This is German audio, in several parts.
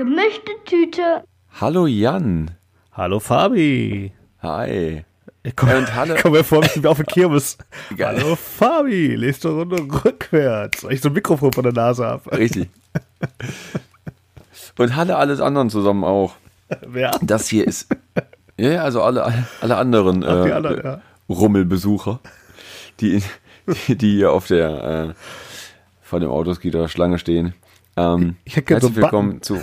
Gemischte Tüte. Hallo Jan. Hallo Fabi. Hi. Ich komm, Und hallo- komm mir vor, ich bin auf der Kirmes. Geil. Hallo Fabi, lest eine Runde rückwärts, weil ich so ein Mikrofon vor der Nase habe. Richtig. Und hallo alles anderen zusammen auch. Wer? Das hier ist. Ja, also alle, alle anderen, Ach, äh, anderen, ja. Rummelbesucher, die, die, die hier auf der äh, vor dem Autosgitter Schlange stehen. Ähm, herzlich willkommen zu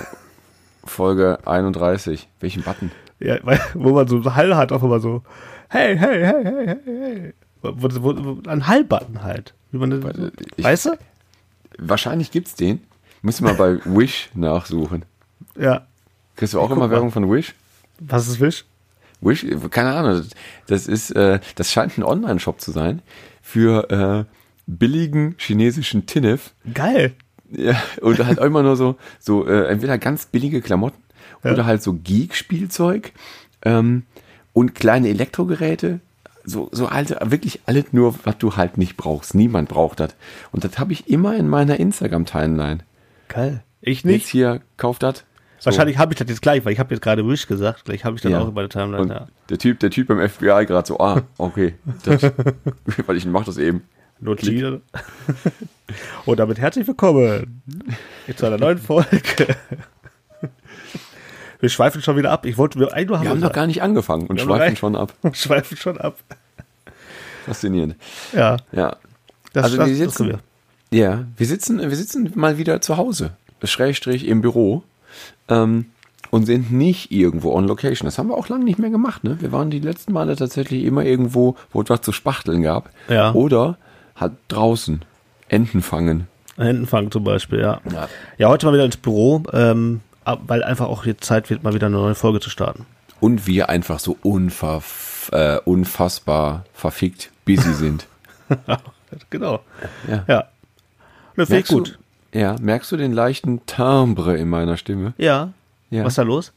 Folge 31. Welchen Button? Ja, weil, wo man so Hall hat, auch immer so, hey, hey, hey, hey, hey, hey. Wo, wo, wo, ein Hall-Button halt. Wie man, Warte, ich- weißt du? Wahrscheinlich gibt's den. Müssen wir bei Wish nachsuchen. Ja. Kriegst du auch immer mal. Werbung von Wish? Was ist Wish? Wish, keine Ahnung, das ist, äh, das scheint ein Online-Shop zu sein für äh, billigen chinesischen Tinnef. Geil. Ja, und halt auch immer nur so, so äh, entweder ganz billige Klamotten Ja. oder halt so Geek-Spielzeug ähm, und kleine Elektrogeräte. So, so alte, wirklich alles nur, was du halt nicht brauchst. Niemand braucht das. Und das habe ich immer in meiner Instagram-Timeline. Geil. Ich Jetzt nicht. hier, kauft das. So. Wahrscheinlich habe ich das jetzt gleich, weil ich habe jetzt gerade Wish gesagt. Vielleicht habe ich dann Ja. auch bei der Timeline. Und Ja. der Typ, der Typ beim FBI gerade so, ah, okay, das, weil ich mach das eben. Notieren. Und damit herzlich willkommen zu einer neuen Folge. Wir schweifen schon wieder ab. Ich wollte mir ein Wir haben noch gar nicht angefangen und schweifen schon ab. Wir schweifen schon ab. Faszinierend. Ja, Ja. das, Also das, wir das sitzen, wir. ja, wir sitzen, wir sitzen mal wieder zu Hause, Schrägstrich im Büro, ähm, und sind nicht irgendwo on location. Das haben wir auch lange nicht mehr gemacht, ne? Wir waren die letzten Male tatsächlich immer irgendwo, wo es was zu spachteln gab. Ja. Oder halt draußen. Enten fangen. Entenfang zum Beispiel, ja. Ja. Ja, heute mal wieder ins Büro, ähm, weil einfach auch jetzt Zeit wird, mal wieder eine neue Folge zu starten. Und wir einfach so unver, äh, unfassbar verfickt busy sind. Genau. Ja. Ja. Das finde ich Merkst du, gut. ja, merkst du den leichten Timbre in meiner Stimme? Ja. Ja. Was ist da los?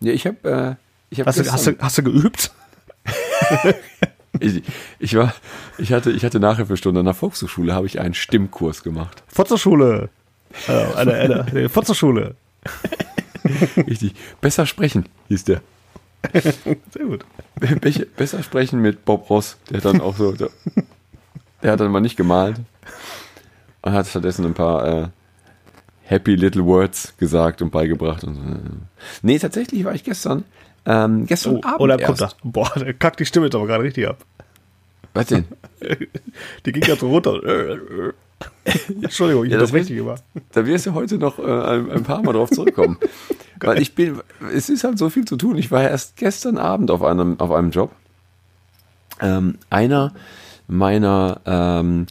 Ja, ich habe äh, ich hab Hast du, hast, du, hast du geübt? Ich, ich war, ich hatte, ich hatte Nachhilfestunde an der Volkshochschule, habe ich einen Stimmkurs gemacht. Fotzerschule. Also, eine, eine, eine Fotzerschule. Richtig. Besser sprechen, hieß der. Sehr gut. Be- Besser sprechen mit Bob Ross. Der hat dann auch so, der, der hat dann mal nicht gemalt. Und hat stattdessen ein paar äh, Happy Little Words gesagt und beigebracht. Und so. Nee, tatsächlich war ich gestern, ähm, gestern Oh, Abend oder kommt erst. Boah, der kackt die Stimme jetzt aber gerade richtig ab. Was denn? Die ging gerade so runter. Entschuldigung, ich Ja, das das richtig gemacht. Da wirst du heute noch äh, ein, ein paar Mal drauf zurückkommen. Weil ich bin, es ist halt so viel zu tun. Ich war ja erst gestern Abend auf einem, auf einem Job. Ähm, einer meiner, ähm,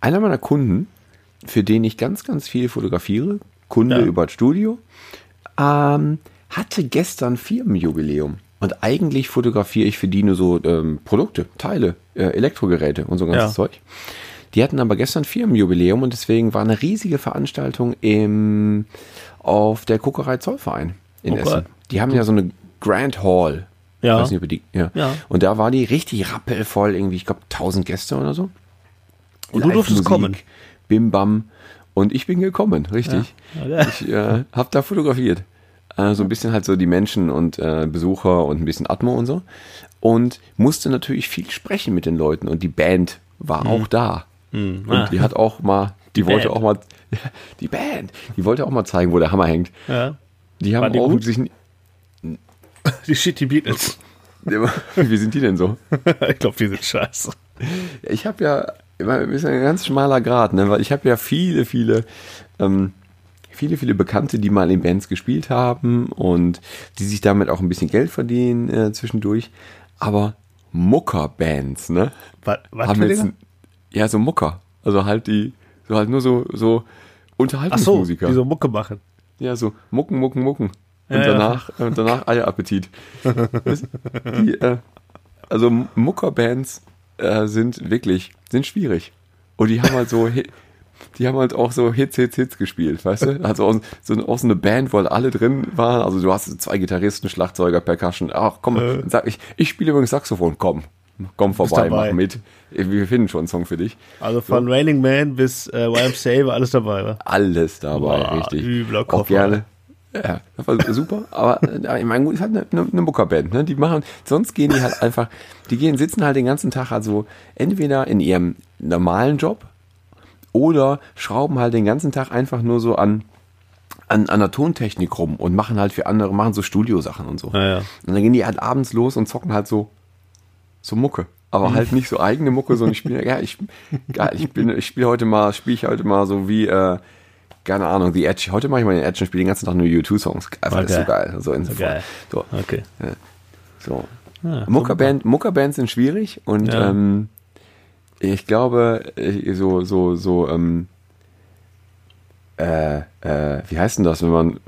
einer meiner Kunden, für den ich ganz, ganz viel fotografiere, Kunde Ja. über das Studio, ähm, hatte gestern Firmenjubiläum. Und eigentlich fotografiere ich für die nur so ähm, Produkte, Teile, äh, Elektrogeräte und so ganzes Ja. Zeug. Die hatten aber gestern Firmenjubiläum und deswegen war eine riesige Veranstaltung im, auf der Kokerei Zollverein in Okay. Essen. Die haben ja so eine Grand Hall. Ja. Ich weiß nicht, ob die, ja. Ja. Und da war die richtig rappelvoll, irgendwie, ich glaube, 1000 Gäste oder so. Und du durftest kommen. Bim Bam. Und ich bin gekommen, richtig. Ja. Ja. Ich äh, habe da fotografiert. Äh, so ein bisschen halt so die Menschen und äh, Besucher und ein bisschen Atmo und so. Und musste natürlich viel sprechen mit den Leuten. Und die Band war Hm. auch da. Und Ah. die hat auch mal, die, wollte Band. auch mal, die Band, die wollte auch mal zeigen, wo der Hammer hängt. Ja. Die haben die auch gut? sich, Die Shitty Beatles. wie sind die denn so? ich glaube, die sind scheiße. Ich habe ja, ist ein ganz schmaler Grad, ne? weil ich habe ja viele, viele, ähm, viele, viele Bekannte, die mal in Bands gespielt haben und die sich damit auch ein bisschen Geld verdienen äh, zwischendurch. Aber Mucker-Bands, ne? Was, was haben jetzt, ein- ja, so Mucker. Also halt die, so halt nur so, so Ach so, Unterhaltungsmusiker. die so Mucke machen. Ja, so Mucken, Mucken, Mucken. Und Ja, ja. danach, und danach Eierappetit. Die, äh, also Muckerbands äh, sind wirklich, sind schwierig. Und die haben halt so, die haben halt auch so Hits, Hits, Hits gespielt, weißt du? Also auch so, auch so eine Band, wo halt alle drin waren. Also du hast zwei Gitarristen, Schlagzeuger, Percussion. Ach komm, sag ich, ich spiele übrigens Saxophon, komm. Komm vorbei, mach mit. Wir finden schon einen Song für dich. Also von Raining Man bis äh, YMCA war alles dabei, wa? Alles dabei, Boah, richtig. übler Auch Koffer. gerne. Ja, das war super, aber äh, ich meine, gut, ist halt eine, eine, eine Muckerband, ne? Die machen, sonst gehen die halt einfach, die gehen, sitzen halt den ganzen Tag also entweder in ihrem normalen Job oder schrauben halt den ganzen Tag einfach nur so an, an, an der Tontechnik rum und machen halt für andere, machen so Studiosachen und so. Ja, ja. Und dann gehen die halt abends los und zocken halt so, so Mucke. Aber halt nicht so eigene Mucke, sondern ich spiele, ja, ich, geil, ich bin, ich spiele heute mal, spiele ich heute mal so wie, äh, keine Ahnung, The Edge. Heute mache ich mal den Edge und spiele den ganzen Tag nur U2-Songs. Einfach, das ist so Okay. geil. So, in, So Okay. so. Ja, Muckerband, Muckerbands sind schwierig und Ja. ähm, ich glaube, äh, so, so, so, ähm, äh, äh, wie heißt denn das, wenn man,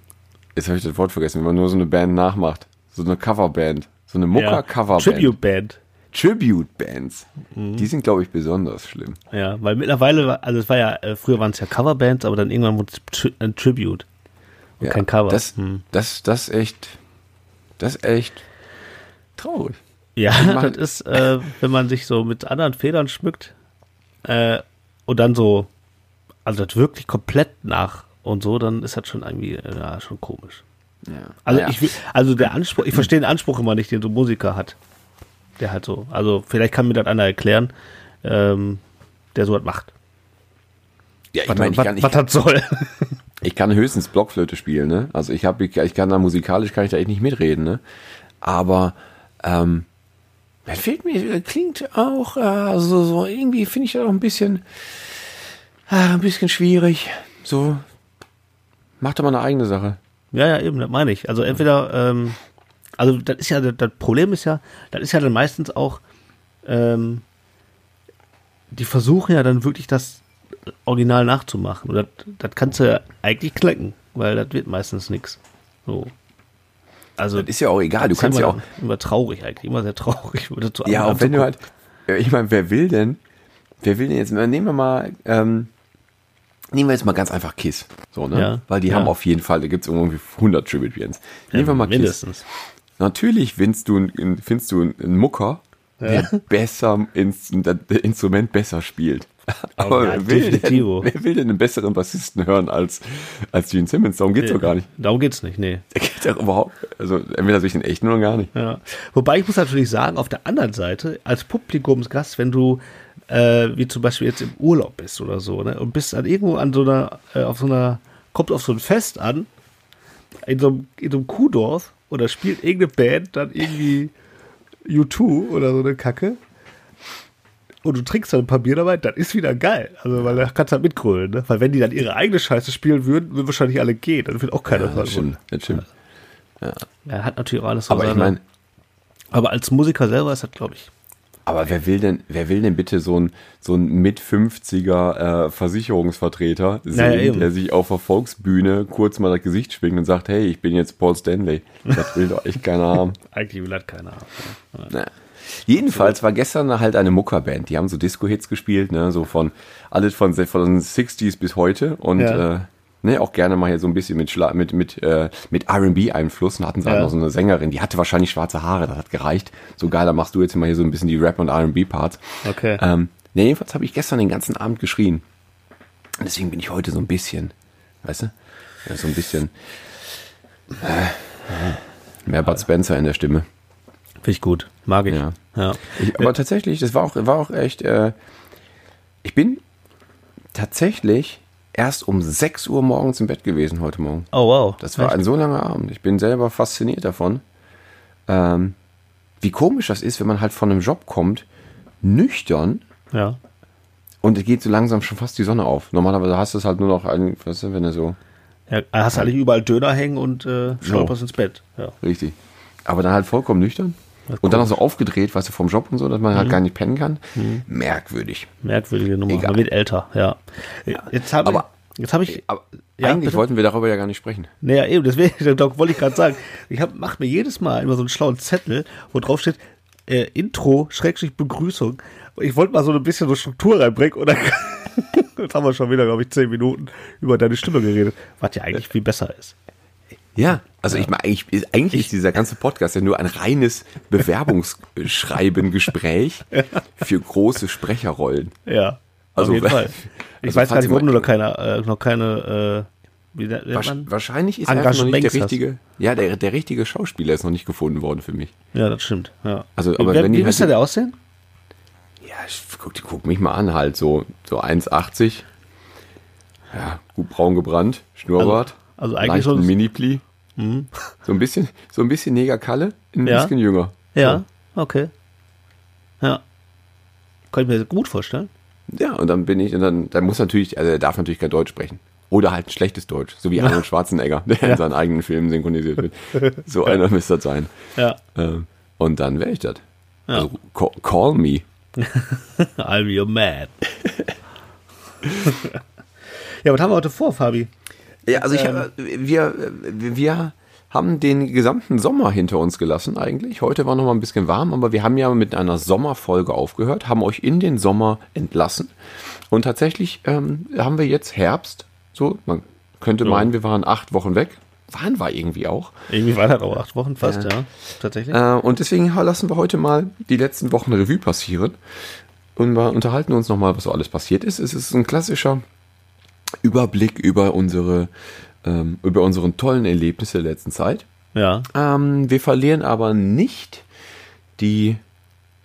jetzt habe ich das Wort vergessen, wenn man nur so eine Band nachmacht. So eine Coverband. So eine Ja. Mucker-Coverband. Tribute Band. Tribute-Bands. Mhm. Die sind, glaube ich, besonders schlimm. Ja, weil mittlerweile, also es war ja, äh, früher waren es ja Coverbands, aber dann irgendwann wurde es ein Tribute. Und Ja, kein Cover. Das, Hm. das, das echt, das ist echt traurig. Ja, das ist, äh, wenn man sich so mit anderen Federn schmückt äh, und dann so, also das wirklich komplett nach und so, dann ist das schon irgendwie, äh, ja, schon komisch. Ja. Also Naja. ich also der Anspruch, ich verstehe den Anspruch immer nicht, den so ein Musiker hat. Der halt so, also vielleicht kann mir das einer erklären, ähm, der so was macht. ja, ich Was, meine, was, was das soll. ich kann höchstens Blockflöte spielen, ne? Also ich habe, ich kann da musikalisch kann ich da echt nicht mitreden, ne? Aber ähm, das fehlt mir, klingt auch, äh, so irgendwie finde ich das auch ein bisschen, äh, ein bisschen schwierig. So, macht doch mal eine eigene Sache. Ja, ja, eben, das meine ich. Also entweder, ähm, also das ist ja, das, das Problem ist ja, das ist ja dann meistens auch, ähm, die versuchen ja dann wirklich das Original nachzumachen. Und das, das kannst du ja eigentlich knacken, weil das wird meistens nichts. So. Also Das ist ja auch egal, du kannst ja auch, immer traurig eigentlich, immer sehr traurig. Oder zu Ja, auch wenn du halt, ich meine, wer will denn, wer will denn jetzt, nehmen wir mal, ähm, nehmen wir jetzt mal ganz einfach Kiss, so, ne? Ja, Weil die ja. haben auf jeden Fall, da gibt's irgendwie 100 Tribute Bands. Nehmen wir mal Kiss. mindestens. Natürlich findest du, einen- findest du einen Mucker, der besser ins, das Instrument besser spielt. Aber ja, wer, will denn, wer will denn einen besseren Bassisten hören als, als Gene Simmons? Darum geht's doch gar nicht. Darum geht's nicht, nee. Der geht doch überhaupt, also entweder durch den echten oder gar nicht. Ja. Wobei ich muss natürlich sagen, auf der anderen Seite, als Publikumsgast, wenn du äh, wie zum Beispiel jetzt im Urlaub bist oder so, ne, und bist dann irgendwo an so einer, äh, auf so einer, kommt auf so ein Fest an, in so einem, in so einem Kuhdorf, oder spielt irgendeine Band dann irgendwie U2 oder so eine Kacke. Und du trinkst dann ein paar Bier dabei, dann ist wieder geil. Also, weil da kannst du halt mitgrölen, ne? Weil wenn die dann ihre eigene Scheiße spielen würden, würden wahrscheinlich alle gehen. Dann wird auch keiner Ja, das stimmt, das stimmt. Er hat natürlich auch alles so Aber ich seine- meine, aber als Musiker selber ist das, glaube ich, Aber wer will denn, wer will denn bitte so ein, so ein mit 50er äh, Versicherungsvertreter sehen, Naja, der sich auf der Volksbühne kurz mal das Gesicht schwingt und sagt, hey, ich bin jetzt Paul Stanley. Das will doch echt keiner haben. eigentlich will das keiner haben. Naja. Jedenfalls war gestern halt eine Muckerband. Die haben so Disco-Hits gespielt, ne, so von alles von, von 60s bis heute und Ja. äh, ne, auch gerne mal hier so ein bisschen mit Schla mit mit äh, mit R&B-Einfluss. Und hatten sie halt Ja. noch so eine Sängerin, die hatte wahrscheinlich schwarze Haare, das hat gereicht. So geil, da machst du jetzt mal hier so ein bisschen die Rap und R&B-Parts. Okay. Ähm, ne, jedenfalls habe ich gestern den ganzen Abend geschrien. Und deswegen bin ich heute so ein bisschen, weißt du, ja, so ein bisschen äh, mehr Bud Spencer in der Stimme. Finde ich gut. Mag ich. Ja. Ja. Ich, aber tatsächlich, das war auch, war auch echt, äh, ich bin tatsächlich erst um 6 Uhr morgens im Bett gewesen heute Morgen. Oh, wow. Das war ein so langer Abend. Ich bin selber fasziniert davon, ähm, wie komisch das ist, wenn man halt von einem Job kommt, nüchtern Ja. und es geht so langsam schon fast die Sonne auf. Normalerweise hast du es halt nur noch, ein, was ist, wenn du so, ja. Hast du eigentlich überall Döner hängen und äh, stolperst ins Bett. Ja. richtig. Aber dann halt vollkommen nüchtern. Und dann auch so aufgedreht, weißt du, vom Job und so, dass man halt gar nicht pennen kann. Merkwürdig. Merkwürdige Nummer. Egal. Man wird älter, ja. Jetzt habe Aber, Jetzt habe ich. Aber Ja, eigentlich bitte? wollten wir darüber ja gar nicht sprechen. Naja, eben, deswegen wollte ich gerade sagen. Ich hab, mach mir jedes Mal immer so einen schlauen Zettel, wo drauf steht, äh, Intro, Schrägstrich Begrüßung. Ich wollte mal so ein bisschen so Struktur reinbringen und dann, jetzt haben wir schon wieder, glaube ich, zehn Minuten über deine Stimme geredet, was ja eigentlich viel besser ist. Ja, also ich meine, eigentlich, ist- eigentlich ist dieser ganze Podcast ja nur ein reines Bewerbungsschreiben-Gespräch für große Sprecherrollen. Ja, Also, auf jeden Fall. Ich also weiß gar nicht, warum du noch keine, äh, noch keine, äh, wie Wasch- man? Wahrscheinlich ist einfach noch nicht der Engagements hast. richtige, ja, der, der richtige Schauspieler ist noch nicht gefunden worden für mich. Ja, das stimmt. Ja. Also, wie aber wenn wie müsste halt- der aussehen? Ja, ich guck, guck mich mal an, halt so, so 1,80. Ja, gut braun gebrannt, Schnurrbart. Also- also eigentlich so- Mini-Pli. So ein bisschen, so ein bisschen Negerkalle, ein Ja. bisschen jünger. Ja, okay. Ja. Kann ich mir gut vorstellen. Ja, und dann bin ich, und dann, dann muss natürlich, also er darf natürlich kein Deutsch sprechen. Oder halt ein schlechtes Deutsch, so wie Arnold Schwarzenegger, der in seinen eigenen Filmen synchronisiert wird. So einer müsste das sein. Ja. Ähm, Und dann wäre ich das. Also, call, call me. I'm your man. ja, was haben wir heute vor, Fabi? Ja, also ich, äh, wir, wir haben den gesamten Sommer hinter uns gelassen eigentlich. Heute war noch mal ein bisschen warm, aber wir haben ja mit einer Sommerfolge aufgehört, haben euch in den Sommer entlassen. Und tatsächlich ähm, haben wir jetzt Herbst. So, man könnte meinen, wir waren acht Wochen weg. Waren wir irgendwie auch. Irgendwie war das auch acht Wochen fast, ja. Ja. Tatsächlich. Äh, und deswegen lassen wir heute mal die letzten Wochen Revue passieren. Und wir unterhalten uns nochmal, was so alles passiert ist. Es ist ein klassischer Überblick über unsere, ähm, über unseren tollen Erlebnisse der letzten Zeit. Ja. Ähm, wir verlieren aber nicht die,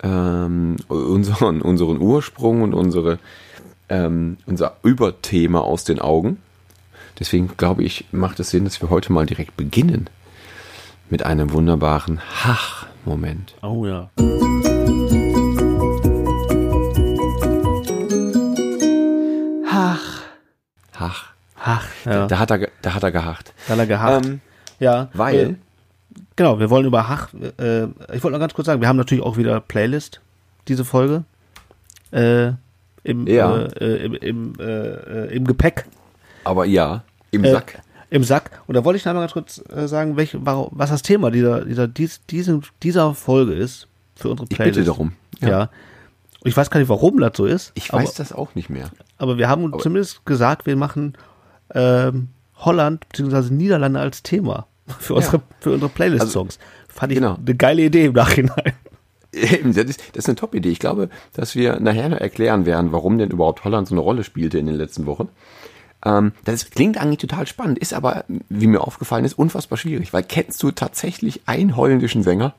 ähm, unseren, unseren Ursprung und unsere, ähm, unser Überthema aus den Augen. Deswegen glaube ich, macht es Sinn, dass wir heute mal direkt beginnen mit einem wunderbaren Hach-Moment. Oh ja. Hach. Ach, ja. Da hat er, da hat er gehacht. Da hat er gehabt. Ähm, ja. weil, Äh, genau, wir wollen über Hach. Äh, ich wollte noch ganz kurz sagen, wir haben natürlich auch wieder Playlist, diese Folge. Äh, im, Ja. äh, im, im, äh, äh, im Gepäck. aber ja, im Äh, Sack. Im Sack. Und da wollte ich noch mal ganz kurz äh, sagen, welch, warum, was das Thema dieser, dieser, dies, diesen, dieser Folge ist für unsere Ich Playlist. bitte darum. Ja. Und Ich weiß gar nicht, warum das so ist. Ich aber, weiß das auch nicht mehr. aber wir haben uns zumindest gesagt, wir machen ähm, Holland bzw. Niederlande als Thema für unsere, für unsere Playlist-Songs. Fand ich genau. eine geile Idee im Nachhinein. Eben, das ist, das ist eine Top-Idee. Ich glaube, dass wir nachher noch erklären werden, warum denn überhaupt Holland so eine Rolle spielte in den letzten Wochen. Ähm, das klingt eigentlich total spannend, ist aber, wie mir aufgefallen ist, unfassbar schwierig, weil kennst du tatsächlich einen holländischen Sänger?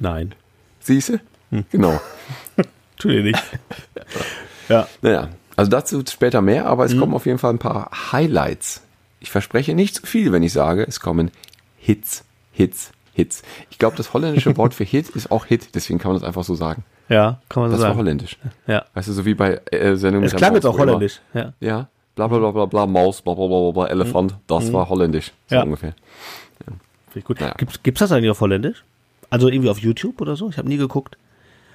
Nein. Siehste? Genau. Natürlich nicht. ja. Naja, also dazu später mehr, aber es kommen auf jeden Fall ein paar Highlights. Ich verspreche nicht zu viel, wenn ich sage, es kommen Hits, Hits, Hits. Ich glaube, das holländische Wort für Hit ist auch Hit, deswegen kann man das einfach so sagen. Ja, kann man so Das war sagen. holländisch. Ja. Weißt du, so wie bei äh, Sendungen Es klang jetzt auch immer- holländisch. Ja. Ja, bla bla bla bla bla, Maus, bla bla bla bla, Elefant, das war holländisch, so Ja. ungefähr. Finde ich gut. Ja. Gibt's, gibt's das eigentlich auf Holländisch? Also irgendwie auf YouTube oder so? Ich habe nie geguckt.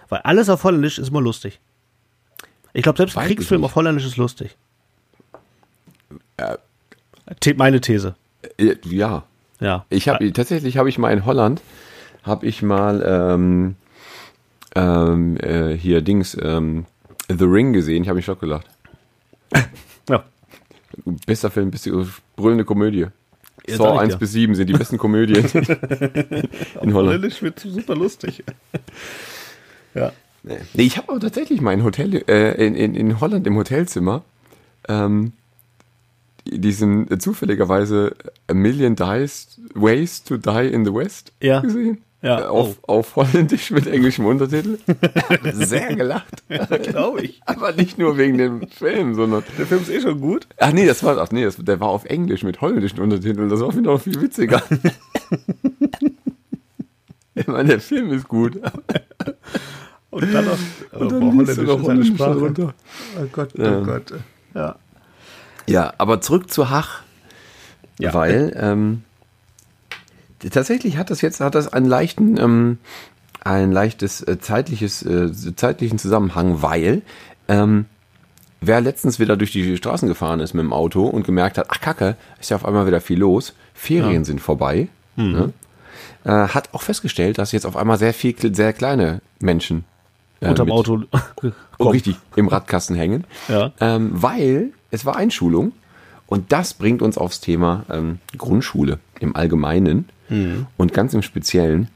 Weil alles auf Holländisch ist immer lustig. Ich glaube, selbst ein Kriegsfilm auf Holländisch ist lustig. Äh. The meine These. Äh, Ja, Ja. ich habe tatsächlich habe ich mal in Holland habe ich mal ähm, ähm, äh, hier Dings ähm, The Ring gesehen. Ich habe mich schock gelacht. Ja. Bester Film, beste brüllende Komödie. Ja, Saw sag ich 1 dir. bis 7 sind die besten Komödien in Holland. Holländisch wird super lustig. ja. Nee, Nee, ich habe aber tatsächlich mein Hotel äh, in, in, in Holland im Hotelzimmer ähm, diesen äh, zufälligerweise A Million Dies, Ways to Die in the West Ja. gesehen. Ja, Äh, auf, auf Holländisch mit englischem Untertitel. Sehr gelacht. Glaube ich. Aber nicht nur wegen dem Film, sondern. Der Film ist eh schon gut. Ach nee, das war ach nee, das, der war auf Englisch mit holländischen Untertiteln. Das war wieder noch viel witziger. ich meine, der Film ist gut. Und dann noch, Und oh, dann du Holländisch noch Holländisch Sprache. darunter. Oh Gott, oh Ähm. Gott. Ja. Ja, aber zurück zu Hach. Ja. Weil ähm, tatsächlich hat das jetzt hat das einen leichten, ähm, ein leichtes äh, zeitliches, äh, zeitlichen Zusammenhang, weil ähm, wer letztens wieder durch die Straßen gefahren ist mit dem Auto und gemerkt hat, ach Kacke, ist ja auf einmal wieder viel los, Ferien sind vorbei, ne? Äh, hat auch festgestellt, dass jetzt auf einmal sehr viel, sehr kleine Menschen äh, Unterm Auto. oh, richtig im Radkasten hängen, Ja. ähm, weil es war Einschulung und das bringt uns aufs Thema ähm, Grundschule im Allgemeinen und ganz im Speziellen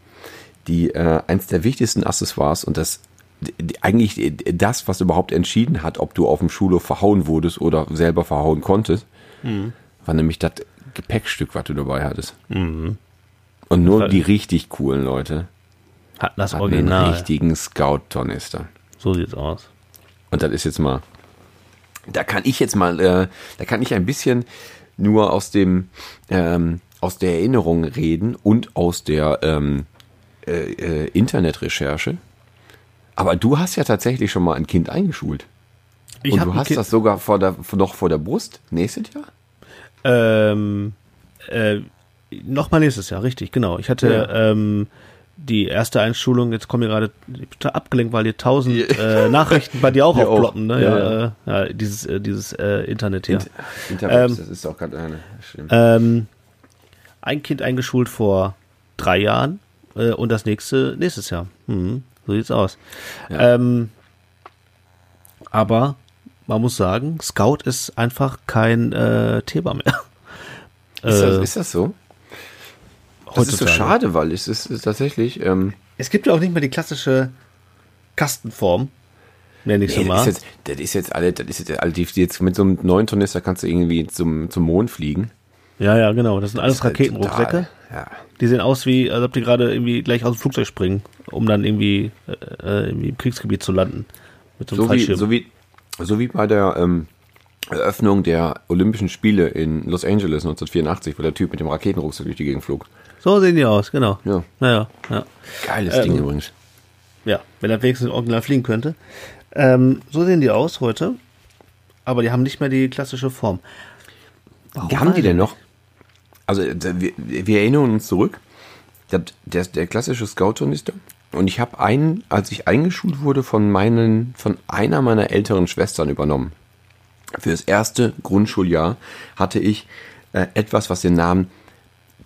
die äh, eins der wichtigsten Accessoires und das die- eigentlich das, was überhaupt entschieden hat, ob du auf dem Schulhof verhauen wurdest oder selber verhauen konntest, war nämlich das Gepäckstück, was du dabei hattest. Und nur die richtig coolen Leute Hat das hatten Original. richtigen Scout-Tornister. So sieht's aus. Und das ist jetzt mal, da kann ich jetzt mal, äh, da kann ich ein bisschen nur aus dem, ähm, aus der Erinnerung reden und aus der ähm, äh, äh, Internetrecherche. Aber du hast ja tatsächlich schon mal ein Kind eingeschult. Ich und du ein hast Kind- das sogar vor der, noch vor der Brust nächstes Jahr? Ähm, äh, Nochmal nächstes Jahr, richtig, genau. Ich hatte Ja. ähm, die erste Einschulung, jetzt komme ich gerade abgelenkt, weil hier tausend äh, Nachrichten bei dir auch auch. aufploppen, ne? Ja, Ja, ja. ja dieses, äh, dieses äh, Internet hier. Interwebs, Ähm, das ist auch gerade eine. Ähm, ein Kind eingeschult vor drei Jahren äh, und das nächste nächstes Jahr. Mhm, so sieht's aus. Ja. Ähm, aber man muss sagen, Scout ist einfach kein äh, Thema mehr. ist, das, äh, ist das so? Das ist so schade, weil es ist, ist tatsächlich. Ähm, Es gibt ja auch nicht mehr die klassische Kastenform, nenne ich Nee, so das, mal. ist jetzt, das ist jetzt alle, das ist jetzt alle, die, jetzt mit so einem neuen Tornister kannst du irgendwie zum, zum Mond fliegen. ja, ja, genau. Das sind alles ist halt Raketenrucksäcke. Ja. Die sehen aus wie, als ob die gerade irgendwie gleich aus dem Flugzeug springen, um dann irgendwie, äh, äh, irgendwie im Kriegsgebiet zu landen. Mit so einem So wie, so wie, so wie bei der ähm, Eröffnung der Olympischen Spiele in Los Angeles 1984, wo der Typ mit dem Raketenrucksack durch die Gegend flog. So sehen die aus, genau. Ja. Naja, ja. Geiles Ähm, Ding übrigens. Ja, wenn er wenigstens original fliegen könnte. Ähm, so sehen die aus heute. Aber die haben nicht mehr die klassische Form. Warum haben die eigentlich? denn noch? Also wir, wir erinnern uns zurück. Der, der, der klassische Scout-Tornister. Und ich habe einen, als ich eingeschult wurde, von meinen, von einer meiner älteren Schwestern übernommen. Für das erste Grundschuljahr hatte ich äh, etwas, was den Namen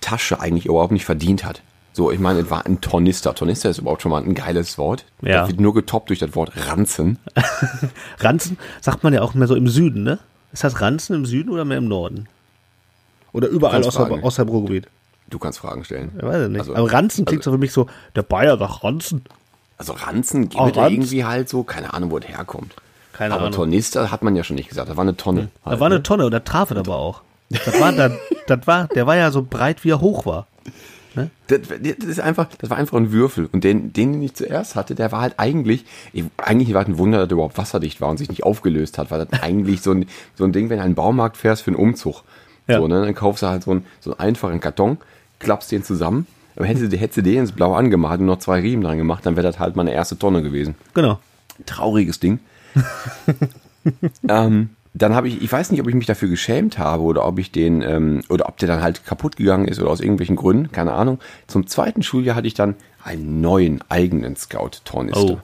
Tasche eigentlich überhaupt nicht verdient hat. So, ich meine, es war ein Tornister. Tornister ist überhaupt schon mal ein geiles Wort. Ja. Das wird nur getoppt durch das Wort Ranzen. Ranzen sagt man ja auch mehr so im Süden, ne? Ist das Ranzen im Süden oder mehr im Norden? Oder überall außer, außer Ruhrgebiet? Du kannst Fragen stellen. Ich weiß nicht. Also- Aber Ranzen klingt also- so für mich so, der Bayer sagt Ranzen. Also Ranzen Oh, gibt da Ranz? irgendwie halt so, keine Ahnung, wo es herkommt. Keine Aber Ahnung. Tornister hat man ja schon nicht gesagt, das war eine Tonne. Da halt, war eine ne? Tonne und da traf es aber auch. Das war, das, das war, der war ja so breit, wie er hoch war. das, das ist einfach, das war einfach ein Würfel. Und den, den ich zuerst hatte, der war halt eigentlich, ich- eigentlich war es ein Wunder, dass er überhaupt wasserdicht war und sich nicht aufgelöst hat, weil das eigentlich so ein, so ein Ding, wenn du in einen Baumarkt fährst für einen Umzug. Ja. So, ne, dann kaufst du halt so einen, so einen einfachen Karton, klappst den zusammen, aber hättest du, hättest du den ins Blau angemalt und noch zwei Riemen dran gemacht, dann wäre das halt meine erste Tonne gewesen. Genau. trauriges Ding. ähm, dann habe ich, ich weiß nicht, ob ich mich dafür geschämt habe oder ob ich den, ähm, oder ob der dann halt kaputt gegangen ist oder aus irgendwelchen Gründen, keine Ahnung. Zum zweiten Schuljahr hatte ich dann einen neuen eigenen Scout-Tornister. Oh.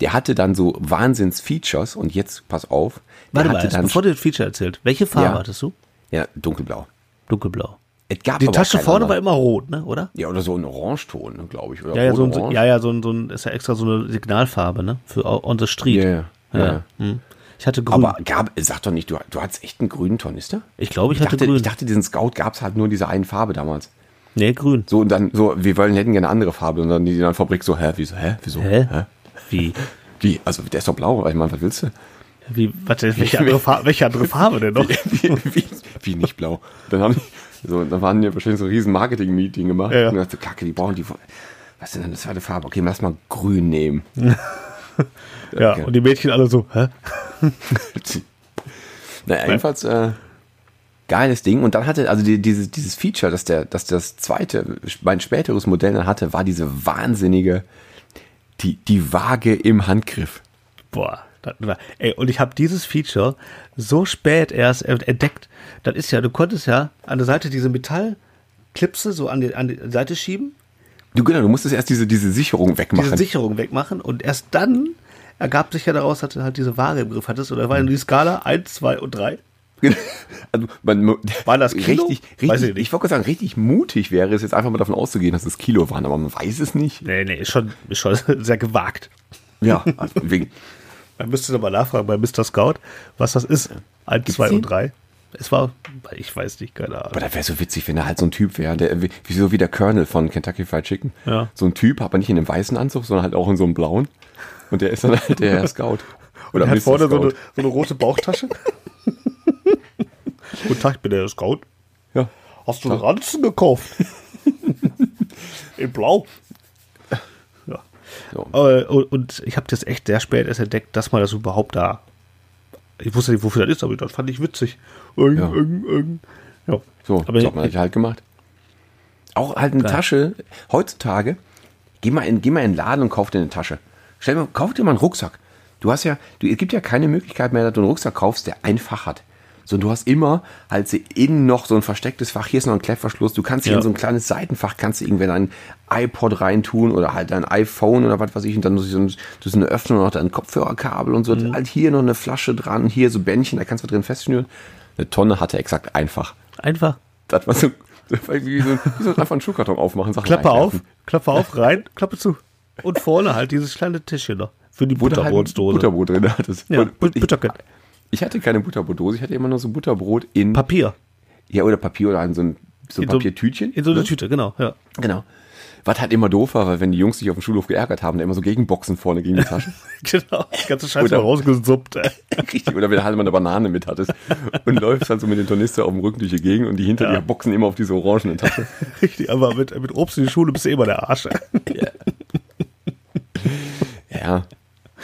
Der hatte dann so Wahnsinns-Features und jetzt, pass auf, Warte mal, erst, bevor du das Feature erzählt. Welche Farbe Ja. hattest du? ja, dunkelblau. Dunkelblau. Es gab Die Tasche vorne war anderen. immer rot, ne? Oder? Ja, oder so ein Orangeton, glaube ich. Oder Ja, ja, so ein, ja, ja, so ein, so ein, ist ja extra so eine Signalfarbe, ne? Für on the street. Ja, ja, ja. Hm. Ich hatte grün. Aber gab, sag doch nicht, du, du hattest echt einen grünen Tornister? ich glaube, ich, Ich hatte dachte, grün. ich dachte, diesen Scout gab es halt nur diese eine Farbe damals. nee, grün. So, und dann, so, wir wollen, hätten gerne eine andere Farbe. Und dann die in der Fabrik so, hä, wieso, hä, wieso, Hä? hä? Wie? Wie? Also, der ist doch blau. Ich meine, was willst du? Wie, warte, welche andere, Farbe, welche andere Farbe denn noch? wie, wie, wie nicht blau? Dann haben die, so, dann waren die wahrscheinlich so ein riesen Marketing-Meeting gemacht. Ja, ja. Und dann so, kacke, die brauchen die, was ist denn eine zweite Farbe? Okay, lass mal grün nehmen. Ja, Okay. und die Mädchen alle so, hä? Naja, jedenfalls, äh, geiles Ding. Und dann hatte, also die, dieses, dieses Feature, dass der, dass das zweite, mein späteres Modell dann hatte, war diese wahnsinnige, die, die Waage im Handgriff. Boah. Ey, und ich habe dieses Feature so spät erst entdeckt. Das ist ja, du konntest ja an der Seite diese Metallklipse so an die, an die Seite schieben, Du, genau, du musstest erst diese, diese Sicherung wegmachen. diese Sicherung wegmachen und erst dann ergab sich ja daraus, dass du halt diese Waage im Griff hattest. Oder war in die Skala 1, 2 und 3? Also man, War das Kilo? richtig, ich richtig, nicht. ich wollte gerade sagen, richtig mutig wäre es jetzt einfach mal davon auszugehen, dass es Kilo waren, aber man weiß es nicht. Nee, nee, ist schon, ist schon sehr gewagt. Ja, also wegen, Man müsste doch mal nachfragen bei Mr. Scout, was das ist. 1, 2 den? und 3. Es war, ich weiß nicht, keine aber Ahnung. das wäre so witzig, wenn er halt so ein Typ wäre, der wie, wie so wie der Colonel von Kentucky Fried Chicken. Ja. So ein Typ, aber nicht in einem weißen Anzug, sondern halt auch in so einem blauen. Und der ist dann halt der Scout. Oder Er hat vorne so eine, so eine rote Bauchtasche. Guten Tag, ich bin der Scout. Ja. Hast du einen Ranzen gekauft? In Blau. Ja. So. Aber, und, und ich habe das echt sehr spät erst entdeckt, dass man das überhaupt da. Ich wusste nicht, wofür das ist, aber das fand ich witzig. Irgend, Ja. irgend, irgend. Ja. So, aber so hat man das halt gemacht. Auch halt eine Tasche. Heutzutage, geh mal, in, geh mal in den Laden und kauf dir eine Tasche. Stell dir, kauf dir mal einen Rucksack. Du hast ja, du, es gibt ja keine Möglichkeit mehr, dass du einen Rucksack kaufst, der ein Fach hat. So, du hast immer halt so innen noch so ein verstecktes Fach. Hier ist noch ein Klettverschluss. Du kannst hier Ja. in so ein kleines Seitenfach, kannst du irgendwann ein iPod reintun oder halt ein iPhone oder was weiß ich. Und dann muss ich so, ein, so eine Öffnung noch dein Kopfhörerkabel und so. Mhm. Halt hier noch eine Flasche dran, hier so Bändchen, da kannst du drin festschnüren. Eine Tonne hatte exakt einfach. Einfach Das war so, das war wie so, wie so einfach einen Schuhkarton aufmachen. Sachen Klappe auf. Klappe auf, rein, Klappe zu. Und vorne halt dieses kleine Tischchen noch. Für die Butterbrotsdose. Butterbrot drin hattest. Ja, Und, und ich, ich hatte keine Butterbrotdose, ich hatte immer nur so Butterbrot in Papier. ja oder Papier oder in so ein, so ein In Papiertütchen. In so eine ne? Tüte, genau. Ja. Genau. Was halt immer doof war, weil wenn die Jungs sich auf dem Schulhof geärgert haben, da immer so Gegenboxen vorne gegen die Tasche. Genau. Das ganze Scheiß mal rausgesuppt. ey. Richtig. Oder wenn du halt mal eine Banane mit hattest und läufst halt so mit den Tornister auf dem Rücken durch die Gegend und die hinter Ja. dir boxen immer auf diese orangene Tasche. Richtig, aber mit, mit Obst in die Schule bist du immer der Arsch. ey. Ja.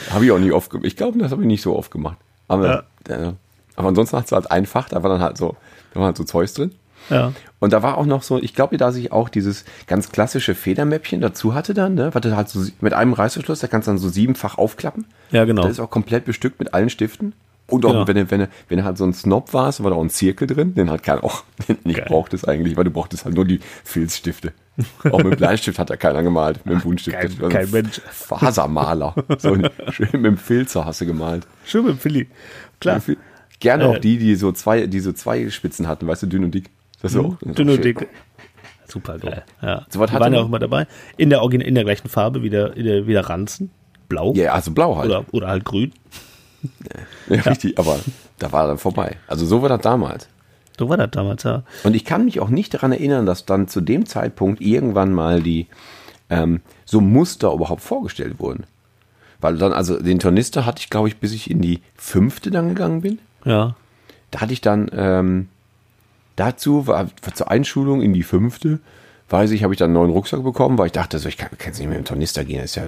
Habe ich auch nicht oft gemacht. Ich glaube, das habe ich nicht so oft gemacht. Aber, äh, aber ansonsten hat es halt einfach, da war dann halt so, da war halt so Zeugs drin. Ja. Und da war auch noch so, ich glaube, da sich auch dieses ganz klassische Federmäppchen dazu hatte dann, ne? Du halt so mit einem Reißverschluss, da kannst du dann so siebenfach aufklappen. Ja, genau. Das ist auch komplett bestückt mit allen Stiften. Und auch, Genau. wenn, du, wenn, wenn halt so ein Snob warst, war da auch ein Zirkel drin, den halt keiner auch nicht Geil. braucht es eigentlich, weil du brauchtest halt nur die Filzstifte. auch mit dem Bleistift hat da keiner gemalt, mit dem Buntstift. kein- Das war so kein ein Mensch. Fasermaler. so schön mit dem Filzer hast du gemalt. Schön mit dem Philly. Klar. Gerne auch Äh. die, die so zwei, die so zwei Spitzen hatten, weißt du, dünn und dick. Das ist auch, das ist Mhm. Dünn auch und dick. Super geil. Ja. So was waren ja auch immer dabei. In der, Origin in der gleichen Farbe wie der, wie der, Ranzen. Blau. Ja, also blau halt. Oder, oder halt grün. Ja, richtig, aber da war dann vorbei. Also so war das damals. So war das damals, ja. Und ich kann mich auch nicht daran erinnern, dass dann zu dem Zeitpunkt irgendwann mal die ähm, so Muster überhaupt vorgestellt wurden. Weil dann, also den Tornister hatte ich, glaube ich, bis ich in die fünfte dann gegangen bin. Ja. Da hatte ich dann ähm, dazu, war, war zur Einschulung in die fünfte, weiß ich, habe ich dann einen neuen Rucksack bekommen, weil ich dachte, so, ich kann, kann jetzt nicht mehr mit dem Tornister gehen, das ist ja,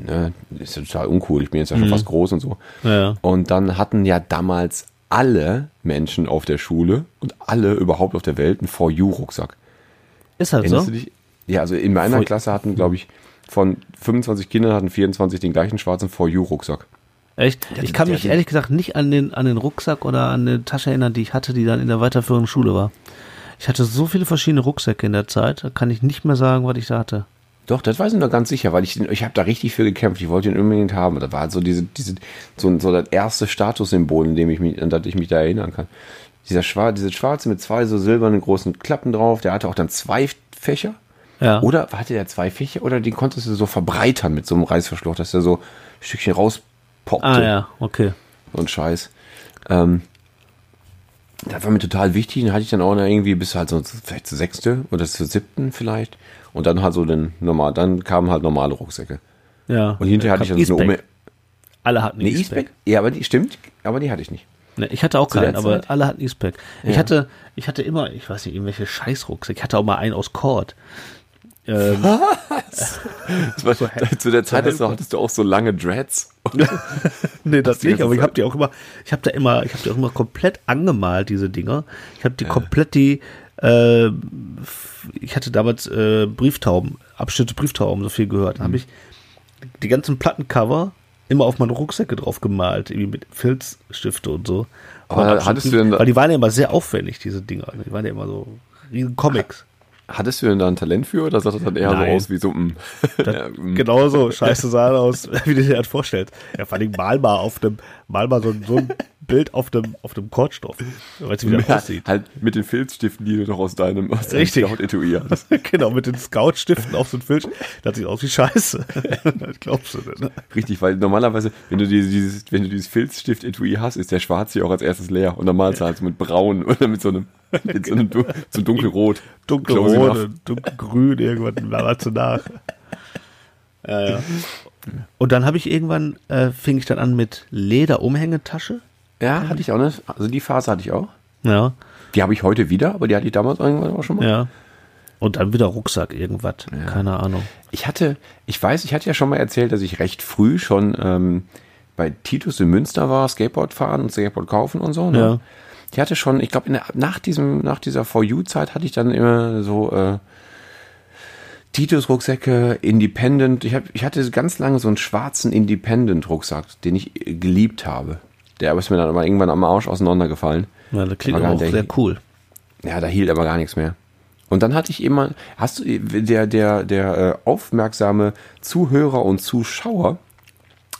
ne, das ist ja total uncool, ich bin jetzt ja schon fast groß und so. Ja. Und dann hatten ja damals alle Menschen auf der Schule und alle überhaupt auf der Welt einen For You-Rucksack. Ist halt Erinnerst so. du dich? Ja, also in meiner For- Klasse hatten, glaube ich, von 25 Kindern hatten 24 den gleichen schwarzen For You-Rucksack. Echt? Ich kann mich ehrlich gesagt nicht an den, an den Rucksack oder an eine Tasche erinnern, die ich hatte, die dann in der weiterführenden Schule war. Ich hatte so viele verschiedene Rucksäcke in der Zeit, da kann ich nicht mehr sagen, was ich da hatte. Doch, das weiß ich noch ganz sicher, weil ich, ich habe da richtig für gekämpft. Ich wollte ihn unbedingt haben. Das war halt so diese, diese, so, so das erste Statussymbol, in dem ich mich, an das ich mich da erinnern kann. Dieser schwarze, diese schwarze mit zwei so silbernen großen Klappen drauf, der hatte auch dann zwei Fächer. Ja. Oder hatte der zwei Fächer oder den konntest du so verbreitern mit so einem Reißverschluss, dass der so ein Stückchen rauspoppte. ah ja, okay. und Scheiß. Ähm, das war mir total wichtig. Den hatte ich dann auch noch irgendwie bis halt so vielleicht zur sechste oder zur siebten vielleicht. Und dann halt so den normal, dann kamen halt normale Rucksäcke. Ja. Und hinterher hatte ich dann so eine. Ume. Alle hatten Nee, E-Spec. Ja, aber die stimmt, aber die hatte ich nicht. Ne, ich hatte auch Zu keinen, aber alle hatten E-Spec. Ich Ja. hatte, ich hatte immer, ich weiß nicht, irgendwelche Scheißrucksäcke. Ich hatte auch mal einen aus Cord. Ähm, Das war, zu der Zeit hast du, hattest du auch so lange Dreads. nee, das nicht, aber ich habe die auch immer, ich habe da immer, ich habe die auch immer komplett angemalt, diese Dinger. Ich habe die komplett die, äh, ich hatte damals äh, Brieftauben, Abschnitte Brieftauben so viel gehört. Da habe ich die ganzen Plattencover immer auf meine Rucksäcke drauf gemalt, irgendwie mit Filzstifte und so. Aber hattest du denn Weil die waren ja immer sehr aufwendig, diese Dinger. Die waren ja immer so riesen Comics. Hattest du denn da ein Talent für oder sah das dann eher Nein. so aus wie so ein. Genau so, scheiße sah aus, wie du dir das vorstellst. Ja, vor allem mal mal auf dem, mal mal so, so ein Bild auf dem, auf dem Kordstoff. Weißt du, wie das Ja, aussieht? halt mit den Filzstiften, die du doch aus deinem, aus deinem Richtig. Scout-Etui hattest. genau, mit den Scout-Stiften auf so ein Bild. Das sieht aus wie Scheiße. das glaubst du denn, ne? Richtig, weil normalerweise, wenn du dieses, dieses wenn du dieses Filzstift-Etui hast, ist der schwarze ja auch als erstes leer. Und dann malst du halt so mit braun oder mit so einem, mit so einem so einem dunkelrot. Dunkelrot, enough. dunkelgrün, irgendwann war zu nach. Ja, ja. Und dann habe ich irgendwann, äh, fing ich dann an mit Lederumhängetasche. Ja, hatte ich auch nicht. Also die Phase hatte ich auch. Ja, Die habe ich heute wieder, aber die hatte ich damals irgendwann auch schon mal. ja. Und dann wieder Rucksack, irgendwas. Keine Ahnung. Ich hatte, ich weiß, ich hatte ja schon mal erzählt, dass ich recht früh schon ähm, bei Titus in Münster war, Skateboard fahren und Skateboard kaufen und so. Ne? Ja. Ich hatte schon, ich glaube, nach diesem, nach dieser For You-Zeit hatte ich dann immer so äh, Titus-Rucksäcke, Independent. Ich, hab, ich hatte ganz lange so einen schwarzen Independent-Rucksack, den ich äh, geliebt habe. Der ist mir dann aber irgendwann am Arsch auseinandergefallen. Ja, das klingt aber auch sehr cool. Ja, da hielt aber gar nichts mehr. Und dann hatte ich immer, hast du, der, der, der äh, aufmerksame Zuhörer und Zuschauer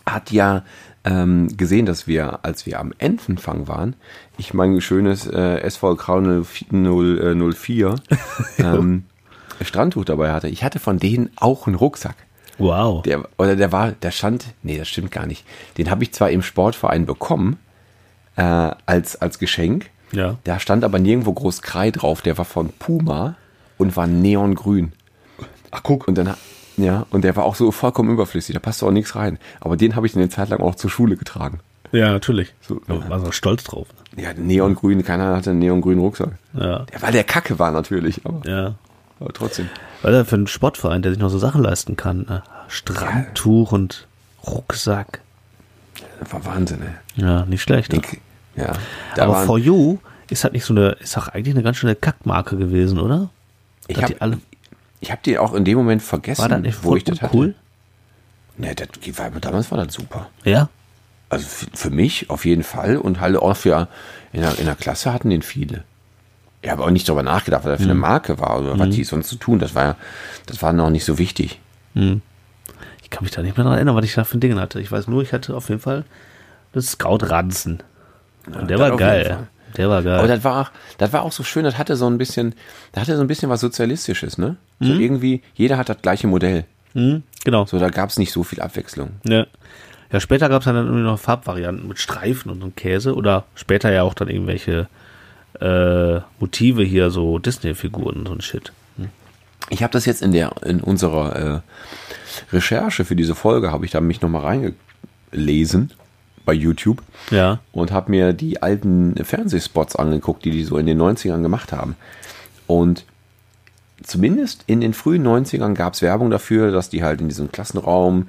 hat ja ähm, gesehen, dass wir, als wir am Entenfang waren, ich mein schönes äh, SV Krau 04 ähm, Strandtuch dabei hatte. Ich hatte von denen auch einen Rucksack. Wow. Der, oder der war, der stand, nee, das stimmt gar nicht. Den habe ich zwar im Sportverein bekommen, äh, als, als Geschenk. Ja. Da stand aber nirgendwo groß Krei drauf. Der war von Puma und war neongrün. Ach, guck. Und dann, ja, und der war auch so vollkommen überflüssig. Da passte auch nichts rein. Aber den habe ich eine Zeit lang auch zur Schule getragen. Ja, natürlich. So, Da war so stolz drauf. Ja, neongrün, keiner hatte einen neongrünen Rucksack. Ja. Ja, weil der Kacke war natürlich, aber, Ja. aber trotzdem. Weil er für einen Sportverein, der sich noch so Sachen leisten kann. Ne? Strandtuch und Rucksack. Das war Wahnsinn, ey. Ja, nicht schlecht. Den, ja, Aber For You ist halt nicht so eine, ist auch eigentlich eine ganz schöne Kackmarke gewesen, oder? ich habe die alle, ich hab die auch in dem Moment vergessen, war das nicht wo ich das hatte. cool? Nee, das damals war das super. Ja? Also für, für mich auf jeden Fall und halt auch für in der, in der Klasse hatten den viele. Ich habe auch nicht darüber nachgedacht, was das für eine Marke war oder was die sonst zu tun. Das war ja, das war noch nicht so wichtig. Ich kann mich da nicht mehr daran erinnern, was ich da für ein Ding hatte. Ich weiß nur, ich hatte auf jeden Fall das Scout-Ranzen. Und der das war geil. Der war Aber geil. das war, auch, das war auch so schön, das hatte so ein bisschen, das hatte so ein bisschen was Sozialistisches, ne? So irgendwie, jeder hat das gleiche Modell. Hm, genau. So, da gab es nicht so viel Abwechslung. Ja. Ja, später gab es dann irgendwie noch Farbvarianten mit Streifen und so Käse oder später ja auch dann irgendwelche äh, Motive hier, so Disney-Figuren und so ein Shit. Ich habe das jetzt in der in unserer äh, Recherche für diese Folge habe ich da mich noch mal reingelesen bei YouTube Ja. und habe mir die alten Fernsehspots angeguckt, die die so in den 90ern gemacht haben. Und zumindest in den frühen 90ern gab es Werbung dafür, dass die halt in diesem Klassenraum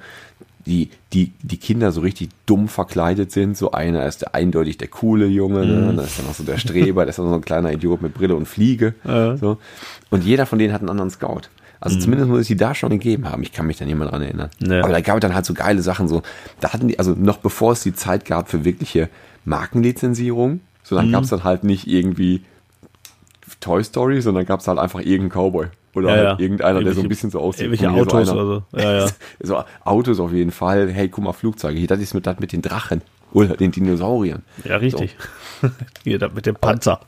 die, die, die Kinder so richtig dumm verkleidet sind. So einer ist der eindeutig der coole Junge, ne? da ist dann noch so der Streber, da ist dann so ein kleiner Idiot mit Brille und Fliege. So. Und jeder von denen hat einen anderen Scout. Also zumindest muss es die da schon gegeben haben. Ich kann mich da nicht mehr dran erinnern. Ja. Aber da gab es dann halt so geile Sachen. So, da hatten die, also noch bevor es die Zeit gab für wirkliche Markenlizenzierung, so dann gab es dann halt nicht irgendwie Toy Story, sondern gab es halt einfach irgendeinen Cowboy. Oder Ja, halt ja. irgendeiner, der so ein bisschen so aussieht. Irgendwelche Autos einer. oder so. Ja. So Autos auf jeden Fall. Hey, guck mal, Flugzeuge. Hier, das ist mit, das mit den Drachen. Oder den Dinosauriern. Ja, richtig. hier, das mit dem Panzer.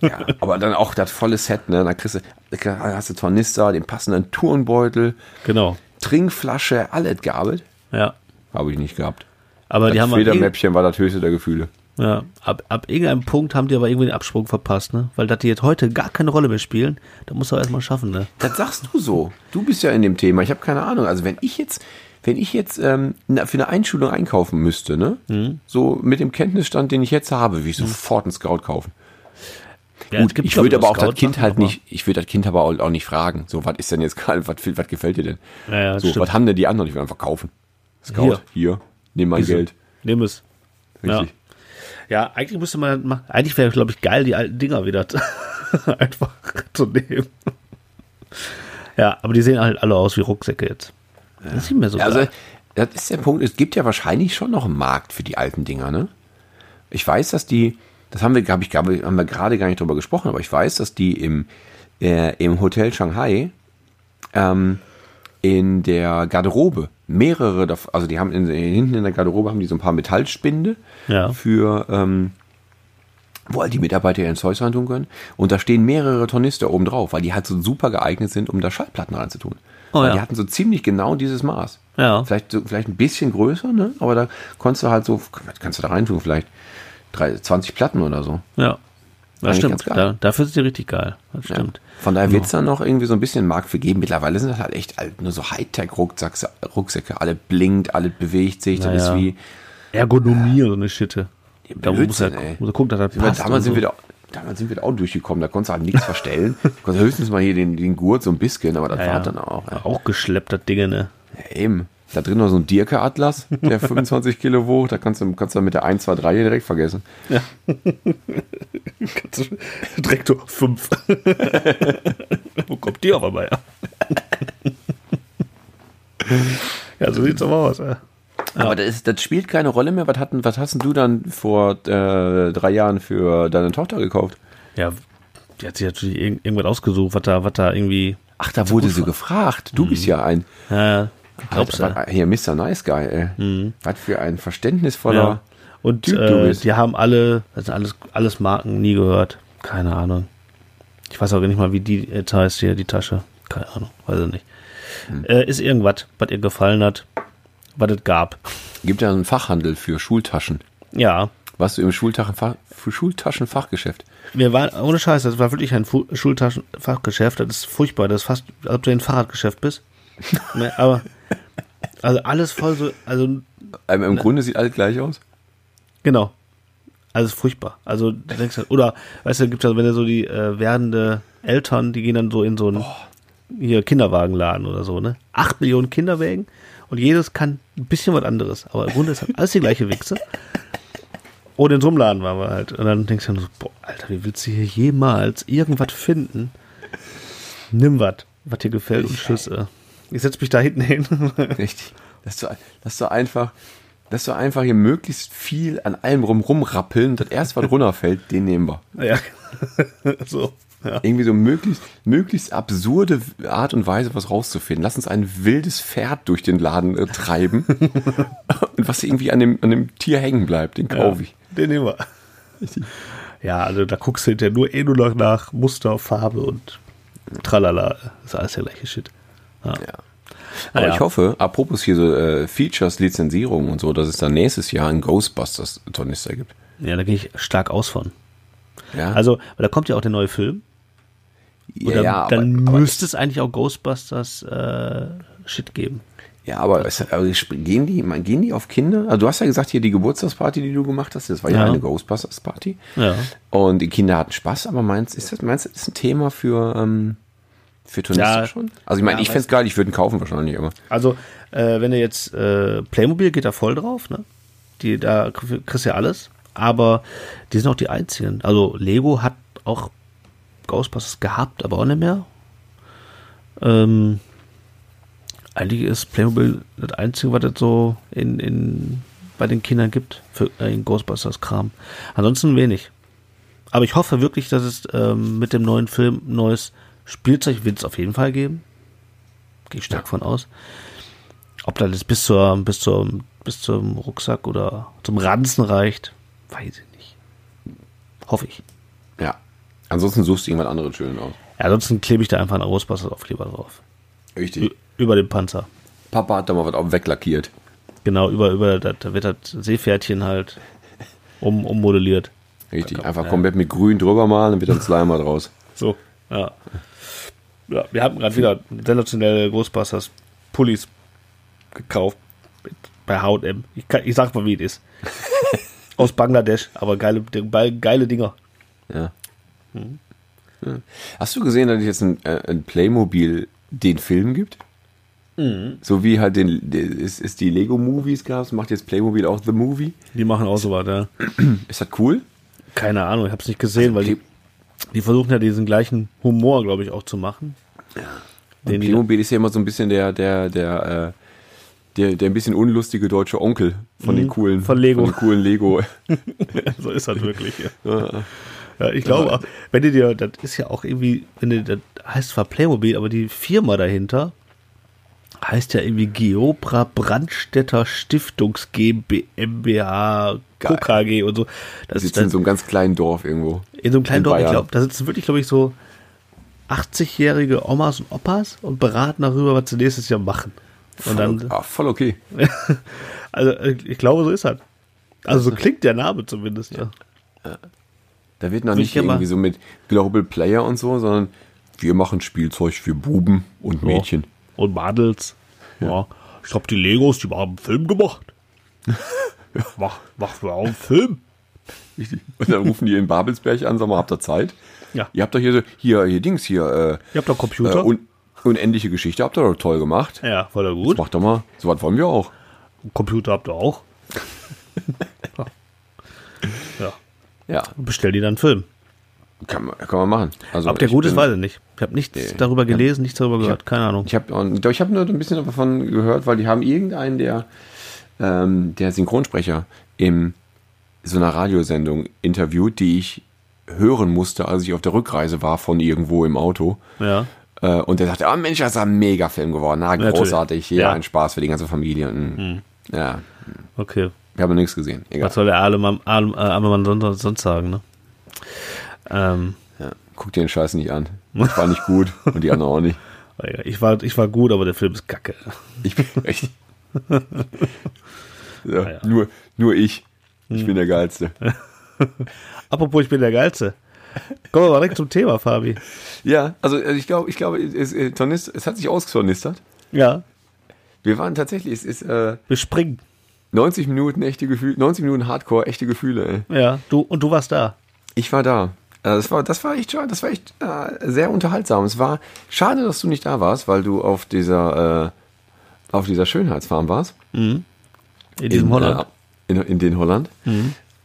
Ja, aber dann auch das volle Set, ne? Da kriegst du, da hast du Tornister, den passenden Turnbeutel, Genau. Trinkflasche, alles gehabt. Ja. Habe ich nicht gehabt. Aber das die haben Federmäppchen war das höchste der Gefühle. ja, ab, ab irgendeinem Punkt haben die aber irgendwie den Absprung verpasst, ne? Weil dass die jetzt heute gar keine Rolle mehr spielen, da musst du erstmal schaffen, ne? Das sagst du so. Du bist ja in dem Thema. Ich habe keine Ahnung. Also wenn ich jetzt, wenn ich jetzt ähm, für eine Einschulung einkaufen müsste, ne, Mhm. so mit dem Kenntnisstand, den ich jetzt habe, würde ich sofort einen Scout kaufen. Ja, Gut, ich würde aber auch das Scout-Sachen, Kind halt aber- nicht, ich würde das Kind aber auch, nicht fragen. So, was ist denn jetzt gerade, was, was gefällt dir denn? Ja, ja, so, stimmt. was haben denn die anderen? Ich will einfach kaufen. Scout, Hier. hier, nimm mein Diese- Geld. Nimm es. Richtig. Ja, eigentlich müsste man machen. Eigentlich wäre, glaube ich, geil, die alten Dinger wieder einfach zu nehmen. Ja, aber die sehen halt alle aus wie Rucksäcke jetzt. Das ist nicht mehr so Ja, also, das ist der Punkt. Es gibt ja wahrscheinlich schon noch einen Markt für die alten Dinger, ne? Ich weiß, dass die, das haben wir, glaube ich, haben wir gerade gar nicht drüber gesprochen, aber ich weiß, dass die im, äh, im Hotel Shanghai ähm, in der Garderobe mehrere, also die haben in, hinten in der Garderobe haben die so ein paar Metallspinde Ja. für ähm, wo halt die Mitarbeiter ihren Zeug reintun können. Und da stehen mehrere Tornister oben drauf, weil die halt so super geeignet sind, um da Schallplatten reinzutun. Oh ja. Die hatten so ziemlich genau dieses Maß. Ja. Vielleicht, so, vielleicht ein bisschen größer, ne? aber da konntest du halt so, kannst du da reintun? Vielleicht drei, 20 Platten oder so. Ja. Das Eigentlich stimmt. Da, dafür sind die richtig geil. Das Ja. stimmt. Von daher wird es dann noch irgendwie so ein bisschen Markt für geben. Mittlerweile sind das halt echt alt, nur so Hightech-Rucksäcke, Rucksäcke. Alle blinkt, alles bewegt sich. Das Naja. ist wie, Ergonomie und so eine Schitte. Da muss er, ey. muss er gucken, dass das meine, passt. damals, sind so. wir da, damals sind wir da auch durchgekommen. Da konntest du halt nichts verstellen. Du konntest höchstens mal hier den, den Gurt so ein bisschen, aber das ja, war ja. dann auch. Ey. Auch geschleppt, das Ding, ne? Ja, eben. Da drin noch so ein Dirke-Atlas, der 25 Kilo wog. Da kannst du, kannst du mit der 1, 2, 3 hier direkt vergessen. Du direkt so fünf. Wo kommt die auf einmal her? ja, so sieht's aber aus. Ja. Aber das, ist, das spielt keine Rolle mehr. Was, hatten, was hast denn du dann vor äh, drei Jahren für deine Tochter gekauft? ja, die hat sich natürlich irgend, irgendwas ausgesucht, was da, was da irgendwie. Ach, da wurde sie gefragt. Du bist ja ein Ja, glaubst du? was, hier Mr. Nice Guy, ey. Was für ein verständnisvoller. Ja. Und Typ du äh, bist. die haben alle, das sind alles, alles Marken, nie gehört. Keine Ahnung. Ich weiß auch nicht mal, wie die jetzt heißt hier, die Tasche. Keine Ahnung, weiß ich nicht. Hm. Äh, ist irgendwas, was ihr gefallen hat, was es gab. Gibt ja einen Fachhandel für Schultaschen. Ja, Warst du im Schultaschenfach, für Schultaschenfachgeschäft? wir waren, ohne Scheiß, das war wirklich ein Fu Schultaschenfachgeschäft. Das ist furchtbar, das ist fast, als ob du ein Fahrradgeschäft bist. Ne, Aber, also alles voll so, also Ähm, Im Grunde sieht alles gleich aus. Genau. Also furchtbar. Also du denkst halt, oder weißt du, gibt ja, wenn du so die äh, werdende Eltern, die gehen dann so in so einen hier Kinderwagenladen oder so, ne? Acht Millionen Kinderwägen und jedes kann ein bisschen was anderes. Aber im Grunde ist halt alles die gleiche Wichse. Und in so einem Laden waren wir halt. Und dann denkst du dann so, boah, Alter, wie willst du hier jemals irgendwas finden? Nimm was, was dir gefällt und tschüss. Ich setz mich da hinten hin. Richtig. Dass du, dass du einfach, dass du einfach hier möglichst viel an allem rum rumrappeln, das erst was runterfällt, den nehmen wir. ja. so. Ja. Irgendwie so möglichst, möglichst absurde Art und Weise, was rauszufinden. Lass uns ein wildes Pferd durch den Laden äh, treiben. und was irgendwie an dem, an dem Tier hängen bleibt, den kaufe ich. Den nehmen wir. Ja, also da guckst du hinterher nur eh nur noch nach Muster, Farbe und tralala. Das ist alles der gleiche Shit. Ja. Ja. Aber Naja. ich hoffe, apropos hier so äh, Features, Lizenzierung und so, dass es dann nächstes Jahr einen Ghostbusters-Tornister gibt. ja, da gehe ich stark aus von. Ja, Also, weil da kommt ja auch der neue Film. Und dann, ja, dann aber, aber, müsste es eigentlich auch Ghostbusters äh, Shit geben. ja, aber aber sp- gehen, die, gehen die auf Kinder? Also du hast ja gesagt, hier die Geburtstagsparty, die du gemacht hast, das war ja, Ja. eine Ghostbusters-Party. Ja. Und die Kinder hatten Spaß, aber meinst, ist das, meinst du, das ist ein Thema für, ähm, für Tornister Ja. schon? Also ich meine, Ja, ich fände es geil, ich würde ihn kaufen wahrscheinlich, aber Also, äh, wenn du jetzt äh, Playmobil geht da voll drauf, ne? Die, da kriegst du ja alles. Aber die sind auch die einzigen. Also Lego hat auch Ghostbusters gehabt, aber auch nicht mehr. Ähm, eigentlich ist Playmobil das Einzige, was es so in, in, bei den Kindern gibt für äh, Ghostbusters-Kram. Ansonsten wenig. Aber ich hoffe wirklich, dass es ähm, mit dem neuen Film neues Spielzeug wird es auf jeden Fall geben. Gehe ich stark von aus. Ob das jetzt bis zur, bis zur, bis zum Rucksack oder zum Ranzen reicht, weiß ich nicht. Hoffe ich. ja. Ansonsten suchst du irgendwas anderes schön aus. Ja, ansonsten klebe ich da einfach einen Ghostbusters Aufkleber drauf. Richtig. Ü über den Panzer. Papa hat da mal was auch weglackiert. Genau, über, über, da, da wird das Seepferdchen halt um, ummodelliert. Richtig. Einfach komplett mit grün drüber malen, dann wird dann Slimer draus. So, ja. Ja, wir haben gerade wieder sensationelle Ghostbusters Pullis gekauft bei H&M. Ich, kann- ich sag mal, wie es ist. Aus Bangladesch, aber geile, geile Dinger. Ja. Ja. Hast du gesehen, dass es jetzt ein, äh, ein Playmobil den Film gibt? So wie halt den, es, es die Lego Movies gab, macht jetzt Playmobil auch The Movie. Die machen auch so was, ja. Ist das cool? Keine Ahnung, ich habe es nicht gesehen, weil die, die versuchen ja diesen gleichen Humor, glaube ich, auch zu machen. Und Den die, Playmobil ist ja immer so ein bisschen der, der, der, äh, der, der ein bisschen unlustige deutsche Onkel von den coolen, von Lego. Von coolen Lego. so ist das wirklich. Ja. Ja, ich glaube, auch, wenn du dir, das ist ja auch irgendwie, wenn du, das heißt zwar Playmobil, aber die Firma dahinter heißt ja irgendwie Geobra Brandstätter Stiftungs GmbH Geil. KG und so. Die Das ist sitzen in dann so einem ganz kleinen Dorf irgendwo. in so einem kleinen in Dorf, ich glaube, da sitzen wirklich, glaube ich, so 80-jährige Omas und Opas und beraten darüber, was sie nächstes Jahr machen. Und dann, ah, voll okay. also ich glaube, so ist das. Also so klingt der Name zumindest. Ja. Da wird noch nicht mal- irgendwie so mit Global Player und so, sondern wir machen Spielzeug für Buben und Mädchen. Und Madels. Ja. Ich glaube, die Legos, die haben einen Film gemacht. Mach, mach wir auch einen Film. Richtig. Und dann rufen die in Babelsberg an, sagen mal, habt ihr Zeit? Ja. Ihr habt doch hier, so- hier, hier Dings hier, äh, Ihr habt doch äh, Computer. un unendliche Geschichte, habt ihr doch toll gemacht. ja, voll gut. Macht doch mal, so was wollen wir auch. Computer habt ihr auch. ja. Ja, Bestell dir dann einen Film. kann man, kann man machen. Also Ob der gut ist, weiß ich nicht. Ich habe nichts Nee. darüber gelesen, nichts darüber gehört. Keine Ahnung. Ich habe ich hab nur ein bisschen davon gehört, weil die haben irgendeinen, der, ähm, der Synchronsprecher in so einer Radiosendung interviewt, die ich hören musste, als ich auf der Rückreise war von irgendwo im Auto. Ja. Äh, und der sagte, oh Mensch, das ist ein Mega-Film geworden. Na, Natürlich. großartig. Ja, Ja. ein Spaß für die ganze Familie. Und, Ja, Okay. wir haben nichts gesehen. Egal. Was soll der arme Mann, arme, äh, Mann sonst, sagen, ne? Ähm, Ja. Guck dir den Scheiß nicht an. Das war nicht gut und die anderen auch nicht. ich, war, ich war gut, aber der Film ist kacke. Ich bin echt. ja, ja. nur, nur ich. Ich bin der Geilste. Apropos, ich bin der Geilste. Kommen wir mal direkt zum Thema, Fabi. Ja, also äh, ich glaube, ich glaube, es, äh, Tornis- es hat sich austornistert. Ja, Wir waren tatsächlich, es ist äh, wir springen. 90 Minuten echte Gefühle, 90 Minuten Hardcore, echte Gefühle. Ey. Ja, du und du warst da. Ich war da. Äh, Das war, das war echt schade, das war echt äh, sehr unterhaltsam. Es war schade, dass du nicht da warst, weil du auf dieser, äh, auf dieser Schönheitsfarm warst. In diesem Holland. Mhm. Äh, in, in den Holland.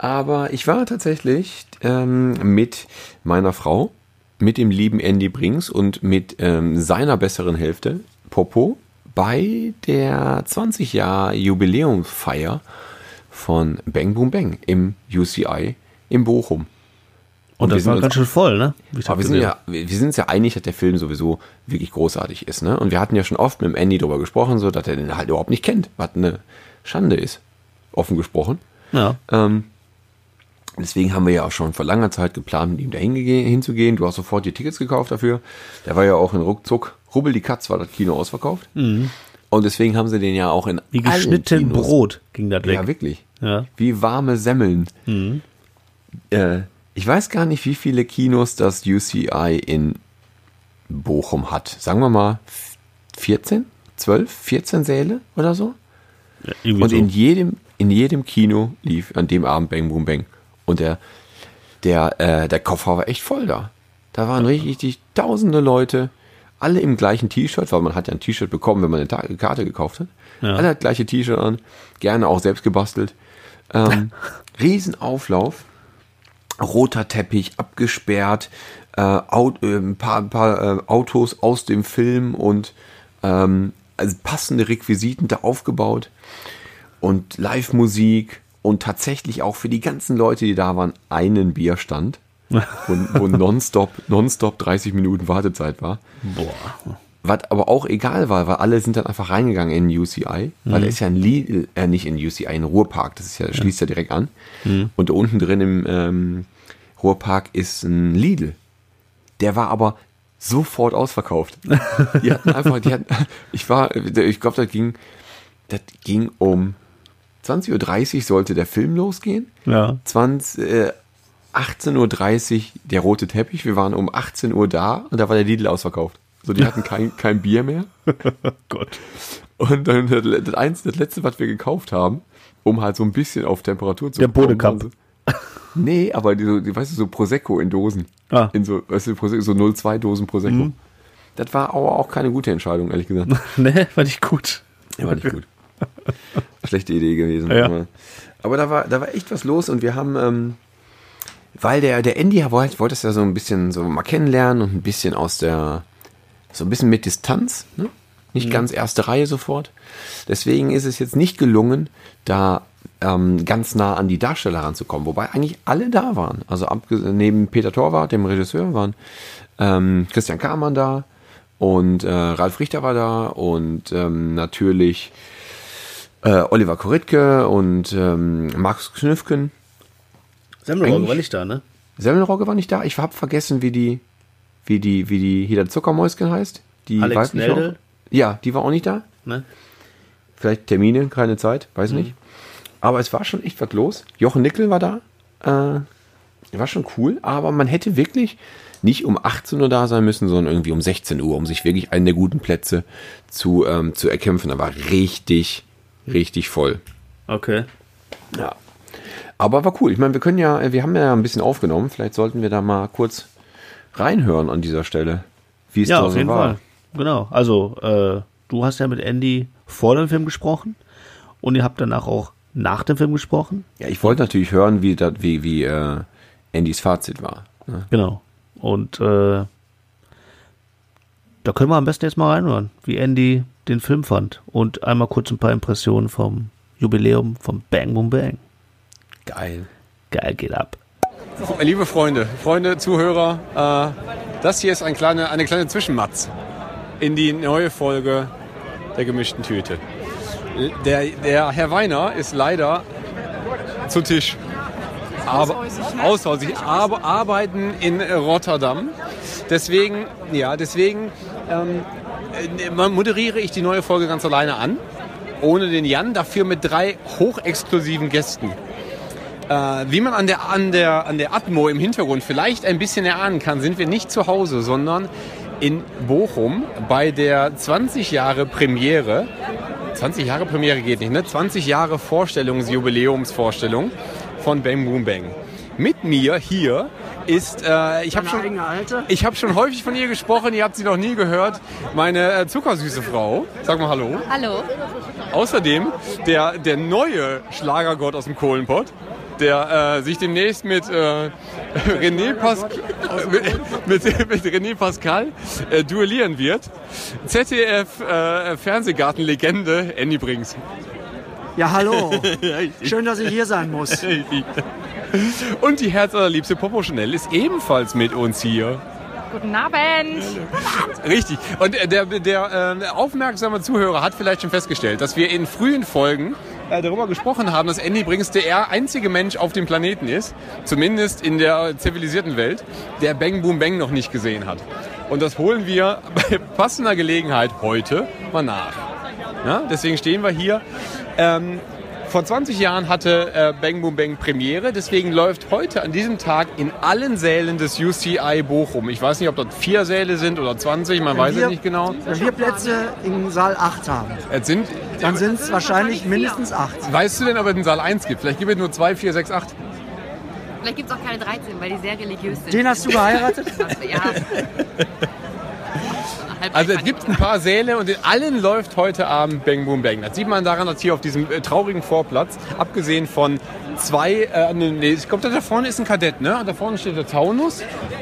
Aber ich war tatsächlich ähm, mit meiner Frau, mit dem lieben Andy Brings und mit ähm, seiner besseren Hälfte, Popo, bei der 20 Jahr Jubiläumsfeier von Bang Boom Bang im UCI in Bochum. und wir das sind war ganz schön voll, ne? Aber wir sind, ja, wir sind uns ja einig, dass der Film sowieso wirklich großartig ist. Ne? Und wir hatten ja schon oft mit dem Andy darüber gesprochen, so, dass er den halt überhaupt nicht kennt, was eine Schande ist. Offen gesprochen. Ja. Ähm, deswegen haben wir ja auch schon vor langer Zeit geplant, mit ihm da hinzugehen. Du hast sofort die Tickets gekauft dafür. Der war ja auch in Ruckzuck. Rubbel die Katz war das Kino ausverkauft. Und deswegen haben sie den ja auch in Mhm. Wie geschnitten Brot ging das weg. Ja, wirklich. Ja. Wie warme Semmeln. Äh, ich weiß gar nicht, wie viele Kinos das UCI in Bochum hat. Sagen wir mal 14, 12, 14 Säle oder so. Ja, Und so. in jedem, in jedem Kino lief an dem Abend Bang Boom Bang. Und der, der, äh, der Koffer war echt voll da. Da waren richtig, tausende Leute, alle im gleichen T-Shirt, weil man hat ja ein T-Shirt bekommen, wenn man eine Karte gekauft hat. Ja. Alle hat gleiche T-Shirt an, gerne auch selbst gebastelt. Ähm, Riesenauflauf, roter Teppich, abgesperrt, äh, Aut äh, ein paar, ein paar äh, Autos aus dem Film und ähm, also passende Requisiten da aufgebaut und Live-Musik und tatsächlich auch für die ganzen Leute, die da waren, einen Bierstand, wo, wo nonstop, nonstop 30 Minuten Wartezeit war. Boah. Was aber auch egal war, weil alle sind dann einfach reingegangen in UCI, weil da ist ja ein Lidl, äh, nicht in UCI, ein Ruhrpark, das ist ja, schließt ja direkt an. Und da unten drin im ähm, Ruhrpark ist ein Lidl. Der war aber sofort ausverkauft. Die hatten einfach, die hatten, ich war, ich glaube, das ging, das ging um 20.30 Uhr sollte der Film losgehen. Ja. 20, äh, 18.30 Uhr der rote Teppich. Wir waren um 18 Uhr da und da war der Lidl ausverkauft. So, die hatten kein, kein Bier mehr. Gott. Und dann das, eins, das letzte, was wir gekauft haben, um halt so ein bisschen auf Temperatur zu Der kommen, Bodekamp. waren so- Nee, aber die, die, weißt du, so Prosecco in Dosen. Ah. In so, weißt du, Prosecco, so 0,2 Dosen Prosecco. Das war aber auch keine gute Entscheidung, ehrlich gesagt. ne, war nicht gut. Ja, war nicht gut. Schlechte Idee gewesen. Ja. Aber, aber da war, da war echt was los und wir haben, ähm, weil der, der Andy wollte, wollte es ja so ein bisschen so mal kennenlernen und ein bisschen aus der, so ein bisschen mit Distanz, ne? Nicht ganz erste Reihe sofort. Deswegen ist es jetzt nicht gelungen, da ähm, ganz nah an die Darsteller ranzukommen, wobei eigentlich alle da waren. Also neben Peter Torwart, dem Regisseur, waren ähm, Christian Kamann da und äh, Ralf Richter war da und ähm, natürlich äh, Oliver Koritke und ähm, Markus Knüffken. Semmelrogge war nicht da, ne? Semmelrogge war nicht da. Ich habe vergessen, wie die, wie die, wie die hier der Zuckermäuschen heißt. Die Alex Nelde? Ja, die war auch nicht da. ne? Vielleicht Termine, keine Zeit, weiß Mhm. nicht. Aber es war schon echt was los. Jochen Nickel war da. Äh, war schon cool, aber man hätte wirklich nicht um 18 Uhr da sein müssen, sondern irgendwie um 16 Uhr, um sich wirklich einen der guten Plätze zu, ähm, zu erkämpfen. Da war richtig, richtig voll. Okay. Ja. Aber war cool. Ich meine, wir können ja, wir haben ja ein bisschen aufgenommen. Vielleicht sollten wir da mal kurz reinhören an dieser Stelle, wie es Ja, da auf so jeden war. Fall. Genau. Also, äh, du hast ja mit Andy vor dem Film gesprochen und ihr habt danach auch nach dem Film gesprochen. Ja, ich wollte natürlich hören, wie, dat, wie, wie äh, Andys Fazit war. Ne? Genau. Und äh, da können wir am besten jetzt mal reinhören, wie Andy den Film fand und einmal kurz ein paar Impressionen vom Jubiläum vom Bang Boom Bang. Geil. Geil geht ab. Liebe Freunde, Freunde, Zuhörer, äh, das hier ist ein kleine, eine kleine Zwischenmatz in die neue Folge der gemischten Tüte. Der, der Herr Weiner ist leider zu Tisch. Aber, aushäusig, aber arbeiten in Rotterdam. Deswegen, ja, deswegen ähm, äh, moderiere ich die neue Folge ganz alleine an. Ohne den Jan, dafür mit drei hochexklusiven Gästen. Äh, wie man an der, an, der, an der Atmo im Hintergrund vielleicht ein bisschen erahnen kann, sind wir nicht zu Hause, sondern in Bochum bei der 20 Jahre Premiere. 20 Jahre Premiere geht nicht, ne? 20 Jahre Vorstellungsjubiläumsvorstellung von Bang Boom Bang. Mit mir hier ist, äh, ich habe schon, ich habe schon häufig von ihr gesprochen, ihr habt sie noch nie gehört, meine äh, zuckersüße Frau. Sag mal Hallo. Hallo. Außerdem der, der neue Schlagergott aus dem Kohlenpott, der äh, sich demnächst mit, äh, René, Pas mit, mit, mit René Pascal äh, duellieren wird. ZDF äh, Fernsehgartenlegende Andy Brings. Ja, hallo. Schön, dass ich hier sein muss. Und die herzallerliebste Popo Chanel ist ebenfalls mit uns hier. Guten Abend. Richtig. Und äh, der, der äh, aufmerksame Zuhörer hat vielleicht schon festgestellt, dass wir in frühen Folgen äh, darüber gesprochen haben, dass Andy Brings der einzige Mensch auf dem Planeten ist, zumindest in der zivilisierten Welt, der Bang Boom Bang noch nicht gesehen hat. Und das holen wir bei passender Gelegenheit heute mal nach. Ja, deswegen stehen wir hier. Ähm, vor 20 Jahren hatte äh, Bang Boom Bang Premiere, deswegen läuft heute an diesem Tag in allen Sälen des UCI Bochum. Ich weiß nicht, ob dort vier Säle sind oder 20, man weiß es wir- nicht genau. Wenn wir Plätze in Saal 8 haben, Es sind, dann sind es wahrscheinlich mindestens 8. weißt du denn, ob es einen Saal 1 gibt? Vielleicht gibt es nur 2, 4, 6, 8. Vielleicht gibt es auch keine 13, weil die sehr religiös sind. Den hast du geheiratet? Ja. Also es gibt ein paar Säle und in allen läuft heute Abend Bang Boom Bang. Das sieht man daran, dass hier auf diesem äh, traurigen Vorplatz, abgesehen von zwei, äh, nee, nee, ich glaube, da vorne ist ein Kadett, ne? Da vorne steht der Taunus,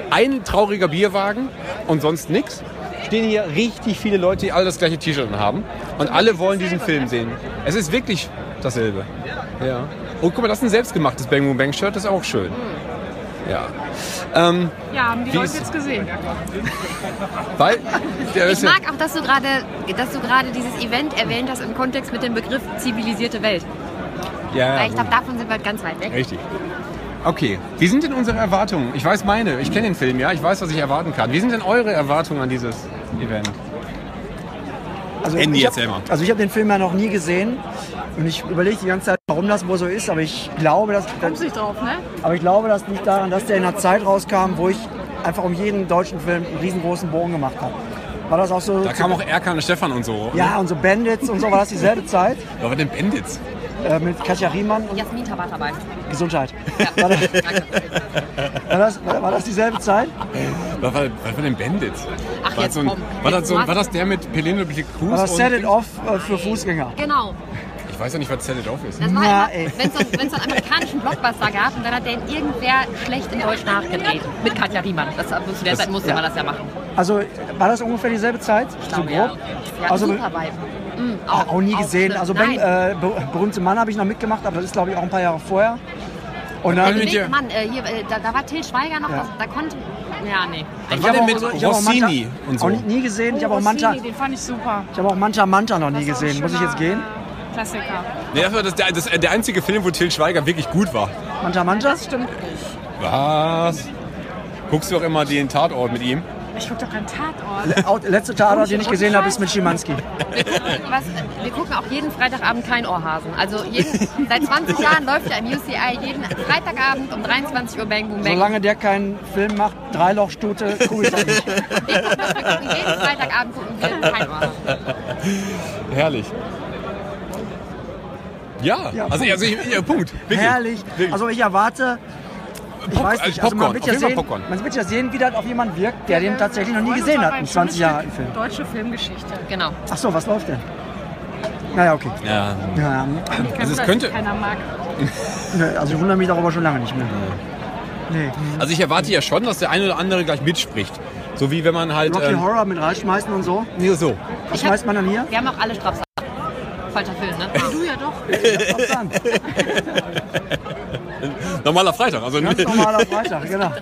ein trauriger Bierwagen und sonst nichts. Stehen hier richtig viele Leute, die alle das gleiche T-Shirt haben und alle wollen diesen Film sehen. Es ist wirklich dasselbe. Ja. Und guck mal, das ist ein selbstgemachtes Bang Boom Bang Shirt, das ist auch schön. Ja. Ähm, Ja, haben die Leute jetzt gesehen. weil der Ich mag auch, dass du gerade, dass du gerade dieses Event erwähnt hast im Kontext mit dem Begriff zivilisierte Welt. ja, Weil ich glaube, davon sind wir ganz weit weg. Richtig. Okay, wie sind denn unsere Erwartungen? Ich weiß meine, ich kenne den Film, ja, ich weiß, was ich erwarten kann. Wie sind denn eure Erwartungen an dieses Event? Also Andy, ich hab- erzähl mal. Also ich habe den Film ja noch nie gesehen und ich überlege die ganze Zeit, warum das wohl so ist, aber ich glaube, dass, Kommst nicht drauf, ne? aber ich glaube, das liegt daran, dass der in einer Zeit rauskam, wo ich einfach um jeden deutschen Film einen riesengroßen Bogen gemacht habe. War das auch so? Da kam auch Erkan und Stefan und so. ja, und so Bandits und so, war das dieselbe Zeit Was war denn Bandits? Äh, mit Katja Riemann und Jasmin war dabei. Gesundheit. War das, war, das, war, war das dieselbe Zeit? Was war, was war denn Bandits? Ach, war, jetzt das so ein, komm. war, das so, war das der mit Penelope Cruz? War das Set It? Off äh, für Fußgänger? Genau. Ich weiß ja nicht, was Set It Off ist. Das war immer, wenn es so, so einen amerikanischen Blockbuster gab und dann hat den irgendwer schlecht in Deutsch nachgedreht. Mit Katja Riemann. Das, zu der Das- Zeit musste ja. man das ja machen. Also war das ungefähr dieselbe Zeit? Ich so glaube, ja. grob? Ja, Also- super Vibe. auch, auch nie auch gesehen. schlimm. Also ben, äh, Be- berühmte Mann habe ich noch mitgemacht, aber das ist glaube ich auch ein paar Jahre vorher. Und dann, mit dir- Mann, äh, hier, äh, da, da war Till Schweiger noch, Ja. das, da konnte. Ja, nee. Ich war habe auch, mit ich habe auch Manta, Rossini und so? auch nie, nie gesehen. Ich habe auch Manta, Rossini, den fand ich super. ich habe auch Manta Manta noch nie gesehen. Muss ich jetzt gehen? Klassiker. Nee, das war das, der, das, der einzige Film, wo Till Schweiger wirklich gut war. Manta Manta? Das stimmt nicht. Was? Guckst du auch immer den Tatort mit ihm? Ich gucke doch keinen Tatort. Letzte Tatort, den ich gesehen habe, ist mit Schimanski. Wir gucken, was, wir gucken auch jeden Freitagabend kein Ohrhasen. Also jeden, seit 20 Jahren läuft ja im UCI jeden Freitagabend um 23 Uhr Bang Boom Bang. Solange der keinen Film macht, Dreilochstute, ich das nicht. Wir gucken, wir gucken jeden Freitagabend gucken wir kein Ohrhasen. Herrlich. Ja, Ja, also, Punkt. also ich, ja, Punkt. Wirklich. Herrlich. Also ich erwarte, ich Pop- weiß äh, nicht, also man wird, ja sehen, man wird ja sehen, wie das auf jemanden wirkt, der den tatsächlich noch nie gesehen hat, einen 20 Jahre alten Film. Deutsche Filmgeschichte. Genau. Ach so, was läuft denn? Naja, okay. Ja. Ja, Also es könnte, Keiner mag. also ich wundere mich darüber schon lange nicht mehr. Nee. also ich erwarte ja schon, dass der eine oder andere gleich mitspricht. So wie wenn man halt. Rocky Ähm, Horror mit reinschmeißen und so. nee, so. Was Ich hab- schmeißt man dann hier? Wir haben auch alle Strafsachen. Falscher Film, ne? Doch. Normaler Freitag. Also Ganz normaler Freitag, genau.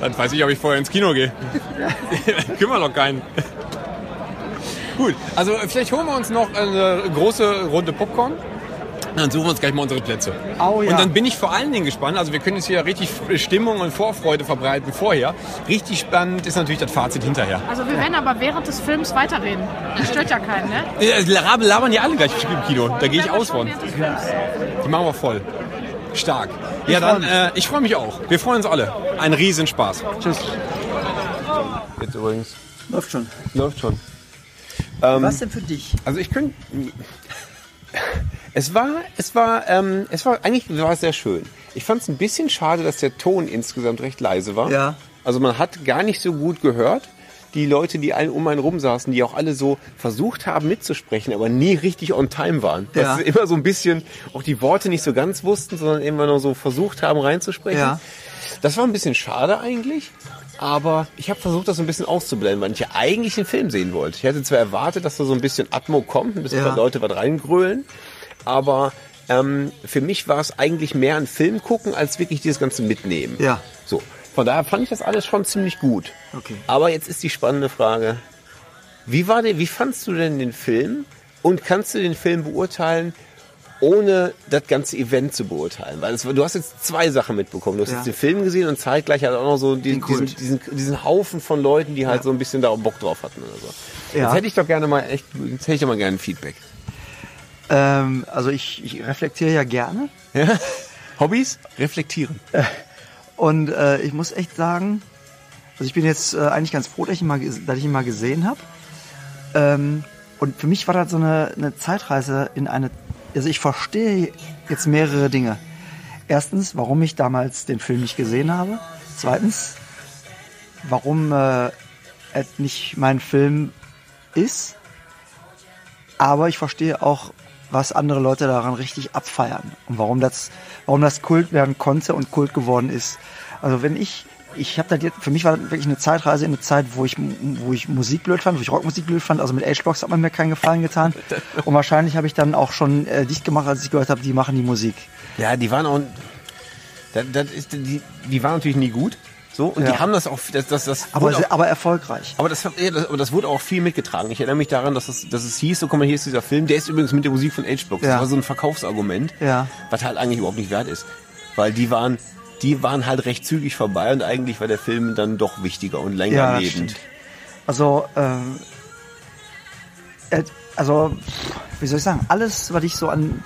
dann weiß ich, ob ich vorher ins Kino gehe. Kümmert doch keinen. Gut, also vielleicht holen wir uns noch eine große Runde Popcorn. Dann suchen wir uns gleich mal unsere Plätze. Oh ja. Und dann bin ich vor allen Dingen gespannt. Also wir können jetzt hier richtig Stimmung und Vorfreude verbreiten vorher. Richtig spannend ist natürlich das Fazit hinterher. Also wir werden aber während des Films weiterreden. Das stört ja keinen, ne? Äh, Labern ja alle gleich im Kino. Da gehe ich aus von. Die machen wir voll. Stark. Ja, dann, äh, ich freue mich auch. Wir freuen uns alle. Ein Riesenspaß. Tschüss. Jetzt übrigens. Läuft schon. Läuft schon. Was denn für dich? Also ich könnte. Es war, es war, ähm, es war eigentlich war es sehr schön. Ich fand es ein bisschen schade, dass der Ton insgesamt recht leise war. Ja. Also man hat gar nicht so gut gehört. Die Leute, die einen um einen rum saßen, die auch alle so versucht haben mitzusprechen, aber nie richtig on time waren. Ja. Das ist immer so ein bisschen auch die Worte nicht so ganz wussten, sondern immer nur so versucht haben reinzusprechen. Ja. Das war ein bisschen schade eigentlich. Aber ich habe versucht, das so ein bisschen auszublenden, weil ich ja eigentlich den Film sehen wollte. Ich hätte zwar erwartet, dass da so ein bisschen Atmo kommt, ein bisschen Ja. Leute was reingrölen, aber ähm, für mich war es eigentlich mehr ein Film gucken, als wirklich dieses ganze Mitnehmen. Ja. So. Von daher fand ich das alles schon ziemlich gut. Okay. Aber jetzt ist die spannende Frage: Wie war der, wie fandst du denn den Film? Und kannst du den Film beurteilen, ohne das ganze Event zu beurteilen? Weil es, du hast jetzt zwei Sachen mitbekommen. Du hast Ja. jetzt den Film gesehen und zeitgleich halt auch noch so diesen, Kult. diesen, diesen Haufen von Leuten, die halt so ein bisschen da Bock drauf hatten oder so. Ja. Jetzt hätte ich doch gerne mal echt, jetzt hätte ich doch mal gerne ein Feedback. Ähm, also ich, ich reflektiere ja gerne. Hobbys? Reflektieren. Und äh, ich muss echt sagen, also ich bin jetzt äh, eigentlich ganz froh, dass ich ihn mal, dass ich ihn mal gesehen habe. Ähm, und für mich war das so eine, eine Zeitreise in eine. Also ich verstehe jetzt mehrere Dinge. Erstens, warum ich damals den Film nicht gesehen habe. Zweitens, warum äh, es nicht mein Film ist. Aber ich verstehe auch, was andere Leute daran richtig abfeiern und warum das, warum das Kult werden konnte und Kult geworden ist. Also wenn ich, ich habe da jetzt, für mich war das wirklich eine Zeitreise in eine Zeit, wo ich, wo ich Musik blöd fand, wo ich Rockmusik blöd fand. Also mit H-Box hat man mir keinen Gefallen getan. Und wahrscheinlich habe ich dann auch schon äh, dicht gemacht, als ich gehört habe, die machen die Musik. Ja, die waren auch. Das, das ist, die, die waren natürlich nie gut. So, und Ja. die haben das auch. Das, das, das Aber, auch, aber erfolgreich. aber, das, ja, das, aber das wurde auch viel mitgetragen. Ich erinnere mich daran, dass es, dass es hieß, so komm mal, hier ist dieser Film, der ist übrigens mit der Musik von H-Box. Ja. Das war so ein Verkaufsargument, Ja. was halt eigentlich überhaupt nicht wert ist. Weil die waren, die waren halt recht zügig vorbei und eigentlich war der Film dann doch wichtiger und länger Ja, lebend. stimmt. Also, ähm, äh, also, wie soll ich sagen, alles, was ich so an,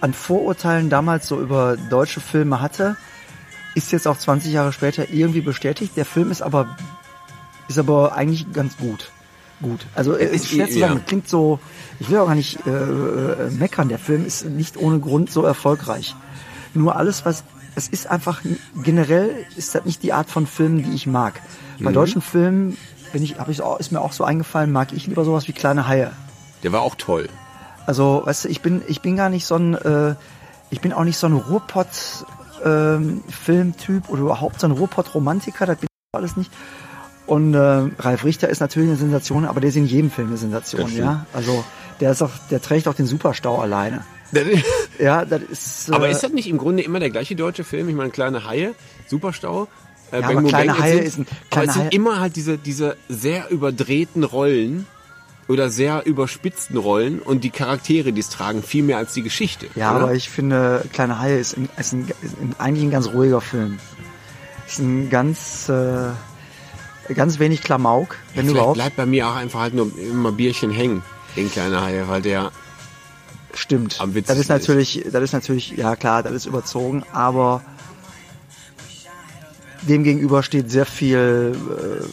an Vorurteilen damals so über deutsche Filme hatte, ist jetzt auch 20 Jahre später irgendwie bestätigt. Der Film ist aber, ist aber eigentlich ganz gut. Gut. Also, ist schwer zu ja. sagen, klingt so, ich will auch gar nicht äh, äh, meckern. Der Film ist nicht ohne Grund so erfolgreich. Nur alles, was, es ist einfach, generell ist das nicht die Art von Filmen, die ich mag. Bei deutschen Filmen, bin ich, ich ist mir auch so eingefallen, mag ich lieber sowas wie kleine Haie. Der war auch toll. Also, weißt du, ich bin, ich bin gar nicht so ein, äh, ich bin auch nicht so ein Ruhrpott-Filmtyp oder überhaupt so ein Ruhrpott-Romantiker, das bin ich alles nicht. Und äh, Ralf Richter ist natürlich eine Sensation, aber der ist in jedem Film eine Sensation, ja. Also der ist auch, der trägt auch den Superstau alleine. Ja, das ist. Äh, Aber ist das nicht im Grunde immer der gleiche deutsche Film? Ich meine, Kleine Haie, Superstau. Äh, Ja, Bang aber Kleine Bang, Haie sind, ist ein- aber Kleine es sind Haie- immer halt diese, diese sehr überdrehten Rollen oder sehr überspitzten Rollen und die Charaktere, die es tragen, viel mehr als die Geschichte. Ja, oder? aber ich finde, Kleine Haie ist, ein, ist, ein, ist ein, eigentlich ein ganz ruhiger Film. Ist ein ganz, äh, ganz wenig Klamauk, wenn Vielleicht überhaupt. bleibt bei mir auch einfach halt nur immer Bierchen hängen, den Kleine Haie, weil der Stimmt. am Das ist natürlich, das ist natürlich, ja klar, das ist überzogen, aber dem gegenüber steht sehr viel äh,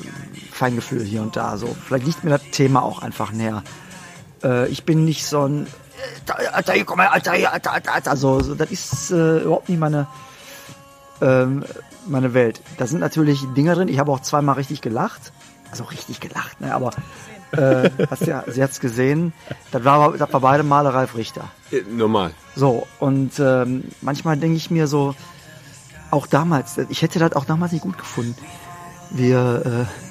Feingefühl hier und da. So, vielleicht liegt mir das Thema auch einfach näher. Äh, ich bin nicht so ein, äh, Alter, hier, komm mal, Alter, hier, Alter, Alter, Alter. So, so, das ist äh, überhaupt nicht meine, ähm, meine Welt. Da sind natürlich Dinger drin. Ich habe auch zweimal richtig gelacht. Also richtig gelacht, ne? Aber äh, hast ja, sie hat's gesehen. Das war, das war beide Male Ralf Richter. Äh, normal. So, und ähm, manchmal denke ich mir so, auch damals, ich hätte das auch damals nicht gut gefunden. Wir, äh,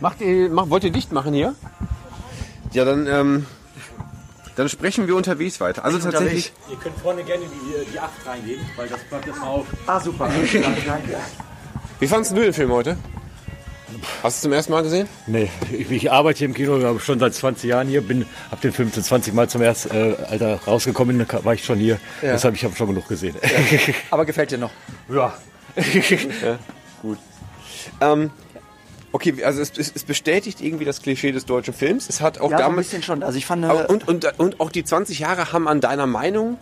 Macht ihr, mach, wollt ihr dicht machen hier? Ja, dann, ähm, dann sprechen wir unterwegs weiter. Also tatsächlich. Ihr könnt vorne gerne die, die 8 reingehen, weil das bleibt jetzt mal auf. ah, super. Danke. Wie fandest du den Film heute? Hast du es zum ersten Mal gesehen? Nee, ich, ich arbeite hier im Kino schon seit 20 Jahren hier, bin, hab den Film zu 20 Mal zum ersten äh, Alter rausgekommen, bin, war ich schon hier. Deshalb ich habe schon genug gesehen. Aber gefällt dir noch? Ja. Gut. Ähm, okay, also es, es, es bestätigt irgendwie das Klischee des deutschen Films. Es hat auch Ja, so ein damals. bisschen schon. Also ich fand, äh, und, und, und auch die 20 Jahre haben an deiner Meinung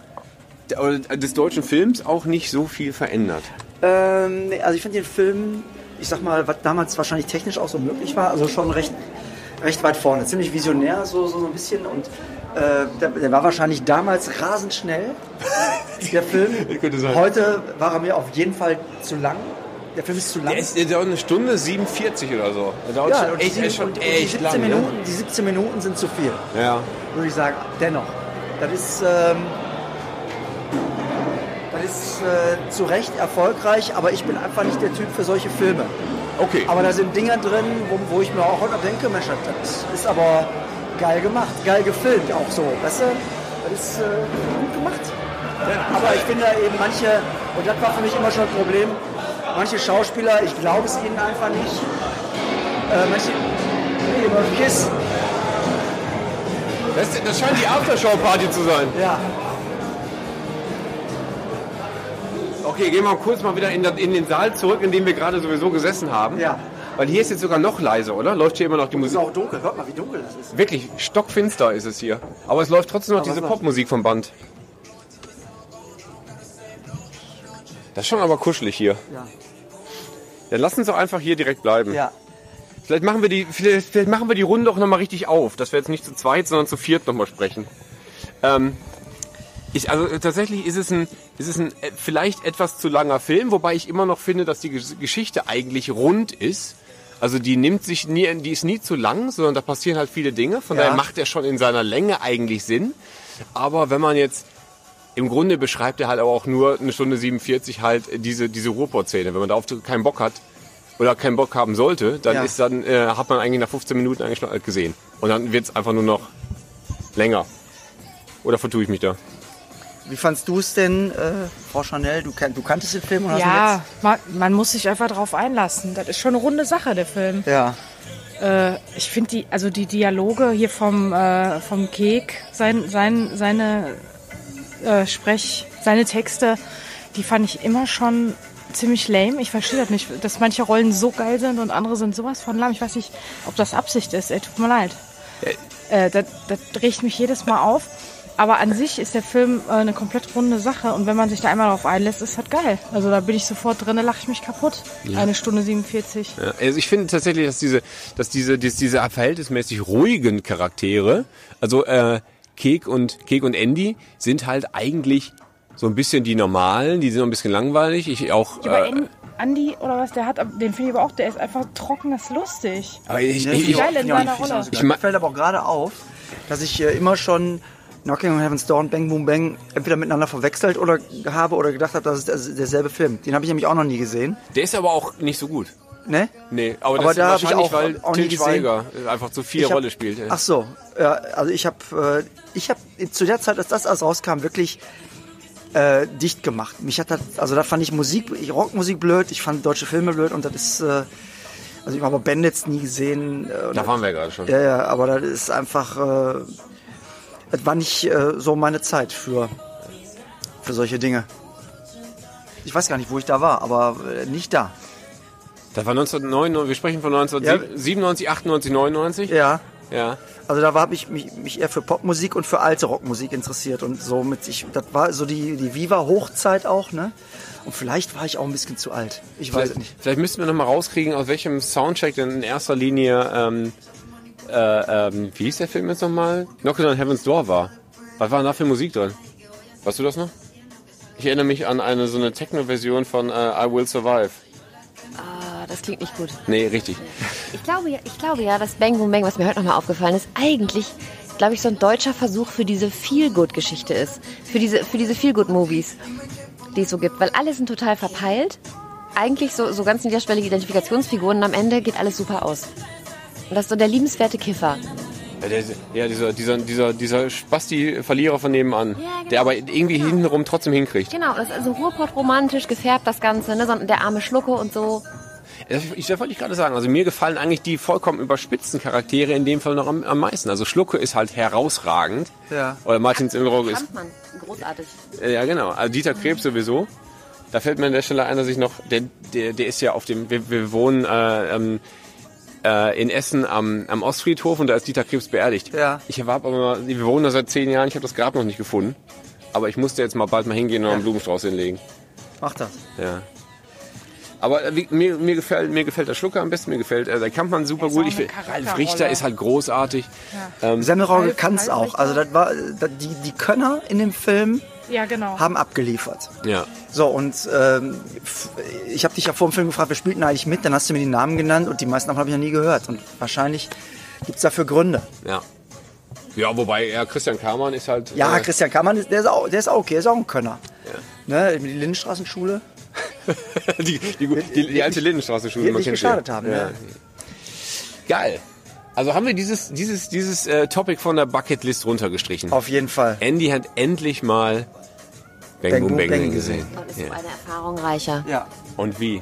oder des deutschen Films auch nicht so viel verändert. ähm, also ich finde den Film, ich sag mal, was damals wahrscheinlich technisch auch so möglich war, also schon recht, recht weit vorne. Ziemlich visionär, so, so, so ein bisschen. Und äh, der, der war wahrscheinlich damals rasend schnell, der Film. Heute war er mir auf jeden Fall zu lang. Der Film ist zu lang. Der, ist, der dauert eine Stunde 47 oder so. Der dauert Ja, schon die, echt, und, die, echt 17 lang. Minuten, die 17 Minuten sind zu viel? Ja. würde ich sagen. Dennoch. Das ist, ähm, das ist äh, zu Recht erfolgreich, aber ich bin einfach nicht der Typ für solche Filme. Okay. Aber da sind Dinger drin, wo, wo ich mir auch heute denke, Mensch, das ist aber geil gemacht, geil gefilmt auch so, weißt du? Das ist äh, gut gemacht. Aber ich finde eben manche, und das war für mich immer schon ein Problem, manche Schauspieler, ich glaube es ihnen einfach nicht. Äh, manche, nee, Kiss, Das, das scheint die Aftershow-Party zu sein. ja. Okay, gehen wir mal kurz mal wieder in, in den Saal zurück, in dem wir gerade sowieso gesessen haben. Ja. Weil hier ist jetzt sogar noch leiser, oder? Läuft hier immer noch die Es Musik? ist auch dunkel, hört mal, wie dunkel das ist. Wirklich, stockfinster ist es hier. Aber es läuft trotzdem noch Aber diese Popmusik vom Band. Das ist schon aber kuschelig hier. Ja. Dann lass uns doch einfach hier direkt bleiben. Ja. Vielleicht machen wir die, vielleicht, vielleicht machen wir die Runde auch nochmal richtig auf, dass wir jetzt nicht zu zweit, sondern zu viert nochmal sprechen. Ähm, ich, also äh, tatsächlich ist es ein, ist es ein äh, vielleicht etwas zu langer Film, wobei ich immer noch finde, dass die Ges- Geschichte eigentlich rund ist. Also die nimmt sich nie, die ist nie zu lang, sondern da passieren halt viele Dinge. Von Ja. daher macht er schon in seiner Länge eigentlich Sinn. Aber wenn man jetzt im Grunde beschreibt er halt aber auch nur eine Stunde 47 halt diese, diese Ruhrpott-Szene. Wenn man darauf keinen Bock hat oder keinen Bock haben sollte, dann Ja. ist dann, äh, hat man eigentlich nach 15 Minuten eigentlich schon alles gesehen. Und dann wird es einfach nur noch länger. Oder vertue ich mich da? Wie fandst du es denn, äh, Frau Chanel? Du, kan du kanntest den Film ihn Ja, man, man muss sich einfach darauf einlassen. Das ist schon eine runde Sache, der Film. Ja. Äh, ich finde die, also die Dialoge hier vom, äh, vom Kek, sein, sein, seine äh, Sprech, seine Texte, die fand ich immer schon ziemlich lame. Ich verstehe das nicht, dass manche Rollen so geil sind und andere sind sowas von lahm. Ich weiß nicht, ob das Absicht ist. Ey, tut mir leid. Äh, das, das regt mich jedes Mal auf. Aber an sich ist der Film äh, eine komplett runde Sache und wenn man sich da einmal darauf einlässt, ist das geil. Also da bin ich sofort drin, da lache ich mich kaputt. Eine Stunde 47. Ja, also ich finde tatsächlich, dass diese, dass diese, dass diese verhältnismäßig ruhigen Charaktere, also äh, Kek und Kek und Andy, sind halt eigentlich so ein bisschen die normalen, die sind noch ein bisschen langweilig. Ich auch. Ja, aber Äh, An- Andi oder was der hat, den finde ich aber auch, der ist einfach trocken, das ist lustig. aber ich, Ja, ich, ich, geil in ich seiner ich Rolle. Ich Mir fällt aber auch gerade auf, dass ich äh, immer schon Knocking on Heaven's Door und Bang Boom Bang entweder miteinander verwechselt oder habe oder gedacht habe, das ist der- derselbe Film. Den habe ich nämlich auch noch nie gesehen. Der ist aber auch nicht so gut. Ne? Nee, aber, Aber das da hab ist ich wahrscheinlich, auch- weil auch Til. Schweiger einfach zu viel hab- Rolle spielt. Ach so, ja, also ich habe äh, ich habe zu der Zeit, als das alles rauskam, wirklich äh, dicht gemacht. Mich hat das, also da fand ich Musik, ich Rockmusik blöd, ich fand deutsche Filme blöd und das ist, äh, also ich habe Bandits nie gesehen. Äh, Da waren wir gerade schon. Ja, ja, aber das ist einfach, äh, das war nicht äh, so meine Zeit für für solche Dinge. Ich weiß gar nicht, wo ich da war, aber äh, nicht da. Das war 1999, wir sprechen von 1997, 98, 99. Ja. Ja. Also da habe ich mich, mich eher für Popmusik und für alte Rockmusik interessiert und somit ich das war so die die Viva Hochzeit auch, ne? Und vielleicht war ich auch ein bisschen zu alt. Ich weiß es Vielleicht, nicht. vielleicht müssten wir noch mal rauskriegen, aus welchem Soundtrack denn in erster Linie, ähm, äh, ähm, wie hieß der Film jetzt nochmal? Knocking on Heaven's Door war. Was war denn da für Musik drin? Weißt du das noch? Ich erinnere mich an eine so eine Techno-Version von äh, I Will Survive. Ah, das klingt nicht gut. Nee, richtig. Ich glaube, ja, ich glaube ja, dass Bang Boom Bang, was mir heute nochmal aufgefallen ist, eigentlich, glaube ich, so ein deutscher Versuch für diese Feel-Good-Geschichte ist. Für diese, für diese Feel-Good-Movies, die es so gibt. Weil alle sind total verpeilt. Eigentlich so, so ganz niederschwellige Identifikationsfiguren und am Ende geht alles super aus. Und das ist so der liebenswerte Kiffer. Ja, der, ja dieser, dieser, dieser, dieser Spasti-Verlierer von nebenan, genau. der aber irgendwie hintenrum trotzdem hinkriegt. Genau, das ist also Ruhrpott romantisch gefärbt, das Ganze, ne? der arme Schlucke und so. Das, ich, das wollte ich gerade sagen. Also mir gefallen eigentlich die vollkommen überspitzten Charaktere in dem Fall noch am, am meisten. Also Schlucke ist halt herausragend. Ja. Oder Martin Zimmerog ist. Kampmann, großartig. äh, Ja, genau. Also Dieter Krebs sowieso. Da fällt mir an der Stelle ein, dass ich noch, der, der, der ist ja auf dem, wir, wir wohnen äh, ähm, äh, in Essen am, am Ostfriedhof und da ist Dieter Krebs beerdigt. Ja. Ich habe aber mal, wir wohnen da seit zehn Jahren, ich habe das Grab noch nicht gefunden. Aber ich musste jetzt mal bald mal hingehen und einen Blumenstrauß hinlegen. Mach das. Ja. Aber äh, wie- mir, mir, gefällt, mir gefällt der Schlucker am besten, mir gefällt äh, der Kampmann super gut. Ich will, Ralf. Richter ist halt großartig. Ähm, Semmelrogge kann es auch. Also das war das, die die Könner in dem Film Ja, genau. haben abgeliefert. ja. So, und ähm, ich habe dich ja vor dem Film gefragt, wer spielt denn eigentlich mit? Dann hast du mir die Namen genannt und die meisten Namen habe ich noch nie gehört. Und wahrscheinlich gibt es dafür Gründe. ja. Ja, wobei ja, Christian Kamann ist halt. Ja, äh, Christian Kammann, ist- der ist auch, der ist auch okay, der ist auch ein Könner. Ne, die Lindenstraßenschule. die, die, die, die alte Lindenstraße-Schule. Die man nicht geschadet haben, Ja. ja. Geil. Also haben wir dieses, dieses, dieses äh, Topic von der Bucketlist runtergestrichen. Auf jeden Fall. Andy hat endlich mal Bang, Bang Boom Boom Bang, Bang gesehen. Und ist Ja. eine Erfahrung reicher. Ja. Und wie?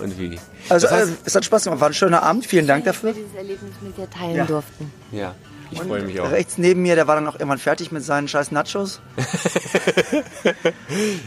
Und wie? Also Das heißt- äh, es hat Spaß gemacht, war ein schöner Abend, vielen Dank Dass wir dafür. dieses Erlebnis mit dir teilen Ja. durften. Ja, ich freue mich auch. Rechts neben mir, der war dann auch irgendwann fertig mit seinen scheiß Nachos.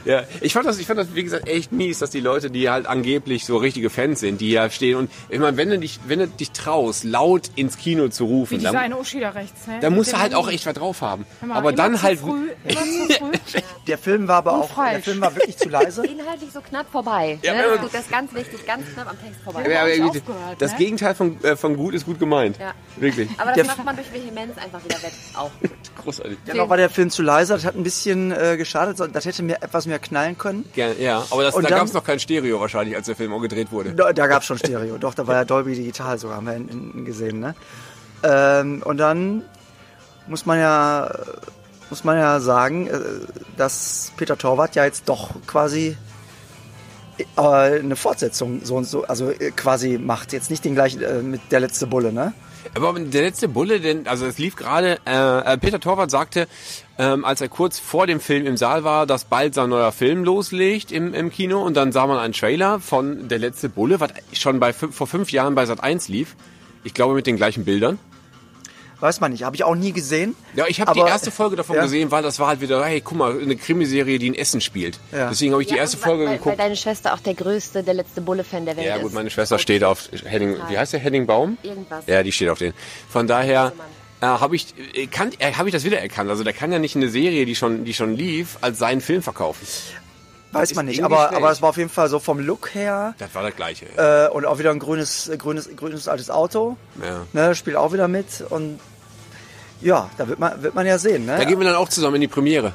Ja, ich fand das, ich fand das, wie gesagt, echt mies, dass die Leute, die halt angeblich so richtige Fans sind, die ja stehen und, ich meine, wenn du dich, wenn du dich traust, laut ins Kino zu Wie rufen, diese dann, eine Uschi da rechts. Ne? dann musst du halt auch echt was drauf haben. Mal, Aber dann halt, Früh, immer zu früh. Der Film war aber Und auch, der falsch. Film war wirklich zu leise. Inhaltlich so knapp vorbei. Ja, ne? das, das ist ganz wichtig, ganz knapp am Text vorbei. ja, aber das ne? Gegenteil von, äh, von gut ist gut gemeint. Ja. Wirklich. Aber das Der- macht man durch Vehemenz einfach wieder wett. Auch. Großartig. Dennoch war der Film zu leise, das hat ein bisschen äh, geschadet, das hätte mir etwas mehr knallen können. Gerne, ja, aber das, da gab es noch kein Stereo wahrscheinlich, als der Film auch gedreht wurde. Da, da gab es schon Stereo, doch, da war ja Dolby Digital sogar, haben wir in, in, gesehen, ne? Ähm, und dann muss man ja, muss man ja sagen, äh, dass Peter Torwart ja jetzt doch quasi äh, eine Fortsetzung so und so, also äh, quasi macht. Jetzt nicht den gleichen äh, mit der letzte Bulle, ne? Aber der letzte Bulle, denn, also es lief gerade, äh, äh, Peter Torwart sagte, ähm, als er kurz vor dem Film im Saal war, dass bald sein neuer Film loslegt im, im Kino und dann sah man einen Trailer von Der letzte Bulle, was schon bei vor fünf Jahren bei Sat 1 lief. Ich glaube mit den gleichen Bildern. Weiß man nicht, habe ich auch nie gesehen. Ja, ich habe die erste Folge davon ja. gesehen, weil das war halt wieder, hey, guck mal, eine Krimiserie, die in Essen spielt. Ja. Deswegen habe ich die Ja, erste und Folge weil, weil, weil geguckt. deine Schwester auch der größte, der letzte Bulle-Fan der Welt Ja ist. gut, meine Schwester steht auf Henning, wie heißt der, Henning Baum? Irgendwas. Ja, die steht auf den. Von daher äh, habe ich, äh, kann, äh, hab ich das wiedererkannt. Also der kann ja nicht eine Serie, die schon, die schon lief, als seinen Film verkaufen. Weiß man nicht, aber, aber es war auf jeden Fall so vom Look her Das war das Gleiche. äh, und auch wieder ein grünes, grünes, grünes altes Auto. ja. Ne, spielt auch wieder mit und ja, da wird man, wird man ja sehen. Ne? Da gehen wir dann auch zusammen in die Premiere.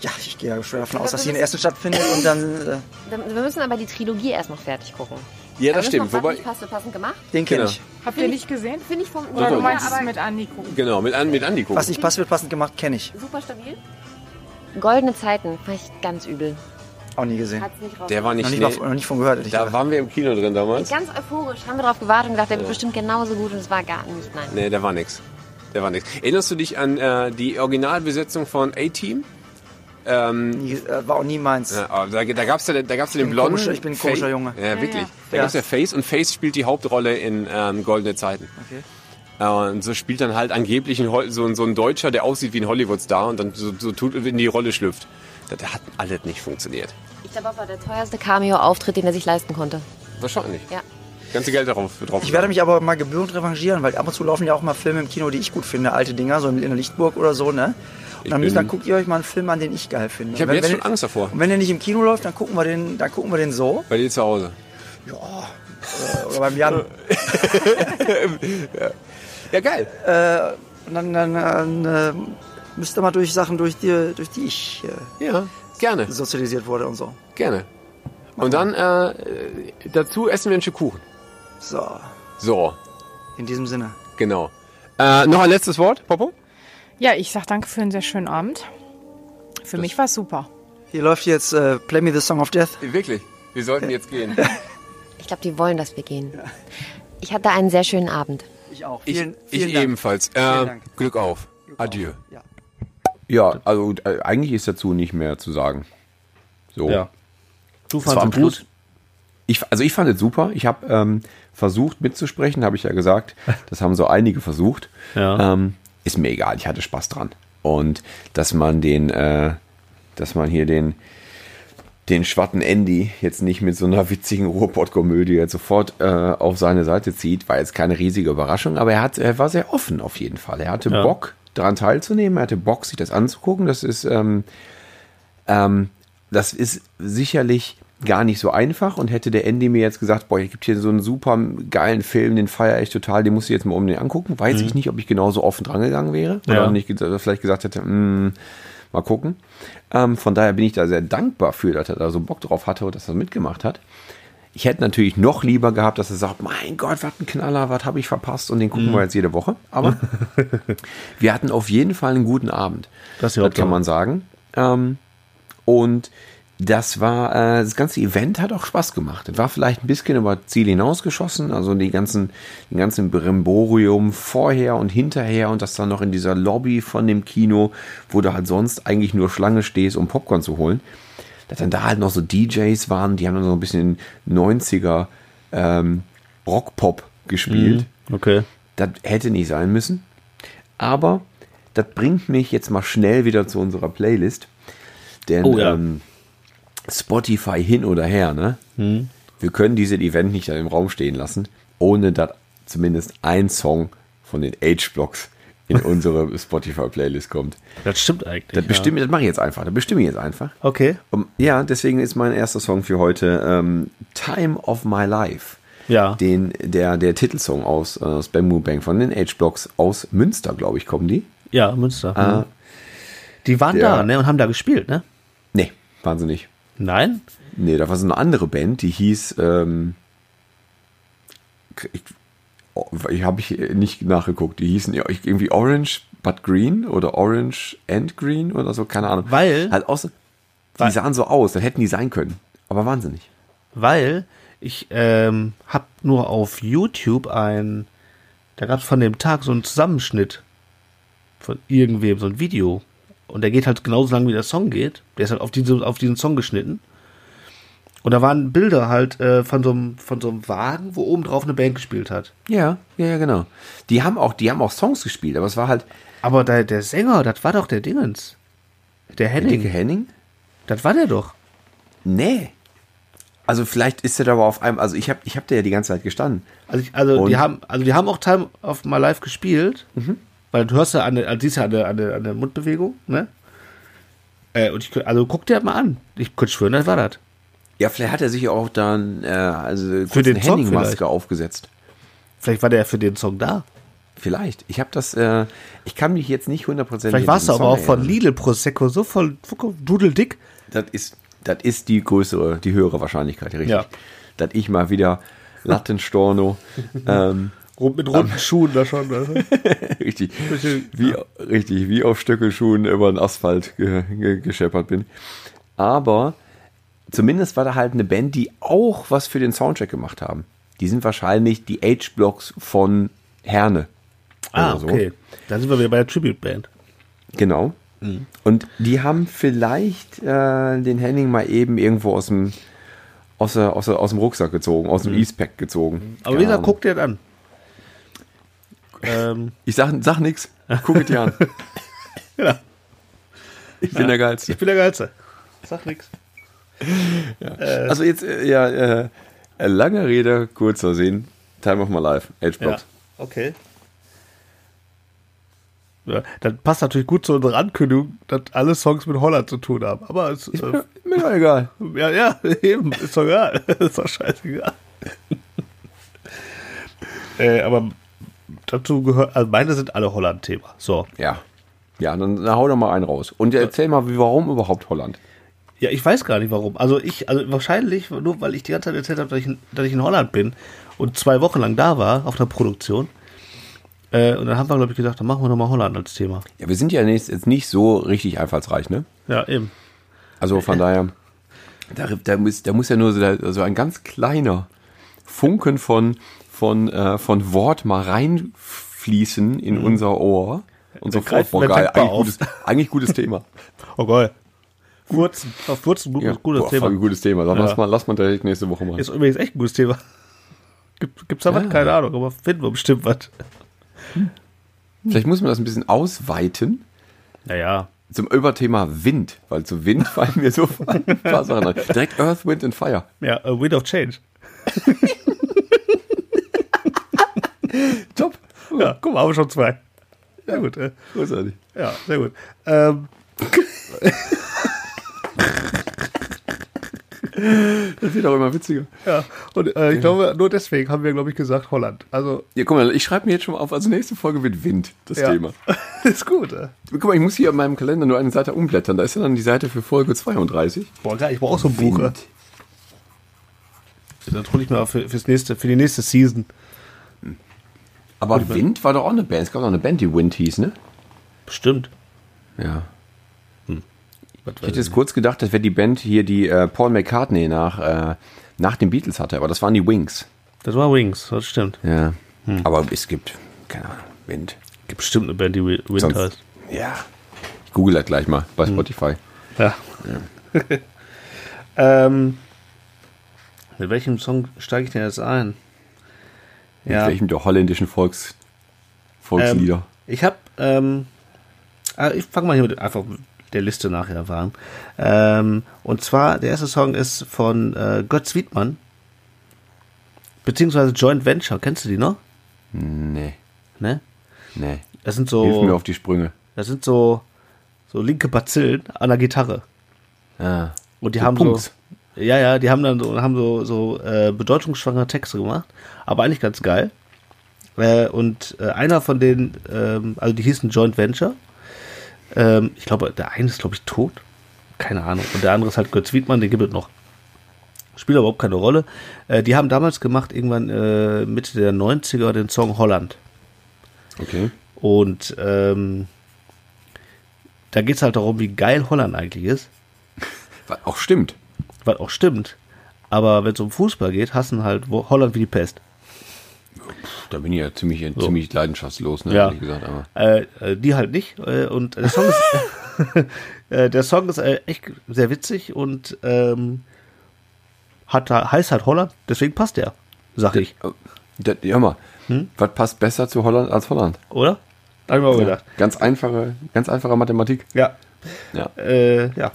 ja, ich gehe ja schwer davon aus, dass sie in der ersten stattfindet und dann. Äh, Wir müssen aber die Trilogie erst noch fertig gucken. Ja, das Da stimmt. Wobei, passend, passend gemacht. Den kenne Genau. ich. Habt ihr nicht gesehen? Finde ich vom Oder doch. du meinst aber es mit Andi gucken? genau, mit, An- mit Andi gucken. Was nicht passt, wird passend gemacht, kenne ich. super stabil. Goldene Zeiten fand ich ganz übel. Auch nie gesehen. Hat's nicht. Der war nicht, Noch nicht, nee, mal, noch nicht von gehört. Da waren wir im Kino drin damals. Ganz euphorisch haben wir drauf gewartet und gedacht, der wird bestimmt genauso gut und es war gar nicht. Nein. Nee, der war nix. Der war nix. Erinnerst du dich an äh, die Originalbesetzung von A-Team? Ähm, Nie, äh, war auch nie meins. ja, da, da gab's ja, da gab's ja den blonden. komischer- ich bin ein komischer Junge. Ja, wirklich. Da Ja. gab's ja Face und Face spielt die Hauptrolle in ähm, Goldene Zeiten. Okay. Äh, und so spielt dann halt angeblich ein, so, ein- so ein Deutscher, der aussieht wie ein Hollywood-Star und dann so, so tut in die Rolle schlüpft. Das hat alles nicht funktioniert. Ich glaube, das war der teuerste Cameo-Auftritt, den er sich leisten konnte. Wahrscheinlich. Ja. Ganze Geld darauf drauf. Ich werde mich aber mal gebührend revanchieren, weil ab und zu laufen ja auch mal Filme im Kino, die ich gut finde, alte Dinger, so in der Lichtburg oder so, ne? Und bin- dann guckt ihr euch mal einen Film an, den ich geil finde. Ich habe jetzt wenn, schon Angst davor. Und wenn der nicht im Kino läuft, dann gucken wir den, dann gucken wir den so. Bei dir zu Hause. Äh, Oder beim Jan. Ja, geil. Und dann, dann, dann äh, müsst ihr mal durch Sachen, durch die, durch die ich äh, Ja, gerne, sozialisiert wurde und so. gerne. Und dann äh, dazu essen wir ein Stück Kuchen. So, So, in diesem Sinne. genau. Äh, noch ein letztes Wort, Popo? Ja, ich sag danke für einen sehr schönen Abend. Für mich war es super. Hier läuft jetzt äh, Play Me the Song of Death. Wirklich. Wir sollten jetzt gehen. Ich glaube, die wollen, dass wir gehen. Ich hatte einen sehr schönen Abend. Ich auch. Ich, Vielen, ich vielen Dank. ebenfalls. Äh, Dank. Glück auf. Adieu. Ja. Ja, also äh, eigentlich ist dazu nicht mehr zu sagen. So. Ja. Du fandest gut? Ich, also ich fand es super. Ich habe ähm, versucht mitzusprechen, habe ich ja gesagt. Das haben so einige versucht. Ja. Ähm, ist mir egal, ich hatte Spaß dran. Und dass man den, äh, dass man hier den, den schwatten Andy jetzt nicht mit so einer witzigen Ruhrpott-Komödie jetzt sofort äh, auf seine Seite zieht, war jetzt keine riesige Überraschung, aber er, hat, er war sehr offen auf jeden Fall. Er hatte Ja. Bock, daran teilzunehmen, er hatte Bock, sich das anzugucken. Das ist, ähm, ähm, das ist sicherlich gar nicht so einfach und hätte der Andy mir jetzt gesagt, boah, es gibt hier so einen super geilen Film, den feiere ich total, den musst du jetzt mal unbedingt angucken, weiß ich nicht, ob ich genauso offen dran gegangen wäre Ja. oder nicht ge- vielleicht gesagt hätte, mm, mal gucken. Ähm, von daher bin ich da sehr dankbar für, dass er da so Bock drauf hatte und dass er mitgemacht hat. Ich hätte natürlich noch lieber gehabt, dass er sagt, mein Gott, was ein Knaller, was habe ich verpasst und den gucken wir jetzt jede Woche. Aber wir hatten auf jeden Fall einen guten Abend. Das das kann man sagen. Ähm, und das war, äh, das ganze Event hat auch Spaß gemacht. Es war vielleicht ein bisschen über Ziel hinausgeschossen, also die ganzen, den ganzen Brimborium vorher und hinterher und das dann noch in dieser Lobby von dem Kino, wo du halt sonst eigentlich nur Schlange stehst, um Popcorn zu holen. Dass dann da halt noch so DJs waren, die haben dann so ein bisschen 90er ähm, Rockpop gespielt. Okay. Das hätte nicht sein müssen. Aber das bringt mich jetzt mal schnell wieder zu unserer Playlist. Denn Oh ja. ähm, Spotify hin oder her, ne? Hm. Wir können dieses Event nicht im Raum stehen lassen, ohne dass zumindest ein Song von den H-Blocks in unsere Spotify-Playlist kommt. Das stimmt eigentlich. Das, bestimme, das mache ich jetzt einfach. Das bestimme ich jetzt einfach. Ja. Okay. Um, ja, deswegen ist mein erster Song für heute ähm, Time of My Life. Ja. Den, der, der Titelsong aus äh, Spam Moo Bang von den H-Blocks aus Münster, glaube ich, kommen die. Ja, Münster. Äh. Die waren der- da, ne, und haben da gespielt, ne? nee, wahnsinnig. Nein? Nee, da war so eine andere Band, die hieß, ähm, ich, oh, ich habe ich nicht nachgeguckt, die hießen irgendwie Orange but Green oder Orange and Green oder so, keine Ahnung. Weil- Halt aus, die sahen so aus, das hätten die sein können, aber wahnsinnig. Weil ich ähm, habe nur auf YouTube ein, da gab es von dem Tag so einen Zusammenschnitt von irgendwem, so ein Video. Und der geht halt genauso lang, wie der Song geht. Der ist halt auf, diese, auf diesen Song geschnitten. Und da waren Bilder halt äh, von, so einem, von so einem Wagen, wo oben drauf eine Band gespielt hat. Ja, ja, ja, genau. Die haben auch, die haben auch Songs gespielt, aber es war halt Aber der, der Sänger, das war doch der Dingens. Der der Henning. dicke Henning. Das war der doch. Nee. Also vielleicht ist er da aber auf einem, also ich habe ich hab da ja die ganze Zeit gestanden. Also, ich, also Und? die haben, also die haben auch Time of My Life gespielt, weil du hörst ja an, der- also siehst ja an der, an der, an der Mundbewegung, ne? Äh, und ich, also guck dir mal an. Ich könnte schwören, das war das. Ja, vielleicht hat er sich auch dann äh, also Für den Song vielleicht. aufgesetzt. Vielleicht war der für den Song da. Vielleicht. Ich habe das, äh, ich kann mich jetzt nicht hundertprozentig. Vielleicht an warst du aber auch von. Lidl Prosecco so voll, dudeldick. Das ist, das ist die größere, die höhere Wahrscheinlichkeit, richtig. Ja. Dass ich mal wieder Lattenstorno. ähm, mit runden Schuhen da schon. Also. richtig, wie, richtig, wie auf Stöckelschuhen über den Asphalt ge, ge, gescheppert bin. Aber zumindest war da halt eine Band, die auch was für den Soundtrack gemacht haben. Die sind wahrscheinlich die H-Blocks von Herne. Ah, so. okay. Da sind wir wieder bei der Tribute-Band. Genau. Mhm. Und die haben vielleicht äh, den Henning mal eben irgendwo aus dem, aus, der, aus, der, aus dem Rucksack gezogen, aus dem Mhm. Eastpack gezogen. Aber wie Keine gesagt, Ahnung. guck dir das an. Ähm, Ich sag, sag nix. Guck es dir an. ja. Ich bin der Geilste. Ich bin der Geilste. Sag nix. Also jetzt, äh, ja, äh, lange Rede, kurzer Sinn. Time of my life. Ja, H-Blocks. okay. Ja, dann passt natürlich gut zu unserer Ankündigung, dass alle Songs mit Holland zu tun haben. Aber es, Ist äh, mir, mir doch egal. ja, ja, eben, ist doch egal. ist doch scheißegal. äh, aber dazu gehört, also meine sind alle Holland-Thema. So. Ja. Ja, dann, dann hau doch mal einen raus. Und erzähl mal, wie, warum überhaupt Holland? Ja, ich weiß gar nicht warum. Also ich, also wahrscheinlich, nur weil ich die ganze Zeit erzählt habe, dass ich, in- dass ich in Holland bin und zwei Wochen lang da war auf der Produktion. Äh, und dann haben wir, glaube ich, gedacht, dann machen wir nochmal Holland als Thema. Ja, wir sind ja nicht, jetzt nicht so richtig einfallsreich, ne? Ja, eben. Also von daher, da, da, muss, da muss ja nur so, so ein ganz kleiner Funken von, von, äh, von Wort mal reinfließen in unser Ohr. Und sofort, boah, geil, eigentlich gutes, eigentlich gutes Thema. Oh geil. Furzen. Auf Furzen, Ja, gutes boah, Thema. voll gutes Thema. Dann Ja. lass, mal, lass mal direkt nächste Woche machen. Ist übrigens echt ein gutes Thema. Gibt, gibt's da was? Keine Ahnung, aber finden wir bestimmt was. Vielleicht muss man das ein bisschen ausweiten Naja. zum Überthema Wind, weil zu Wind fallen mir so ein paar Sachen ein. Direkt Earth, Wind and Fire. Ja, a Wind of Change. Top. Ja, guck mal, haben wir schon zwei. Sehr gut. Äh, Großartig. ja, sehr gut. Ähm, Das wird auch immer witziger. ja, und äh, ich glaube, nur deswegen haben wir, glaube ich, gesagt Holland. Also, Ja, guck mal, ich schreibe mir jetzt schon mal auf, also nächste Folge wird Wind, das ja. Thema. ist gut. Äh. Guck mal, ich muss hier in meinem Kalender nur eine Seite umblättern. Da ist ja dann die Seite für Folge 32. Boah, geil, ich brauche auch so ein Buch. äh. Dann hole ich mir für, fürs nächste, für die nächste Season. Aber Wind war doch auch eine Band. Es gab doch eine Band, die Wind hieß, ne? Bestimmt. Ja. Was Ich hätte jetzt kurz gedacht, das wäre die Band hier, die äh, Paul McCartney nach, äh, nach den Beatles hatte. Aber das waren die Wings. Das war Wings, das stimmt. Ja. Aber es gibt, keine Ahnung, Wind. Gibt bestimmt eine Band, die Wi- Wind Sonst- heißt. Ja. Ich google das gleich mal bei Spotify. Ja. ähm, mit welchem Song steige ich denn jetzt ein? Mit welchem der holländischen Volks, Volkslieder. Ähm, ich habe, ähm, ah, ich fange mal hier mit einfach mit der Liste nachher an. Ähm, und zwar, der erste Song ist von äh, Götz Wiedmann, beziehungsweise Joint Venture. Kennst du die noch? nee, Ne? nee. Das sind Hilf mir so, auf die Sprünge. das sind so, so linke Bazillen an der Gitarre. Ah. Und die So haben Punks. so, ja, ja, die haben dann so, haben so, so äh, bedeutungsschwangere Texte gemacht, aber eigentlich ganz geil. Äh, und äh, einer von denen, ähm, also die hießen Joint Venture. Ähm, ich glaube, der eine ist, glaube ich, tot. Keine Ahnung. Und der andere ist halt Götz Wiedmann, den gibt es noch. Spielt überhaupt keine Rolle. Äh, die haben damals gemacht, irgendwann äh, Mitte der 90er, den Song Holland. Okay. Und ähm, da geht es halt darum, wie geil Holland eigentlich ist. Auch stimmt. Was auch stimmt. Aber wenn es um Fußball geht, hassen halt Holland wie die Pest. Da bin ich ja ziemlich, ziemlich leidenschaftslos, ne? Ja. ehrlich gesagt. Aber Äh, äh, die halt nicht. Äh, und der Song ist, äh, der Song ist echt sehr witzig und ähm, hat, heißt halt Holland, deswegen passt der, sag ich. das, hör mal, Hm? was passt besser zu Holland als Holland? Oder? Hab ich mir auch Ja. gedacht. Ganz einfache, ganz einfache Mathematik. Ja. Ja, Äh, ja.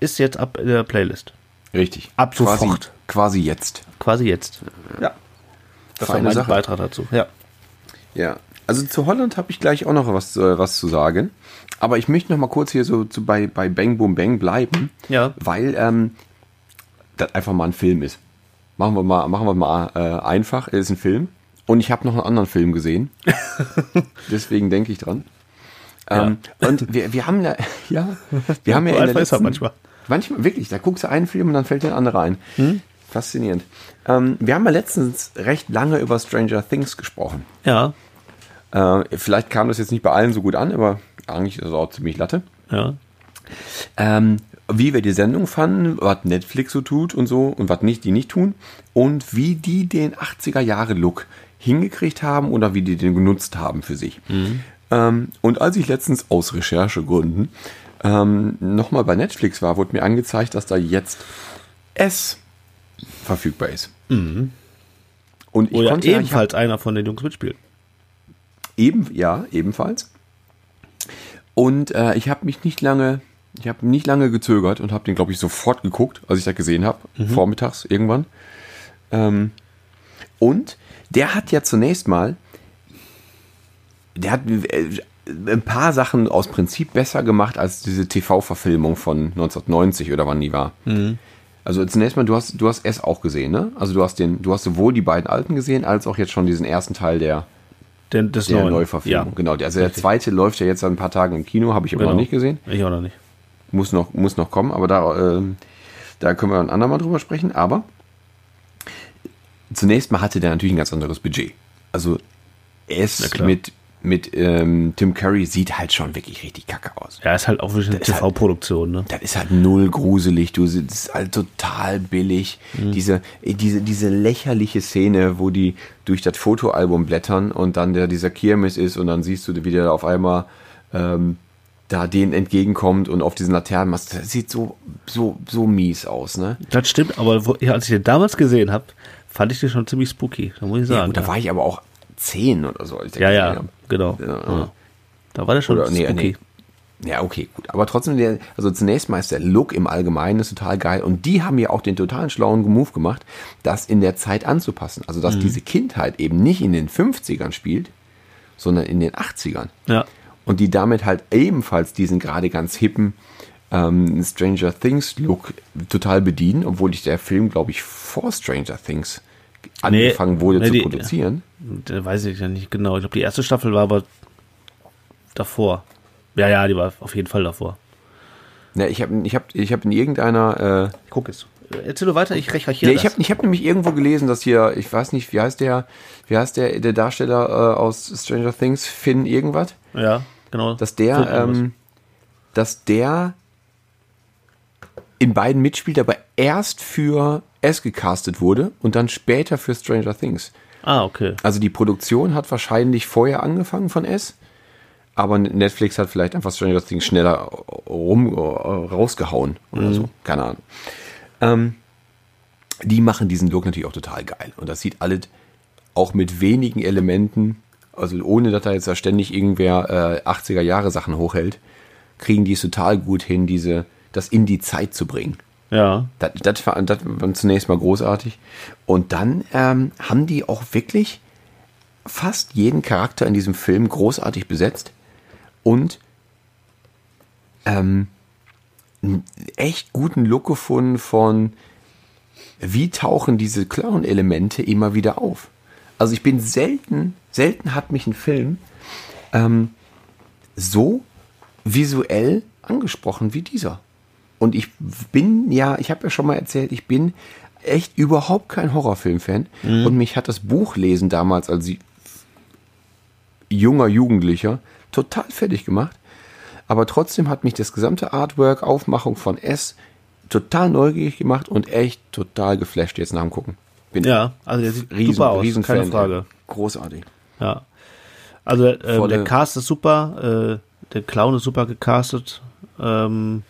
Ist jetzt ab in der Playlist. richtig. Ab quasi, sofort. Quasi jetzt. Quasi jetzt. Ja. Das war Feine mein Sache. Beitrag dazu. Ja. Ja, also zu Holland habe ich gleich auch noch was, äh, was zu sagen. Aber ich möchte noch mal kurz hier so zu, bei, bei Bang Boom Bang bleiben, Ja. weil ähm, das einfach mal ein Film ist. Machen wir mal, machen wir mal äh, einfach. Es ist ein Film. Und ich habe noch einen anderen Film gesehen. Deswegen denke ich dran. Ähm, Und wir, wir haben ja, ja, wir haben ja in der er letzten, manchmal. Manchmal, wirklich, da guckst du einen Film und dann fällt dir ein anderer ein. Faszinierend. Ähm, wir haben ja letztens recht lange über Stranger Things gesprochen. Ja, Äh, vielleicht kam das jetzt nicht bei allen so gut an, aber eigentlich ist es auch ziemlich Latte. ja. Ähm, wie wir die Sendung fanden, was Netflix so tut und so und was nicht, die nicht tun und wie die den 80er Jahre Look hingekriegt haben oder wie die den genutzt haben für sich. Ähm, und als ich letztens aus Recherchegründen ähm, nochmal bei Netflix war, wurde mir angezeigt, dass da jetzt S verfügbar ist. Und ich Oder konnte ja- ich ebenfalls einer von den Jungs mitspielt. Eben, ja, ebenfalls. Und äh, ich habe mich nicht lange, ich habe nicht lange gezögert und habe den, glaube ich, sofort geguckt, als ich das gesehen habe, vormittags irgendwann. Ähm, und der hat ja zunächst mal, der hat äh, ein paar Sachen aus Prinzip besser gemacht als diese TV-Verfilmung von 1990 oder wann die war. Also zunächst mal, du hast, du hast S auch gesehen, ne? Also du hast den, du hast sowohl die beiden alten gesehen, als auch jetzt schon diesen ersten Teil der, das der neuen. Neuverfilmung. Ja, Genau, der- also der zweite läuft ja jetzt seit ein paar Tagen im Kino, habe ich aber genau. noch nicht gesehen. Ich auch noch nicht. Muss noch, muss noch kommen, aber da, ähm, da können wir ein andermal drüber sprechen. Aber zunächst mal hatte der natürlich ein ganz anderes Budget. Also es mit, mit ähm, Tim Curry sieht halt schon wirklich richtig kacke aus. Ja, ist halt auch wirklich eine ist halt- TV-Produktion, ne? Das ist halt null gruselig, du, das ist halt total billig. Mhm. Diese, diese, diese lächerliche Szene, wo die durch das Fotoalbum blättern und dann der, dieser Kirmes ist und dann siehst du, wie der auf einmal ähm, da denen entgegenkommt und auf diesen Laternenmast. Das sieht so, so, so mies aus, ne? Das stimmt, aber wo, ja, als ich den damals gesehen habe, fand ich den schon ziemlich spooky, da muss ich Ja, sagen. gut, da war ich aber auch zehn oder so. Als ich ja, ja, genau. Ja, Ja. Da war der schon Oder, nee, nee. Ja, okay, gut. Aber trotzdem, der, also zunächst mal ist der Look im Allgemeinen ist total geil. Und die haben ja auch den totalen schlauen Move gemacht, das in der Zeit anzupassen. Also, dass diese Kindheit eben nicht in den 50ern spielt, sondern in den 80ern. Ja. Und die damit halt ebenfalls diesen gerade ganz hippen ähm, Stranger Things Look total bedienen, obwohl ich der Film, glaube ich, vor Stranger Things angefangen wurde nee, zu die- produzieren. Da weiß ich ja nicht genau. Ich glaube, die erste Staffel war aber davor. Ja, ja, die war auf jeden Fall davor. Ja, ich habe ich hab, ich hab in irgendeiner äh, Ich guck es. Erzähl du weiter, ich recherchiere Ja, ich habe ich hab nämlich irgendwo gelesen, dass hier, ich weiß nicht, wie heißt der, wie heißt der, der Darsteller äh, aus Stranger Things, Finn irgendwas, ja, genau. dass der, ähm, dass der in beiden mitspielt, aber erst für S gecastet wurde und dann später für Stranger Things. ah, okay. Also die Produktion hat wahrscheinlich vorher angefangen von S, aber Netflix hat vielleicht einfach Stranger Things schneller rum, äh, rausgehauen oder so. Keine Ahnung. Ähm, die machen diesen Look natürlich auch total geil. Und das sieht alles auch mit wenigen Elementen, also ohne dass da jetzt da ständig irgendwer äh, 80er Jahre Sachen hochhält, kriegen die es total gut hin, diese, das in die Zeit zu bringen. Ja. Das, das, war, das war zunächst mal großartig. Und dann ähm, haben die auch wirklich fast jeden Charakter in diesem Film großartig besetzt und ähm, einen echt guten Look gefunden von, wie tauchen diese Clown-Elemente immer wieder auf. Also ich bin selten, selten hat mich ein Film ähm, so visuell angesprochen wie dieser. Und ich bin ja, ich habe ja schon mal erzählt, ich bin echt überhaupt kein Horrorfilm-Fan. Und mich hat das Buchlesen damals als junger Jugendlicher total fertig gemacht. Aber trotzdem hat mich das gesamte Artwork, Aufmachung von S total neugierig gemacht und echt total geflasht jetzt nach dem Gucken. Bin Ja, also der sieht riesen, super aus, riesen keine Fan. Frage. Großartig. Ja. Also Volle- der Cast ist super, äh, der Clown ist super gecastet. Ähm,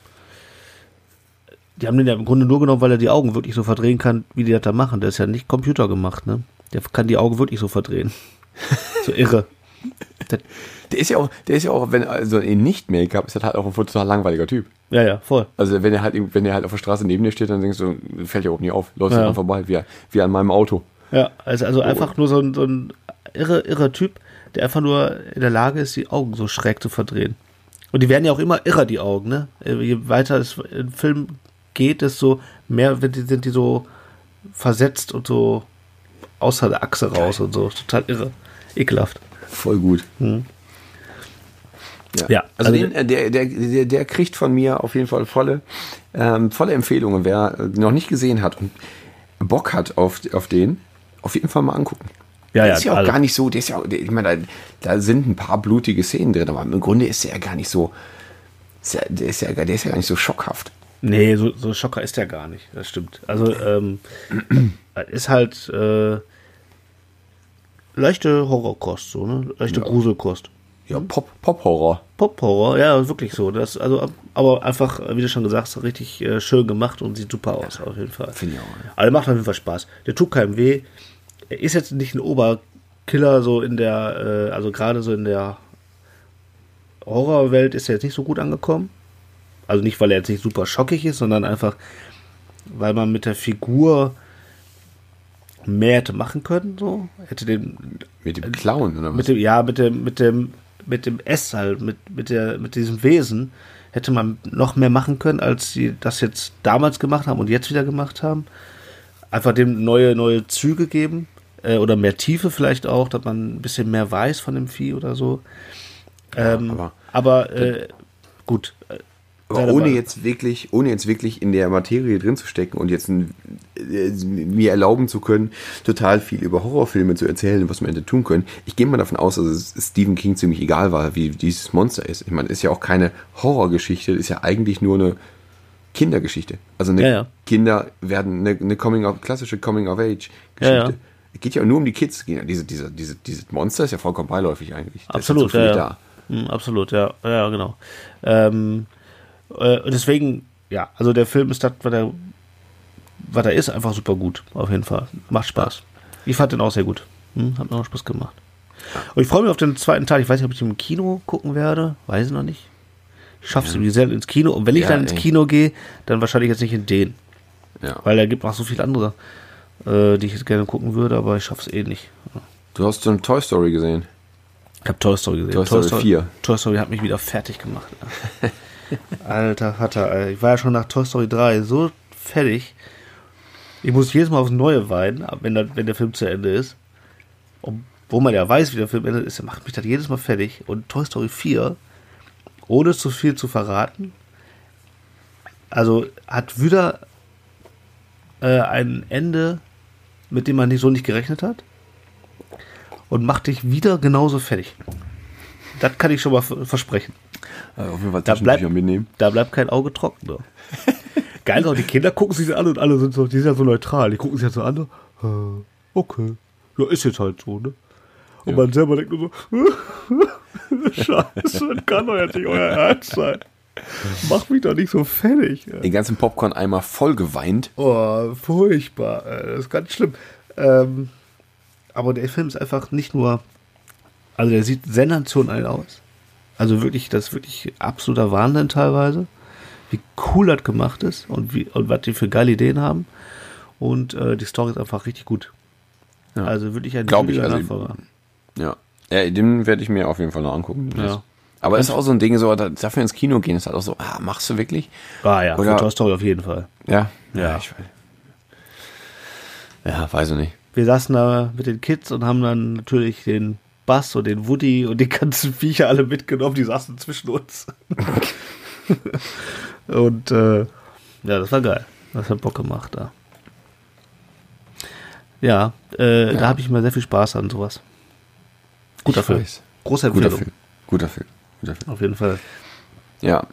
die haben den ja im Grunde nur genommen, weil er die Augen wirklich so verdrehen kann, wie die das da machen. Der ist ja nicht computergemacht, ne? Der kann die Augen wirklich so verdrehen. so irre. Der, Der ist ja auch, der ist ja auch, wenn, also in Nicht-Make-up ist das halt auch ein total langweiliger Typ. ja, ja, voll. Also wenn er halt, wenn er halt auf der Straße neben dir steht, dann denkst du, fällt ja auch nie auf, läufst Ja. dran vorbei, wie, wie an meinem Auto. Ja, also, also einfach nur so ein, so ein irre, irrer Typ, der einfach nur in der Lage ist, die Augen so schräg zu verdrehen. Und die werden ja auch immer irrer, die Augen, ne? Je weiter es im Film geht, desto mehr sind die so versetzt und so außer der Achse raus und so. Total irre. Ekelhaft. Voll gut. Ja, also, also den, äh, der, der, der, der kriegt von mir auf jeden Fall volle, ähm, volle Empfehlungen, wer äh, noch nicht gesehen hat. Und Bock hat auf, auf den, auf jeden Fall mal angucken. Ja, der ja, ist ja auch alle. gar nicht so, der ist ja, auch- der, ich meine, da, da sind ein paar blutige Szenen drin, aber im Grunde ist der ja gar nicht so, ja, der, ist ja, der ist ja gar nicht so schockhaft. Nee, so, so Schocker ist der gar nicht. Das stimmt. Also, ähm, ist halt äh, leichte Horrorkost, so, ne? Leichte Gruselkost. Ja, Pop, Pop-Horror. Pop-Horror, ja, wirklich so. Das, also, aber einfach, wie du schon gesagt hast, richtig äh, schön gemacht und sieht super aus, auf jeden Fall. Finde ich auch, ja. Aber der macht auf jeden Fall Spaß. Der tut keinem weh. Er ist jetzt nicht ein Oberkiller, so in der, äh, also gerade so in der Horrorwelt ist er jetzt nicht so gut angekommen. Also nicht, weil er jetzt nicht super schockig ist, sondern einfach, weil man mit der Figur mehr hätte machen können, so. Hätte den Mit dem Clown, oder was? mit dem, ja, mit dem, mit dem, mit dem S halt, mit, mit der, mit diesem Wesen hätte man noch mehr machen können, als sie das jetzt damals gemacht haben und jetzt wieder gemacht haben. Einfach dem neue, neue Züge geben, äh, oder mehr Tiefe vielleicht auch, dass man ein bisschen mehr weiß von dem Vieh oder so. Ähm, aber- aber äh, gut. Aber ohne jetzt wirklich, ohne jetzt wirklich in der Materie drin zu stecken und jetzt ein, äh, mir erlauben zu können, total viel über Horrorfilme zu erzählen, was wir hätte tun können. Ich gehe mal davon aus, dass es Stephen King ziemlich egal war, wie dieses Monster ist. Ich meine, ist ja auch keine Horrorgeschichte, es ist ja eigentlich nur eine Kindergeschichte. Also eine Ja, ja. Kinder werden eine, eine Coming of, klassische Coming of Age Geschichte. ja. Es geht ja nur um die Kids. Diese, diese, diese, dieses Monster ist ja vollkommen beiläufig eigentlich. Absolut, ja, ja. Hm, absolut, ja, ja, genau. Ähm, äh, deswegen, ja, also der Film ist das, was er, was er ist, einfach super gut, auf jeden Fall. Macht Spaß. Ich fand den auch sehr gut. Hm, hat mir auch Spaß gemacht. Und ich freue mich auf den zweiten Teil. Ich weiß nicht, ob ich den im Kino gucken werde. Weiß ich noch nicht. Ich schaffe es irgendwie selten ins Kino. Und wenn ich Ja, dann ins ey. Kino gehe, dann wahrscheinlich jetzt nicht in den. Ja. Weil da gibt noch so viele andere, äh, die ich jetzt gerne gucken würde, aber ich schaffe es eh nicht. Du hast so Toy Story gesehen. Ich habe Toy Story gesehen. Toy Story 4. Toy Story hat mich wieder fertig gemacht. Alter Vater, Alter. ich war ja schon nach Toy Story 3 so fertig. Ich muss jedes Mal aufs Neue weinen, wenn der, wenn der Film zu Ende ist. Obwohl man ja weiß, wie der Film endet ist, macht mich das jedes Mal fertig. Und Toy Story 4, ohne zu viel zu verraten, also hat wieder äh, ein Ende, mit dem man nicht, so nicht gerechnet hat. Und macht dich wieder genauso fertig. Das kann ich schon mal versprechen. Also auf jeden Fall Taschentücher mitnehmen. da bleibt kein Auge trocken. Ne? Geil ist auch, die Kinder gucken sich an und alle sind so, die sind ja so neutral. Die gucken sich ja so an. So, äh, okay. Ja, ist jetzt halt so, ne? Und man selber denkt nur so, Scheiße, das kann doch jetzt nicht euer Ernst sein. Mach mich doch nicht so fertig. ey. Den ganzen Popcorn-Eimer voll geweint. Oh, furchtbar. ey. Das ist ganz schlimm. Ähm, aber der Film ist einfach nicht nur. Also, der sieht sensationell aus. Also wirklich, das ist wirklich absoluter Wahnsinn teilweise. Wie cool das gemacht ist und, wie, und was die für geile Ideen haben. Und äh, die Story ist einfach richtig gut. Ja. Also wirklich ein Glaub ich, also- Nachfolger. Ja. ja den werde ich mir auf jeden Fall noch angucken. Ja. Aber ist auch so ein Ding, so, da- dafür ins Kino gehen, ist halt auch so, ah, machst du wirklich? Ah ja, Oder- für Toy Story auf jeden Fall. Ja. Ja. ich weiß. Ja, weiß ich nicht. Wir saßen da mit den Kids und haben dann natürlich den Bass und den Woody und die ganzen Viecher alle mitgenommen, die saßen zwischen uns. und äh, ja, das war geil. Das hat Bock gemacht da. Ja, äh, da habe ich immer sehr viel Spaß an sowas. Guter Ich Film. weiß. Große Guter. Film. Guter Film. Guter Film. Auf jeden Fall. Ja.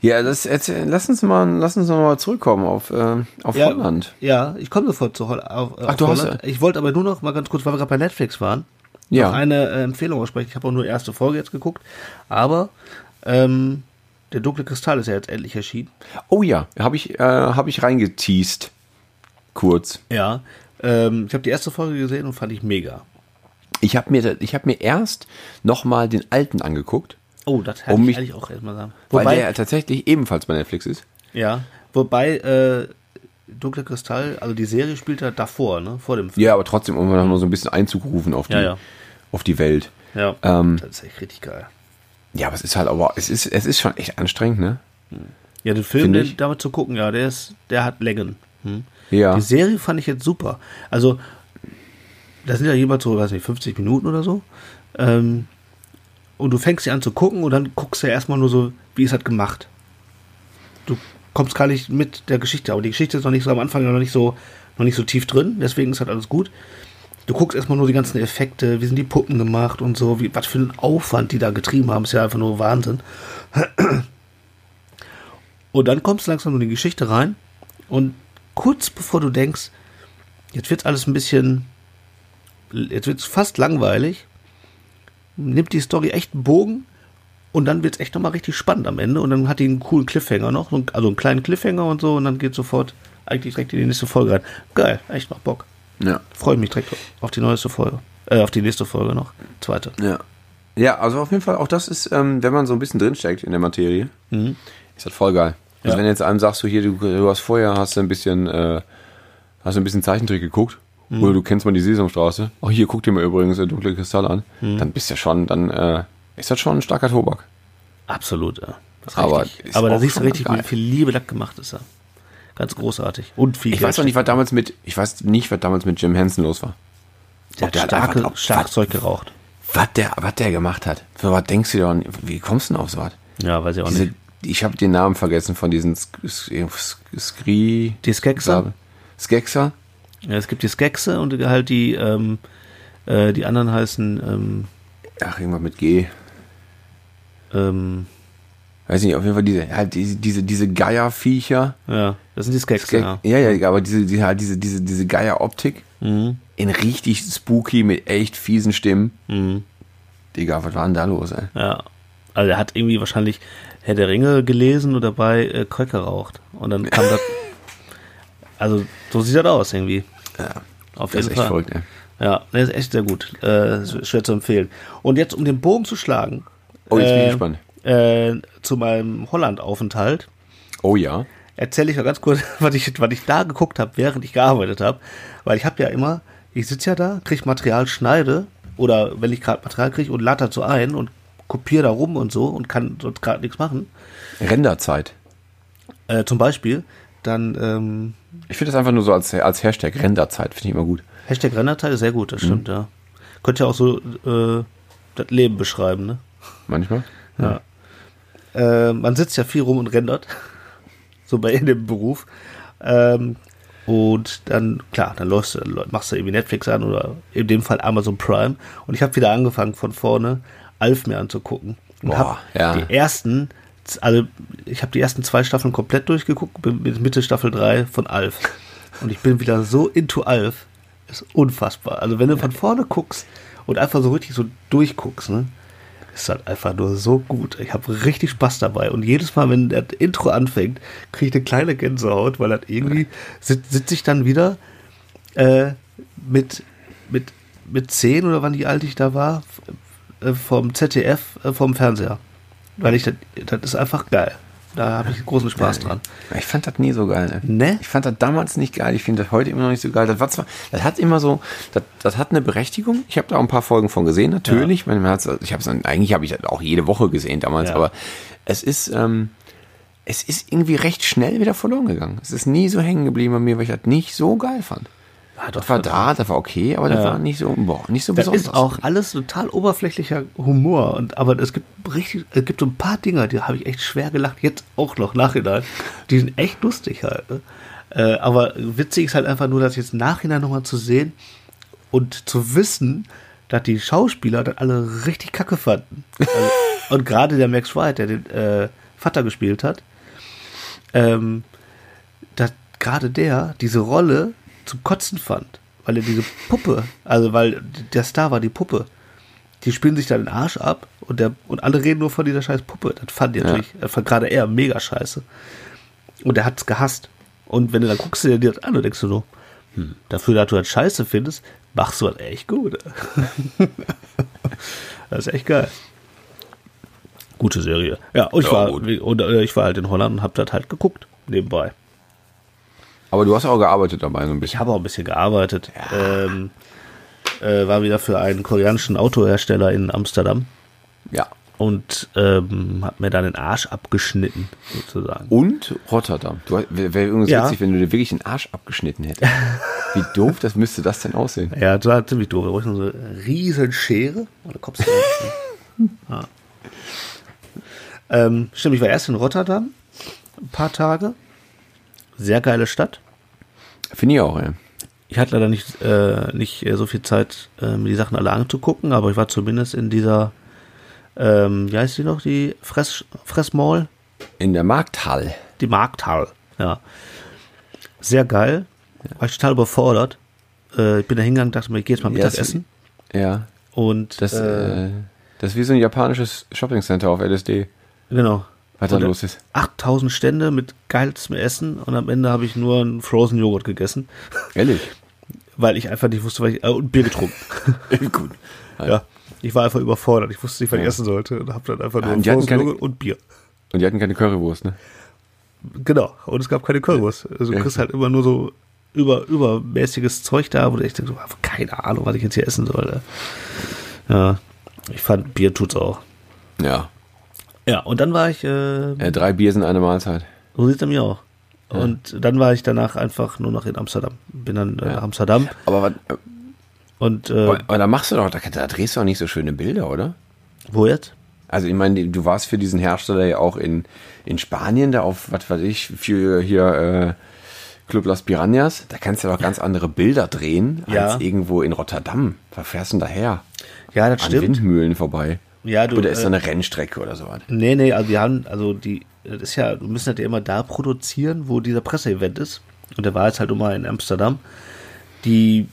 Ja, das, erzähl, lass uns mal, lass uns mal zurückkommen auf, äh, auf Ja, Holland. Ja, ich komme sofort zu Hol auf, Ach, auf du hast- Holland. Ich wollte aber nur noch mal ganz kurz, weil wir gerade bei Netflix waren, Ja. noch eine äh, Empfehlung aussprechen. Ich habe auch nur die erste Folge jetzt geguckt, aber ähm, der dunkle Kristall ist ja jetzt endlich erschienen. Oh ja, habe ich, äh, hab ich reingeteased. Kurz. Ja. Ähm, ich habe die erste Folge gesehen und fand ich mega. Ich habe mir, ich hab mir erst noch mal den alten angeguckt, Oh, das hätte Um ich mich- eigentlich auch erstmal sagen. weil Wobei, der tatsächlich ebenfalls bei Netflix ist. ja, wobei äh, dunkler Kristall, also die Serie spielt ja davor, ne, vor dem Film. Ja, aber trotzdem, um noch so ein bisschen Einzug rufen auf die, Ja, ja. Auf die Welt. Ja, Ähm, das ist echt richtig geil. ja, aber es ist halt, aber es ist, es ist schon echt anstrengend, ne? Ja, den Film, den damit zu gucken, ja, der ist, der hat Längen. Hm? Ja. Die Serie fand ich jetzt super. Also, das sind ja jeweils so, weiß nicht, 50 Minuten oder so. Ähm, und du fängst sie an zu gucken und dann guckst du ja erstmal nur so, wie ist das gemacht. Du kommst gar nicht mit der Geschichte. Aber die Geschichte ist noch nicht so am Anfang noch nicht so, noch nicht so tief drin, deswegen ist halt alles gut. Du guckst erstmal nur die ganzen Effekte, wie sind die Puppen gemacht und so, wie, was für einen Aufwand die da getrieben haben, ist ja einfach nur Wahnsinn. Und dann kommst du langsam in die Geschichte rein und kurz bevor du denkst, jetzt wird alles ein bisschen, jetzt wird es fast langweilig, nimmt die Story echt einen Bogen und dann wird es echt nochmal richtig spannend am Ende und dann hat die einen coolen Cliffhanger noch, also einen kleinen Cliffhanger und so und dann geht sofort eigentlich direkt in die nächste Folge rein. Geil, echt macht Bock. Ja. Freue mich direkt auf die neueste Folge. Äh, auf die nächste Folge noch. Zweite. Ja. Ja, also auf jeden Fall, auch das ist, ähm, wenn man so ein bisschen drinsteckt in der Materie, Mhm. ist das voll geil. Also Ja. wenn jetzt einem sagst, du hier, du, du hast vorher, hast du ein bisschen, äh, hast ein bisschen Zeichentrick geguckt, Mhm. oder du kennst mal die Sesamstraße, ach hier, guck dir mal übrigens äh, dunkle Kristalle an, Mhm. dann bist du ja schon, dann äh, ist das schon ein starker Tobak. Absolut, ja. Das ist Aber Aber da auch siehst du richtig, wie viel Liebe das gemacht ist. Ja. Ganz großartig. Und viel Ich weiß noch nicht, was damals mit, ich weiß nicht, was damals mit Jim Henson los war. Der der hat starke, einfach- starkes Zeug geraucht. Was der, was der gemacht hat. Für was denkst du denn? Wie kommst du denn auf so was? Ja, weiß ich auch Diese, nicht. ich habe den Namen vergessen von diesen Sk- Sk- Skri. Die Skekser? Skekser? Ja, es gibt die Skexe und halt die, ähm, äh, die anderen heißen, ähm, Ach, irgendwas mit G. ähm, Weiß nicht, auf jeden Fall diese, halt diese, diese, diese Geierviecher. ja, das sind die Skexe, Skek ja. ja, ja, aber diese, die, halt diese, diese, diese Geieroptik. Mhm. In richtig spooky mit echt fiesen Stimmen. Mhm. Digga, was war denn da los, ey? Ja. Also er hat irgendwie wahrscheinlich Herr der Ringe gelesen und dabei äh, Kölk geraucht. Und dann kam das. Also so sieht das aus irgendwie. Ja. Auf Das jeden ist echt Fall. verrückt, ey. Ja, das ist echt sehr gut. Äh, ist schwer zu empfehlen. Und jetzt, um den Bogen zu schlagen. Oh, jetzt bin ich äh, gespannt. Äh, zu meinem Holland-Aufenthalt Oh ja. erzähle ich noch ganz kurz, was ich, was ich da geguckt habe, während ich gearbeitet habe. Weil ich habe ja immer, ich sitze ja da, kriege Material, schneide oder wenn ich gerade Material kriege und lade dazu ein und kopiere da rum und so und kann sonst gerade nichts machen. Renderzeit. Äh, zum Beispiel, dann ähm, Ich finde das einfach nur so als, als Hashtag Renderzeit, finde ich immer gut. Hashtag Rennerteil ist sehr gut, Mhm. das stimmt, ja. Könnte ja auch so äh, das Leben beschreiben, ne? Manchmal. Ja. Äh, man sitzt ja viel rum und rendert. so bei in dem Beruf. Ähm, und dann, klar, dann läufst du, machst du irgendwie Netflix an oder in dem Fall Amazon Prime. Und ich habe wieder angefangen von vorne, Alf mir anzugucken. Und Boah, ja. die ersten, also ich habe die ersten zwei Staffeln komplett durchgeguckt, bin mit Mitte Staffel 3 von Alf. Und ich bin wieder so into Alf. Ist unfassbar. Also wenn du von vorne guckst und einfach so richtig so durchguckst, ne? Ist halt einfach nur so gut. Ich habe richtig Spaß dabei. Und jedes Mal, wenn das Intro anfängt, kriege ich eine kleine Gänsehaut, weil das irgendwie sitze sitz ich dann wieder äh, mit, mit, mit 10 oder wann die alt ich da war, äh, vom ZDF, äh, vom Fernseher. Weil ich, das, das ist einfach geil. Da habe ich großen Spaß dran. Ich fand das nie so geil. Ne? Ne? Ich fand das damals nicht geil. Ich finde das heute immer noch nicht so geil. Das war zwar, das hat immer so, das, das hat eine Berechtigung. Ich habe da auch ein paar Folgen von gesehen, natürlich. Hat's, ich habe es eigentlich habe ich das auch jede Woche gesehen damals, Ja. aber es ist, ähm, es ist irgendwie recht schnell wieder verloren gegangen. Es ist nie so hängen geblieben bei mir, weil ich das nicht so geil fand. Ja, Das war da, das war okay, aber das Ja. war nicht so, boah, nicht so Das besonders. ist auch alles total oberflächlicher Humor. Und, aber es gibt richtig, es gibt so ein paar Dinger, die habe ich echt schwer gelacht, jetzt auch noch nachhinein. Die sind echt lustig halt. Ne? Äh, aber witzig ist halt einfach nur, das jetzt nachhinein nochmal zu sehen und zu wissen, dass die Schauspieler das alle richtig kacke fanden. Also, und gerade der Max Wright, der den äh, Vater gespielt hat, ähm, dass gerade der diese Rolle zum Kotzen fand, weil er diese Puppe, also weil der Star war die Puppe. Die spielen sich dann den Arsch ab und der und alle reden nur von dieser scheiß Puppe. Das fand ich Ja. natürlich, das fand gerade er mega scheiße. Und er hat's gehasst. Und wenn du dann guckst du dir das an und denkst du so, hm, dafür, dass du das scheiße findest, machst du das echt gut. das ist echt geil. Gute Serie. Ja, und ich, Ja, war, und, äh, ich war halt in Holland und hab das halt geguckt, nebenbei. Aber du hast auch gearbeitet dabei so ein Ich bisschen. habe auch ein bisschen gearbeitet. Ähm, äh, war wieder für einen koreanischen Autohersteller in Amsterdam Ja. und ähm, hab mir dann den Arsch abgeschnitten, sozusagen. Und Rotterdam. Du wäre wär übrigens Ja. witzig, wenn du dir wirklich den Arsch abgeschnitten hättest. Wie doof das müsste das denn aussehen? Ja, das war ziemlich doof. Da brauch ich noch so eine riesen Schere. Und da kommst du ja. ähm, Stimmt, ich war erst in Rotterdam ein paar Tage. Sehr geile Stadt. Finde ich auch, ja. Ich hatte leider nicht, äh, nicht äh, so viel Zeit, äh, mir die Sachen alle anzugucken, aber ich war zumindest in dieser, ähm, wie heißt die noch, die Fress, Fressmall? In der Markthall. Die Markthall, ja. Sehr geil. War ich total überfordert. Äh, ich bin da hingegangen, dachte mir, ich gehe jetzt mal Ja, das- Mittagessen. Ja. Und Das, äh, äh, das ist wie so ein japanisches Shoppingcenter auf LSD. genau. Was da los ist. 8000 Stände mit geilstem Essen und am Ende habe ich nur einen Frozen Joghurt gegessen, Ehrlich? weil ich einfach nicht wusste, was ich, äh, und Bier getrunken. Gut. ja. Ich war einfach überfordert. Ich wusste nicht, was ich Ja. essen sollte und habe dann einfach Ah, nur die hatten Frozen keine- Joghurt und Bier. Und die hatten keine Currywurst, ne? Genau. Und es gab keine Currywurst. Also du Ja. kriegst halt immer nur so über, übermäßiges Zeug da, wo du echt denkst, so, keine Ahnung, was ich jetzt hier essen soll. Ja. Ich fand, Bier tut's auch. Ja. Ja, und dann war ich, äh, Äh, drei Bier sind eine Mahlzeit. so sieht's bei mir auch. Und dann war ich danach einfach nur noch in Amsterdam. Bin dann äh, Ja. nach Amsterdam Aber, was, äh, und äh, aber, aber da machst du doch, da, da drehst du auch nicht so schöne Bilder, oder? wo jetzt? Also ich meine, du warst für diesen Hersteller ja auch in, in Spanien, da auf, was weiß ich, für hier äh, Club Las Piranhas. Da kannst du doch ganz andere Bilder drehen Ja. als irgendwo in Rotterdam. Was fährst du denn daher? Ja, das An stimmt. Windmühlen vorbei. Ja, du, oder ist äh, da eine Rennstrecke oder sowas? Nee, nee, also wir haben, also die, das ist ja, wir müssen ja immer da produzieren, wo dieser Presseevent ist. Und der war jetzt halt immer in Amsterdam. Die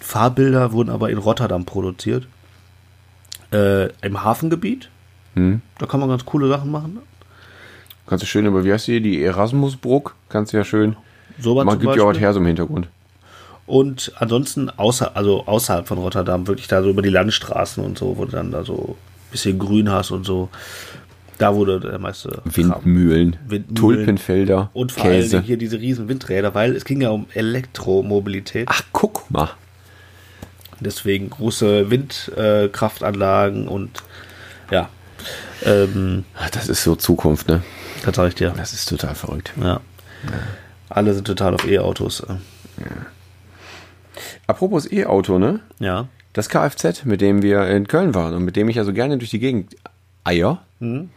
Fahrbilder wurden aber in Rotterdam produziert. Äh, Im Hafengebiet. Hm? Da kann man ganz coole Sachen machen. Kannst du schön über, wie heißt die, die Erasmusbruck? Kannst du ja schön. Sowas Man gibt ja auch was her so im Hintergrund. Und ansonsten außer, also außerhalb von Rotterdam, wirklich da so über die Landstraßen und so, wo du dann da so bisschen Grün hast und so. Da wurde der meiste. Windmühlen, Windmühlen. Tulpenfelder, Und vor allen. Dingen hier diese riesen Windräder, weil es ging ja um Elektromobilität. Ach, guck mal. Deswegen große Windkraftanlagen und ja. Ähm, Ach, Das ist so Zukunft, ne? das sag ich dir. Das ist total verrückt. Ja. Alle sind total auf E-Autos. äh. Apropos E-Auto, ne? Ja. Das Kfz, mit dem wir in Köln waren und mit dem ich ja so gerne durch die Gegend eier, Mhm.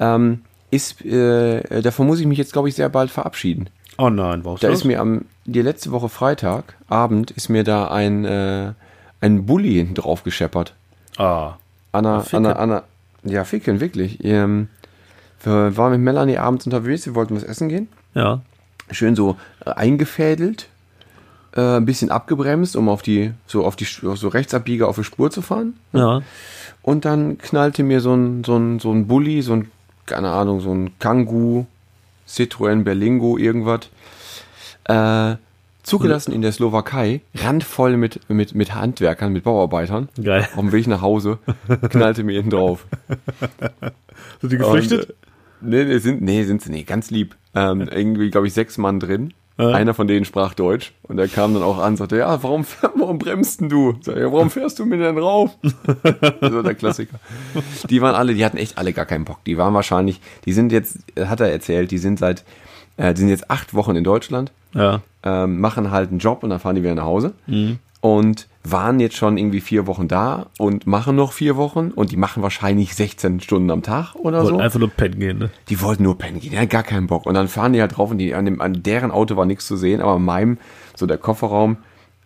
ähm, ist, äh, davon muss ich mich jetzt, glaube ich, sehr bald verabschieden. Oh nein, warum Da ist mir am, die letzte Woche Freitag, Abend, ist mir da ein, äh, ein Bulli hinten drauf gescheppert. Ah. Anna, Ficken. Anna, Anna, ja, Ficken, wirklich. Ähm, wir waren mit Melanie abends unterwegs, wir wollten was essen gehen. Ja. Schön so eingefädelt, äh, ein bisschen abgebremst, um auf die, so auf die, so Rechtsabbieger auf die Spur zu fahren. Ja. Und dann knallte mir so ein, so ein, so ein Bulli, so ein, keine Ahnung, so ein Kangoo, Citroën Berlingo, irgendwas, äh, zugelassen in der Slowakei, randvoll mit, mit, mit Handwerkern, mit Bauarbeitern. Geil. Auf dem Weg nach Hause, knallte mir hinten drauf. Sind die Und, äh, nee, nee, sind, nee, sind sie nicht, ganz lieb. Ähm, irgendwie, glaube ich, sechs Mann drin. Ja. Einer von denen sprach Deutsch und der kam dann auch an und sagte, ja, warum, warum bremst denn du? Sag, ja, warum fährst du mir denn rauf? so der Klassiker. Die waren alle, die hatten echt alle gar keinen Bock. Die waren wahrscheinlich, die sind jetzt, hat er erzählt, die sind seit, äh, die sind jetzt acht Wochen in Deutschland, Ja. ähm, machen halt einen Job und dann fahren die wieder nach Hause. Mhm. Und waren jetzt schon irgendwie vier Wochen da und machen noch vier Wochen und die machen wahrscheinlich 16 Stunden am Tag oder Wollten so. einfach nur pennen gehen, ne? Die wollten nur pennen gehen, die hatten gar keinen Bock. Und dann fahren die halt drauf und die, an, dem, an deren Auto war nichts zu sehen, aber an meinem, so der Kofferraum,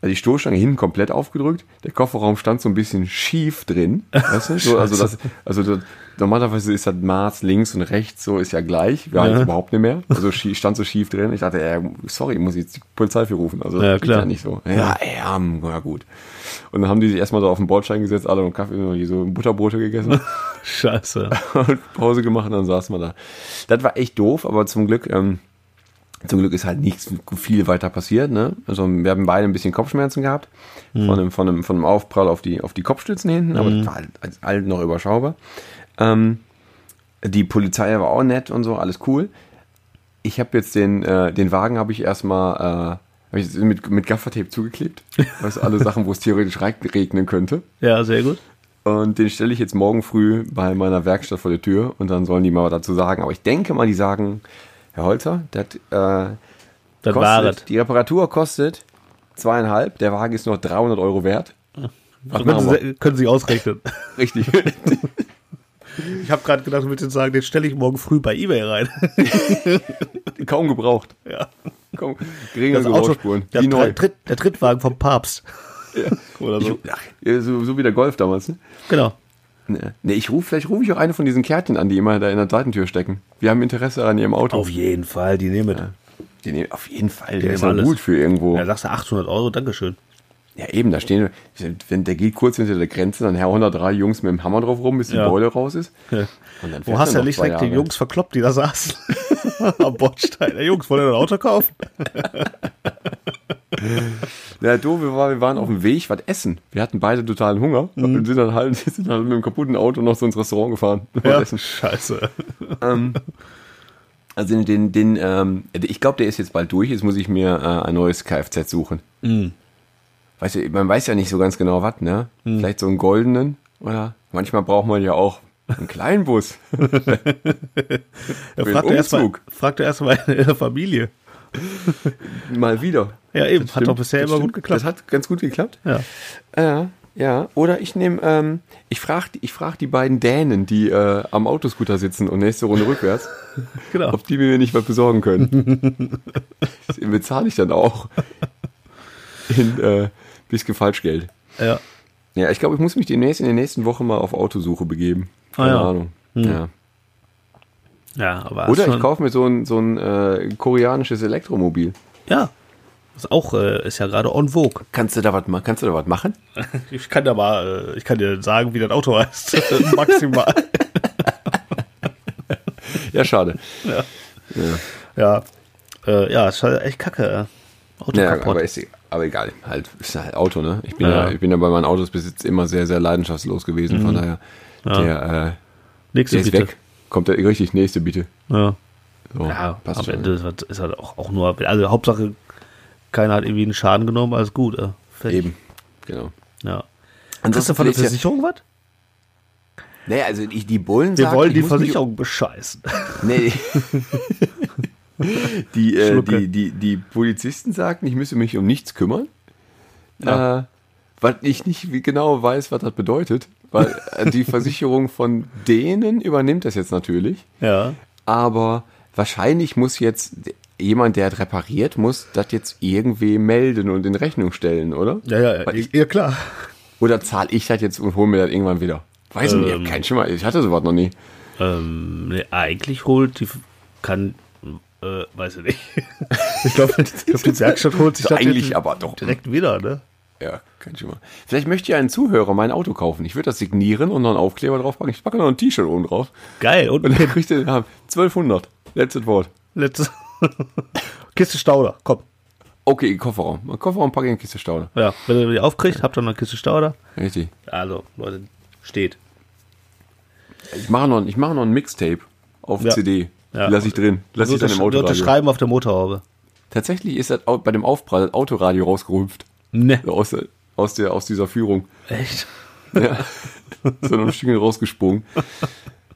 also die Stoßstange hinten komplett aufgedrückt, der Kofferraum stand so ein bisschen schief drin. Weißt du? So, also das, also das, normalerweise ist das Maß links und rechts so ist ja gleich. Wir haben Ja. jetzt überhaupt nicht mehr. Also stand so schief drin. Ich dachte, äh, sorry, muss ich jetzt die Polizei für rufen. Also Ja, klar. ja nicht so. Ja, ja, hm, ja, gut. Und dann haben die sich erstmal so auf den Bordstein gesetzt, alle und Kaffee, und so Butterbrote gegessen. Scheiße. und Pause gemacht und dann saßen wir da. Das war echt doof, aber zum Glück, ähm, zum Glück ist halt nichts viel weiter passiert. Ne? Also wir haben beide ein bisschen Kopfschmerzen gehabt Mhm. von, einem, von, einem, von einem Aufprall auf die, auf die Kopfstützen hinten, aber Mhm. das war halt, halt noch überschaubar. Ähm, die Polizei war auch nett und so, alles cool. Ich habe jetzt den, äh, den Wagen habe ich erstmal äh, ich mit, mit Gaffertape zugeklebt. Du, alle Sachen, wo es theoretisch reg- regnen könnte. Ja, sehr gut. Und den stelle ich jetzt morgen früh bei meiner Werkstatt vor der Tür und dann sollen die mal was dazu sagen. Aber ich denke mal, die sagen, Herr Holzer, das, äh, Das kostet, die Reparatur kostet zweieinhalb, der Wagen ist noch 300 Euro wert. Was Können? Sie, können Sie ausrechnen. Richtig. Ich habe gerade gedacht, du willst jetzt sagen, den stelle ich morgen früh bei Ebay rein. Kaum gebraucht. Ja. Kaum, geringe Das Auto, Gebrauchsspuren. der, neu. Tritt, der Trittwagen vom Papst. Oder so. Ich, ach, ja, so, so wie der Golf damals, ne? Genau. Nee, nee ich ruf, vielleicht rufe ich auch eine von diesen Kärtchen an, die immer da in der Seitentür stecken. Wir haben Interesse an ihrem Auto. Auf jeden Fall, die nehmen mit. Die nehmen, auf jeden Fall, Die der ist ja gut für irgendwo. Ja, Ja, sagst du 800 Euro, Dankeschön. Eben, da stehen, wenn der geht kurz hinter der Grenze, dann Herr 103 Jungs mit dem Hammer drauf rum, bis die Ja. Beule raus ist. Ja. Und dann Wo hast du ja nicht direkt die. Jungs verkloppt, die da saßen? Am Bordstein. Der Jungs, wollt ihr ein Auto kaufen? Ja, doof, wir waren, wir waren auf dem Weg, was essen. Wir hatten beide totalen Hunger Mhm. und sind dann halt, sind dann mit einem kaputten Auto noch so ins Restaurant gefahren. Ja, essen. scheiße. Ähm, also den, den, den ähm, ich glaube, der ist jetzt bald durch. Jetzt muss ich mir äh, ein neues Kfz suchen. Mhm. Weißt du, man weiß ja nicht so ganz genau was, ne? Vielleicht so einen goldenen oder manchmal braucht man ja auch einen kleinen Bus. Ja, den fragt er erstmal Umzug. fragt er erst mal in der Familie. Mal wieder. Ja, eben. Das Hat doch bisher das immer stimmt. gut geklappt. Das hat ganz gut geklappt. Ja. Ja, ja. Oder ich nehme, ähm, ich frage ich frag die beiden Dänen, die äh, am Autoscooter sitzen und nächste Runde rückwärts, Genau. ob die mir nicht was besorgen können. das bezahle ich dann auch. In äh, bisschen Falschgeld. Ja. Ja, ich glaube, ich muss mich demnächst in den nächsten Wochen mal auf Autosuche begeben. Keine Ah, ja. Ahnung. Ja. Ja, aber Oder ich kaufe mir so ein, so ein äh, koreanisches Elektromobil. Ja. Das ist auch, äh, ist ja gerade on vogue. Kannst du da was ma- kannst du da was machen? Ich kann da mal, äh, ich kann dir sagen, wie das Auto heißt. Maximal. Ja, schade. Ja. Äh, ja, ist halt echt kacke. äh. Auto Ja, kaputt. aber, ist, aber egal, halt, ist halt Auto, ne? Ich bin Ja. ja, ich bin ja bei meinen Autosbesitz immer sehr, sehr leidenschaftslos gewesen, von daher, der, äh, Nächste der ist bitte. weg. Kommt der richtig nächste, bitte. Ja. So, Ja, passt am schon. Ende ist halt- ist halt auch, auch nur, also Hauptsache, keiner hat irgendwie einen Schaden genommen, alles gut. Äh. Fertig. Eben, genau. Ja. Ansonsten Kriegst du von der ja- Versicherung was? Nee, also ich, die Bullen Wir sagen, wollen ich die Versicherung bescheißen. Nee. die, äh, die, die, die Polizisten sagten, ich müsse mich um nichts kümmern. Äh, weil ich nicht genau weiß, was das bedeutet. Weil äh, die Versicherung von denen übernimmt das jetzt natürlich. Ja. Aber wahrscheinlich muss jetzt jemand, der repariert, muss das jetzt irgendwie melden und in Rechnung stellen, oder? Ja, ja, Weil ich, ja, klar. oder zahle ich das jetzt und hole mir das irgendwann wieder? Weiß nicht, Ähm. hab keinen Schimmer. Ich hatte sowas noch nie. Ähm, nee, eigentlich holt die, kann, äh, weiß ich nicht. ich glaube, ich glaub, die Werkstatt holt sich So das eigentlich aber doch. direkt wieder, ne? Ja, kein Schimmer. Vielleicht möchte ja ein Zuhörer mein Auto kaufen. Ich würde das signieren und noch einen Aufkleber draufpacken. Ich packe noch ein T-Shirt oben drauf. Geil. Und Und dann kriegt ihr ja, 1200. Letztes Wort. letztes Kiste Stauder, komm. Okay, Kofferraum. Kofferraum packe ich eine Kiste Staude. Ja, wenn ihr die aufkriegt, habt ihr noch eine Kiste Stauder. Richtig. Also, Leute, steht. Ich mache noch, ich mache noch ein Mixtape auf Ja. CD. Ja. Die lasse ich drin. Lasse ich dann im Autoradio. unterschreiben auf der Motorhaube. Tatsächlich ist das bei dem Aufprall das Autoradio rausgerümpft. Ne. Aus, der, aus, der, aus dieser Führung. Echt? Ja. so ein Stück rausgesprungen.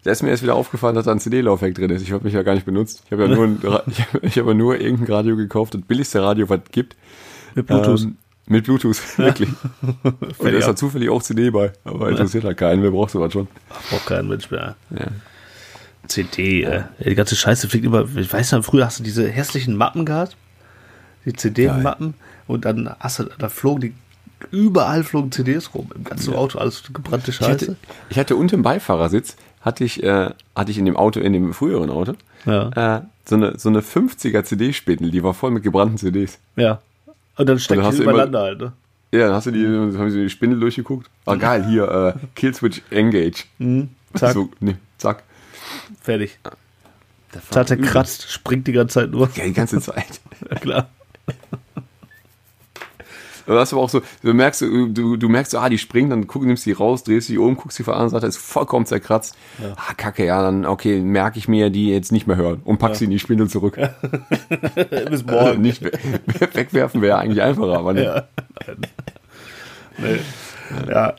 Da ist mir erst wieder aufgefallen, dass da ein CD-Laufwerk drin ist. Ich habe mich ja gar nicht benutzt. Ich habe ja nur, ein, ich habe ich habe ja nur irgendein Radio gekauft, das billigste Radio, was es gibt. Mit Bluetooth. Ähm, mit Bluetooth, wirklich. Und da ist da zufällig auch CD bei. Aber interessiert halt keinen, wer braucht sowas schon. Braucht kein Mensch mehr. Ja. CD, äh. ja, die ganze Scheiße fliegt immer. Ich weiß noch, früher hast du diese hässlichen Mappen gehabt. Die CD-Mappen. Und dann hast du, da flogen die, überall flogen CDs rum. Im ganzen Auto alles gebrannte Ich Scheiße. hatte, ich hatte unten im Beifahrersitz, hatte ich, äh, hatte ich in dem Auto, in dem früheren Auto, Ja. äh, so eine, so eine 50er CD-Spindel, die war voll mit gebrannten CDs. Ja. Und dann steckt hast die immer- übereinander halt, ne? Ja, dann hast du die, dann haben sie die Spindel durchgeguckt. Ah, geil, hier, äh, Killswitch Engage. Mhm. Zack, So, nee, zack. Fertig. Das war Tat er übel. kratzt, springt die ganze Zeit nur. Ja, die ganze Zeit. Ja, klar. Du hast aber auch so, du merkst, du, du, merkst so, ah, die springt, dann guck, nimmst die raus, drehst die um, guckst die von der anderen Seite, ist vollkommen zerkratzt. Ah, kacke, ja, dann, okay, merke ich mir die jetzt nicht mehr hören und pack sie in die Spindel zurück. Bis Also morgen. nicht we- wegwerfen wäre eigentlich einfacher, aber nicht. Ja. Nee. Ja.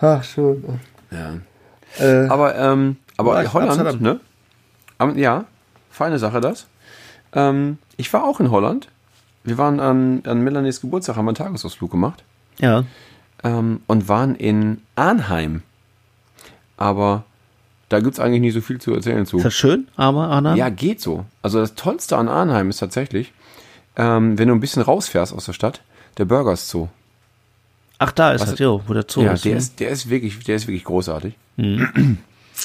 Ach, schön. Ja. Äh, Aber, ähm, aber Ja, Holland, Amsterdam. ne? Am- ja, feine Sache das. Ähm, ich war auch in Holland. Wir waren an, an Melanies Geburtstag, haben einen Tagesausflug gemacht. ja. ähm, und waren in Arnheim. Aber Da gibt's eigentlich nicht so viel zu erzählen zu. Ist das schön, aber Arnhem? Ja, geht so. Also das Tollste an Arnheim ist tatsächlich, ähm, wenn du ein bisschen rausfährst aus der Stadt, der Burgers Zoo. Ach, da ist Was- das, jo, wo der Zoo ja, ist. der ne? ist, der ist wirklich, der ist wirklich großartig.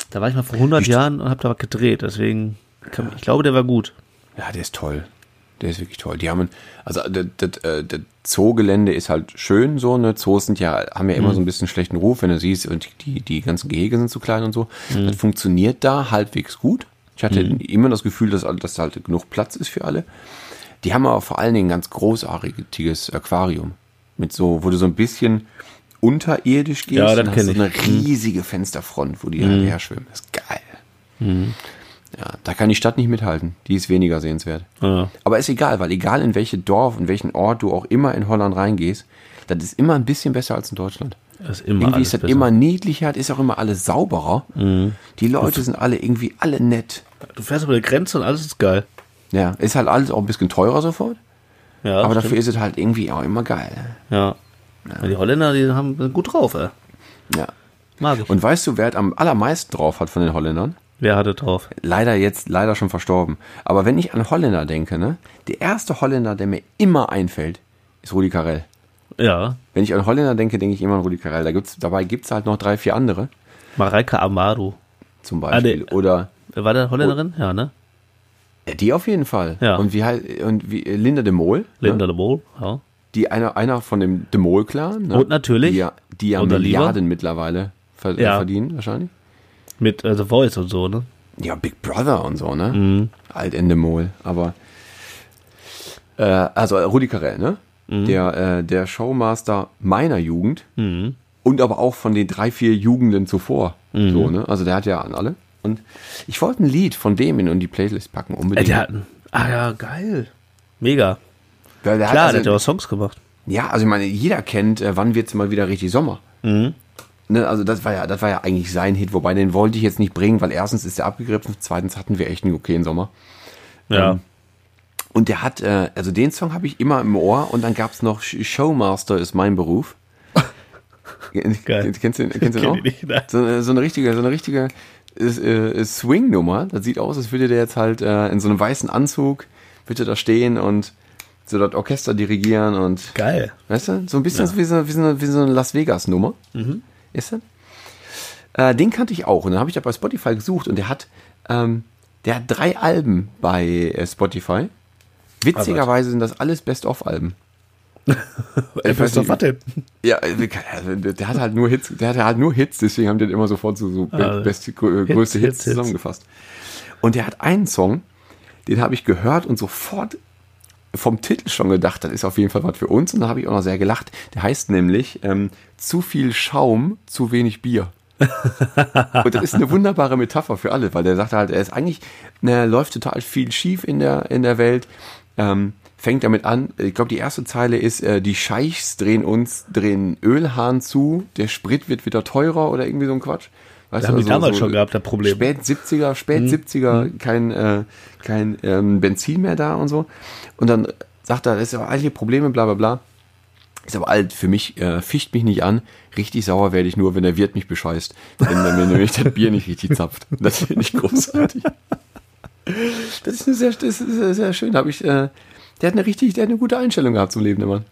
Da war ich mal vor 100 Jahren und habe da was gedreht, deswegen, kann, ich glaube, der war gut. Ja, der ist toll. Der ist wirklich toll. Die haben, also das, das, das Zoogelände ist halt schön so, ne? Zoos sind ja, haben ja immer so ein bisschen schlechten Ruf, wenn du siehst, und die, die ganzen Gehege sind zu klein und so. Das funktioniert da halbwegs gut. Ich hatte immer das Gefühl, dass, dass da halt genug Platz ist für alle. Die haben aber vor allen Dingen ein ganz großartiges Aquarium. Mit so, wo du so ein bisschen unterirdisch gehst. Ja, das und hast kenn so eine riesige Fensterfront, wo die halt herschwimmen. Das ist geil. Ja, da kann die Stadt nicht mithalten. Die ist weniger sehenswert. Ja. Aber ist egal, weil egal in welche Dorf, in welchen Ort du auch immer in Holland reingehst, das ist immer ein bisschen besser als in Deutschland. Das ist immer irgendwie ist das besser. Mhm. immer niedlicher, das ist auch immer alles sauberer. Die Leute sind alle irgendwie alle nett. Du fährst über die Grenze und alles ist geil. Ja, ist halt alles auch ein bisschen teurer sofort, Ja, aber stimmt. dafür ist es halt irgendwie auch immer geil. Ja. Ja. Die Holländer, die haben gut drauf, ey. Ja. Mag ich. Und weißt du, wer es am allermeisten drauf hat von den Holländern? Wer hatte drauf? Leider jetzt, leider schon verstorben. Aber wenn ich an Holländer denke, ne, der erste Holländer, der mir immer einfällt, ist Rudi Carell. Ja. Wenn ich an Holländer denke, denke ich immer an Rudi Carell. Da gibt's, dabei gibt's halt noch drei, vier andere, Mareike Amado. zum Beispiel. Ah, nee. Oder War der Holländerin? Ja, ne? ja, die auf jeden Fall. Ja. Und wie halt, und wie äh, Linda de Mol, Linda ne? de Mol, ja. Die einer, einer von dem de Mol-Clan. Ne? Und natürlich. Die ja, die ja Unser Lieber. Milliarden mittlerweile ver Ja. verdienen, wahrscheinlich. Mit äh, The Voice und so, ne? Ja, Big Brother und so, ne? Mhm. Alt Endemol, aber äh, also äh, Rudi Carell, ne? Mhm. Der, äh, der Showmaster meiner Jugend und aber auch von den drei, vier Jugenden zuvor. Mhm. So, ne? Also der hat ja an alle. Und ich wollte ein Lied von dem in, die Playlist packen, Äh, unbedingt. der hat, ah ja, geil. Mega. Weil der Klar, der hat hat ja also, auch Songs gemacht. ja, also ich meine, jeder kennt, äh, wann wird's mal wieder richtig Sommer. Mhm. Ne, also das war ja, das war ja eigentlich sein Hit, wobei den wollte ich jetzt nicht bringen, weil erstens ist er abgegriffen, zweitens hatten wir echt einen okayen Sommer. Ja. Ähm, Und der hat, äh, also den Song habe ich immer im Ohr und dann gab's noch Sh- Showmaster ist mein Beruf. Geil. Kennst du, kennst du ich nicht, so, eine- so eine richtige, so eine richtige äh, Swing-Nummer. Das sieht aus, als würde der jetzt halt äh, in so einem weißen Anzug, würde da stehen und so das Orchester dirigieren und Geil. Weißt du? So ein bisschen wie, so, wie, so eine, wie so eine Las Vegas-Nummer. Ist das? Äh, den kannte ich auch. Und dann habe ich da bei Spotify gesucht und der hat, ähm, der hat drei Alben bei äh, Spotify. Witzigerweise sind das alles Best-of-Alben. Du, nicht. was? Ja, äh, der der hat halt nur Hits, der hat halt nur Hits, deswegen haben die den immer sofort so, so Ah, grö- größte Hits, Hits, Hits, zusammengefasst. Und der hat einen Song, den habe ich gehört und sofort vom Titel schon gedacht, das ist auf jeden Fall was für uns. Und da habe ich auch noch sehr gelacht. Der heißt nämlich ähm, Zu viel Schaum, zu wenig Bier. und das ist eine wunderbare Metapher für alle, weil der sagt halt, er ist eigentlich, ne, läuft total viel schief in der, in der Welt. Ähm, fängt damit an, ich glaube, die erste Zeile ist, äh, die Scheichs drehen uns, drehen Ölhahn zu, der Sprit wird wieder teurer oder irgendwie so ein Quatsch. Weißt haben die damals schon gehabt, das Problem. Spät 70er, spät 70er, kein, äh, kein ähm, Benzin mehr da und so. Und dann sagt er, das ist ja all die Probleme, bla bla bla. Ist aber alt für mich, äh, ficht mich nicht an. Richtig sauer werde ich nur, wenn der Wirt mich bescheißt. Wenn er mir nämlich das Bier nicht richtig zapft. Das finde ich großartig. Das ist eine sehr, das ist sehr, schön. Habe ich, äh, der hat eine richtig, der hat eine gute Einstellung gehabt zum Leben, der Mann.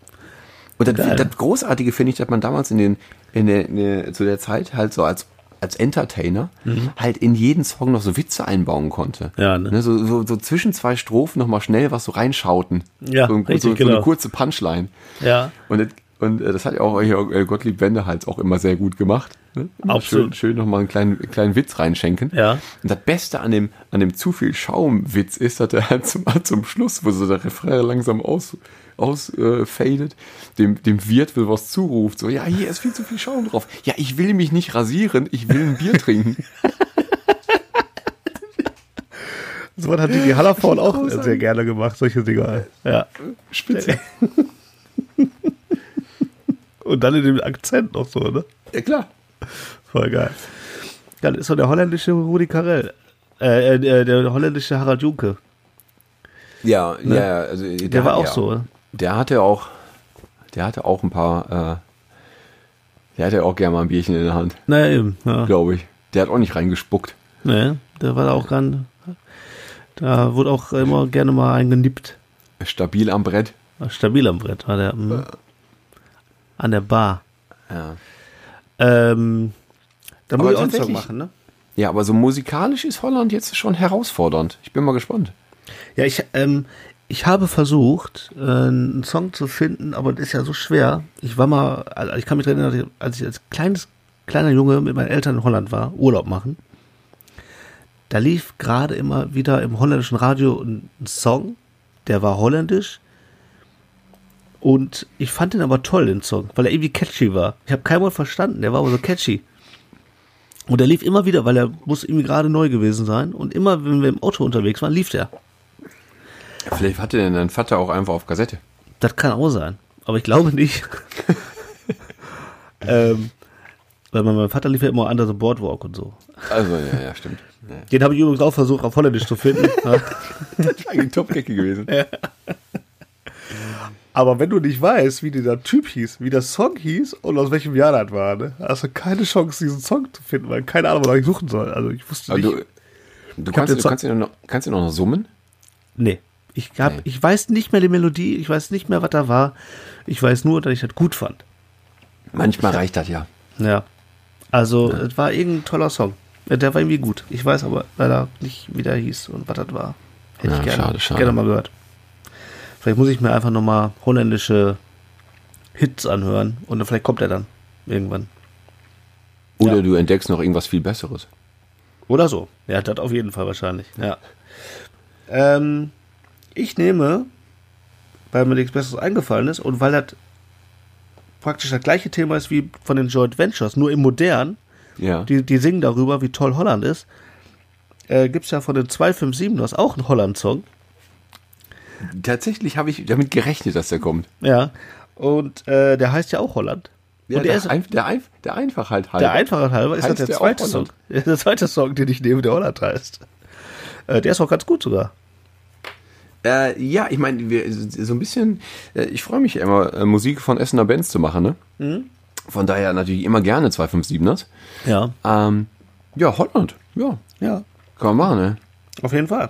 Und das, das Großartige finde ich, dass man damals in den, in der, in der, zu der Zeit halt so als, als Entertainer halt in jeden Song noch so Witze einbauen konnte. Mhm. Ja, ne? so, so, so zwischen zwei Strophen nochmal schnell was so reinschauten. Ja, so, richtig, so, so genau. eine kurze Punchline. Ja. Und, das- und äh, das hat ja auch äh, Gottlieb Wendehals auch immer sehr gut gemacht. Ne? Absolut. Schön, schön nochmal einen kleinen, kleinen Witz reinschenken. Ja. Und das Beste an dem, an dem zu viel Schaumwitz ist, dass er halt zum, zum Schluss, wo so der Refrain langsam aus, aus äh, dem, dem Wirt will was zuruft. So, ja, hier ist viel zu viel Schaum drauf. Ja, ich will mich nicht rasieren, ich will ein Bier trinken. So was hat die Hallervorn auch sehr gerne gemacht, solche Dinger. Ja. Spitze. Und dann in dem Akzent noch so, ne? Ja, klar. Voll geil. Das ist doch der holländische Rudi Carell. Äh, äh, der, holländische Harald Junke. Ja, ja, ja, also der, Der war auch ja. so. Der hatte auch, der hatte auch ein paar, äh, der hatte auch gerne mal ein Bierchen in der Hand, Naja, eben. Ja. glaube ich. Der hat auch nicht reingespuckt. Ne, der war auch ganz. Da wurde auch immer gerne mal eingenippt. Stabil am Brett. Stabil am Brett war der. mm. An der Bar. Ja. Ähm, da muss ich auch Song machen, ne? Ja, aber so musikalisch ist Holland jetzt schon herausfordernd. Ich bin mal gespannt. Ja, ich, ähm, ich habe versucht, äh, einen Song zu finden, aber das ist ja so schwer. Ich war mal, also ich kann mich erinnern, als ich als kleines, kleiner Junge mit meinen Eltern in Holland war, Urlaub machen. Da lief gerade immer wieder im holländischen Radio ein, Song, der war holländisch. Und ich fand den aber toll, den Song, weil er irgendwie catchy war. Ich habe kein Wort verstanden, der war aber so catchy. Und der lief immer wieder, weil er muss irgendwie gerade neu gewesen sein. Und immer, wenn wir im Auto unterwegs waren, lief der. Vielleicht hatte denn dein Vater auch einfach auf Kassette. Das kann auch sein. Aber ich glaube nicht. ähm, weil mein, Vater lief ja immer Under the Boardwalk und so. Also, ja, ja, stimmt. Ja. Den habe ich übrigens auch versucht, auf Holländisch zu finden. Ja. Das ist eigentlich Top-Gecke gewesen. Aber wenn du nicht weißt, wie dieser Typ hieß, wie der Song hieß und aus welchem Jahr das war, ne, hast du keine Chance, diesen Song zu finden, weil keine Ahnung, was ich suchen soll. Also ich wusste Aber nicht. du, du, kannst, du kannst, ihn noch, kannst ihn auch noch summen? Nee. Ich, hab, Nee. ich weiß nicht mehr die Melodie, ich weiß nicht mehr, was da war. Ich weiß nur, dass ich das gut fand. Manchmal reicht das ja. Ja. Also, es war irgendein toller Song. Ja, Der war irgendwie gut. Ich weiß aber leider nicht, wie der hieß und was das war. Hätte Ja, ich gerne, schade, schade. gerne mal gehört. Vielleicht muss ich mir einfach nochmal holländische Hits anhören und vielleicht kommt er dann irgendwann. Oder Ja. du entdeckst noch irgendwas viel Besseres. Oder so. Ja, das auf jeden Fall wahrscheinlich. Ja. Ähm, ich nehme, weil mir nichts Besseres eingefallen ist und weil das praktisch das gleiche Thema ist wie von den Joint Ventures, nur im Modern. Ja. Die, die singen darüber, wie toll Holland ist. Äh, Gibt es ja von den 257ers auch einen Holland-Song. Tatsächlich habe ich damit gerechnet, dass der kommt. Ja. Und äh, der heißt ja auch Holland. Ja, und der, der, ist, einf- der, einf- der einfach halt halt. der Einfache halber ist das der der zweite Song. Der zweite Song, den ich nehme, der Holland heißt. Äh, der ist auch ganz gut sogar. Äh, ja, ich meine, so ein bisschen, äh, ich freue mich immer, äh, Musik von Essener Bands zu machen, ne? Mhm. Von daher natürlich immer gerne 257ers. Ja. Ähm, ja, Holland, ja, Ja. kann man machen, ne? Auf jeden Fall.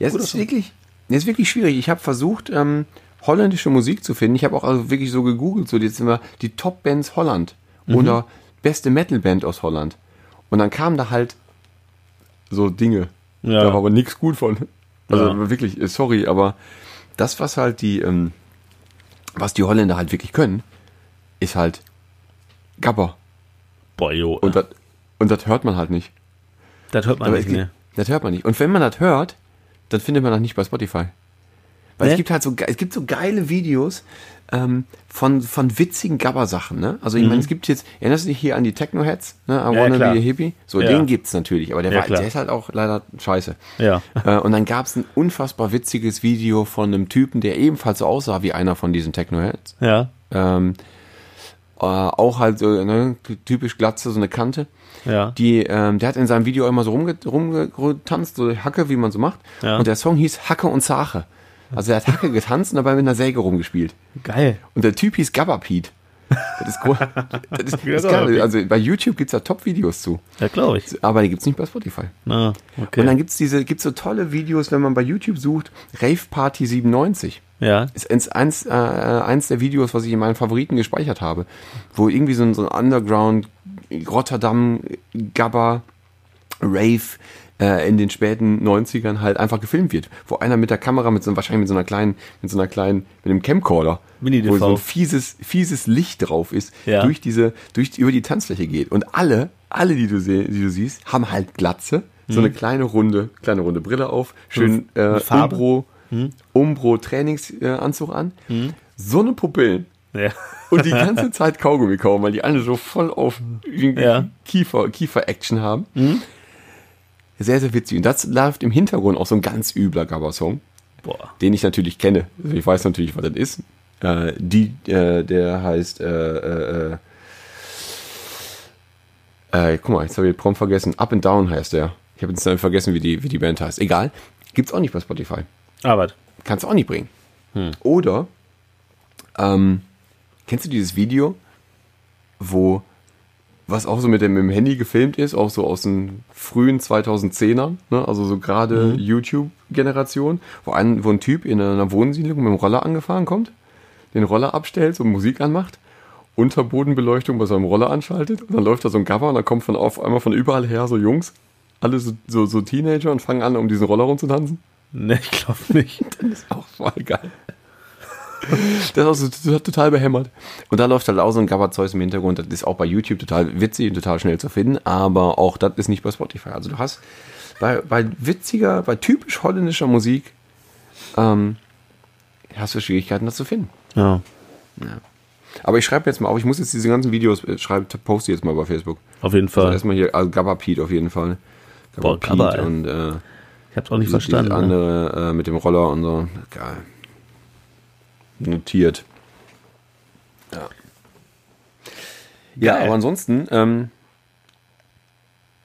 Ja, es ist wirklich, es ist wirklich schwierig. Ich habe versucht, ähm, holländische Musik zu finden. Ich habe auch also wirklich so gegoogelt, so jetzt immer die Top-Bands Holland Mhm. oder beste Metal-Band aus Holland. Und dann kamen da halt so Dinge. Ja. Da war aber nichts gut von. Also Ja. wirklich, äh, sorry, aber das, was halt die, ähm, was die Holländer halt wirklich können, ist halt Gabber. Boah, jo. Und das, und das hört man halt nicht. das hört man Aber nicht gibt- Das hört man nicht. Und wenn man das hört, dann findet man das nicht bei Spotify. Weil Ne? es gibt halt so, es gibt so geile Videos ähm, von, von witzigen Gabber-Sachen. Ne? Also ich meine, es gibt jetzt, erinnerst du dich hier an die Techno-Heads? Ne? I Mhm. Ja, wanna klar. be a hippie? So, Ja. den gibt's natürlich, aber der, Ja, war, klar. der ist halt auch leider scheiße. Ja. Äh, und dann gab's ein unfassbar witziges Video von einem Typen, der ebenfalls so aussah wie einer von diesen Techno-Heads. Ja. Ähm, äh, auch halt so ne, typisch glatze, so eine Kante. Ja. Die, ähm, der hat in seinem Video immer so rumge rumgetanzt, so Hacke, wie man so macht. Ja. Und der Song hieß Hacke und Sache. Also er hat Hacke getanzt und dabei mit einer Säge rumgespielt. Geil. Und der Typ hieß Gabba Pete. Das ist, gro- das ist, das ist geil. Also bei YouTube gibt's da Top-Videos zu. Ja, glaube ich. Aber die gibt's nicht bei Spotify. Na, okay. Und dann gibt's diese, gibt's so tolle Videos, wenn man bei YouTube sucht, Rave Party 97 ja. ist eins, eins, äh, eins der Videos, was ich in meinen Favoriten gespeichert habe, wo irgendwie so ein, so ein Underground Rotterdam Gabba Rave äh, in den späten 90ern halt einfach gefilmt wird, wo einer mit der Kamera mit so wahrscheinlich mit so einer kleinen mit so einer kleinen mit einem Camcorder, wo so ein fieses fieses Licht drauf ist, Ja. durch diese durch über die Tanzfläche geht und alle alle die du seh, die du siehst, haben halt Glatze, so eine kleine runde kleine runde Brille auf, schön äh, mit Farbe. Umbro Umbro Trainingsanzug äh, an. So eine Pupillen. Ja. Und die ganze Zeit Kaugummi kauen, weil die alle so voll auf Ja. Kiefer, Kiefer-Action haben. Sehr, sehr witzig. Und das läuft im Hintergrund auch so ein ganz übler Gabber-Song, Boah. den ich natürlich kenne. Also ich weiß natürlich, was das ist. Äh, die, äh, der heißt, äh, äh, äh, äh, guck mal, jetzt habe ich den prompt vergessen. Up and Down heißt der. Ich habe jetzt vergessen, wie die, wie die Band heißt. Egal. Gibt's auch nicht bei Spotify. Arbeit. Kannst du auch nicht bringen. Oder, ähm, kennst du dieses Video, wo, was auch so mit dem, mit dem Handy gefilmt ist, auch so aus den frühen 2010ern, ne? also so gerade YouTube-Generation, wo ein, wo ein Typ in einer Wohnsiedlung mit dem Roller angefahren kommt, den Roller abstellt, so Musik anmacht, Unterbodenbeleuchtung bei seinem Roller anschaltet und dann läuft da so ein Cover und dann kommt von auf einmal von überall her so Jungs, alle so, so, so Teenager und fangen an, um diesen Roller rumzutanzen. Ne, ich glaube nicht. Das ist auch voll geil. Das ist auch so, das hat total behämmert. Und da läuft halt auch so ein Gabba-Zeus im Hintergrund. Das ist auch bei YouTube total witzig und total schnell zu finden, aber auch das ist nicht bei Spotify. Also du hast bei, bei witziger, bei typisch holländischer Musik ähm, hast du Schwierigkeiten, das zu finden. Ja. Aber ich schreibe jetzt mal auf, ich muss jetzt diese ganzen Videos, äh, schreibe, poste jetzt mal bei Facebook. Auf jeden Fall. Also erstmal hier, also Gabba Pete auf jeden Fall. Gabba Boah, Gabba, ey. und äh, Ich hab's auch nicht verstanden. Ne? andere äh, mit dem Roller und so. Geil. Notiert. Ja. Ja, Geil. aber ansonsten, ähm,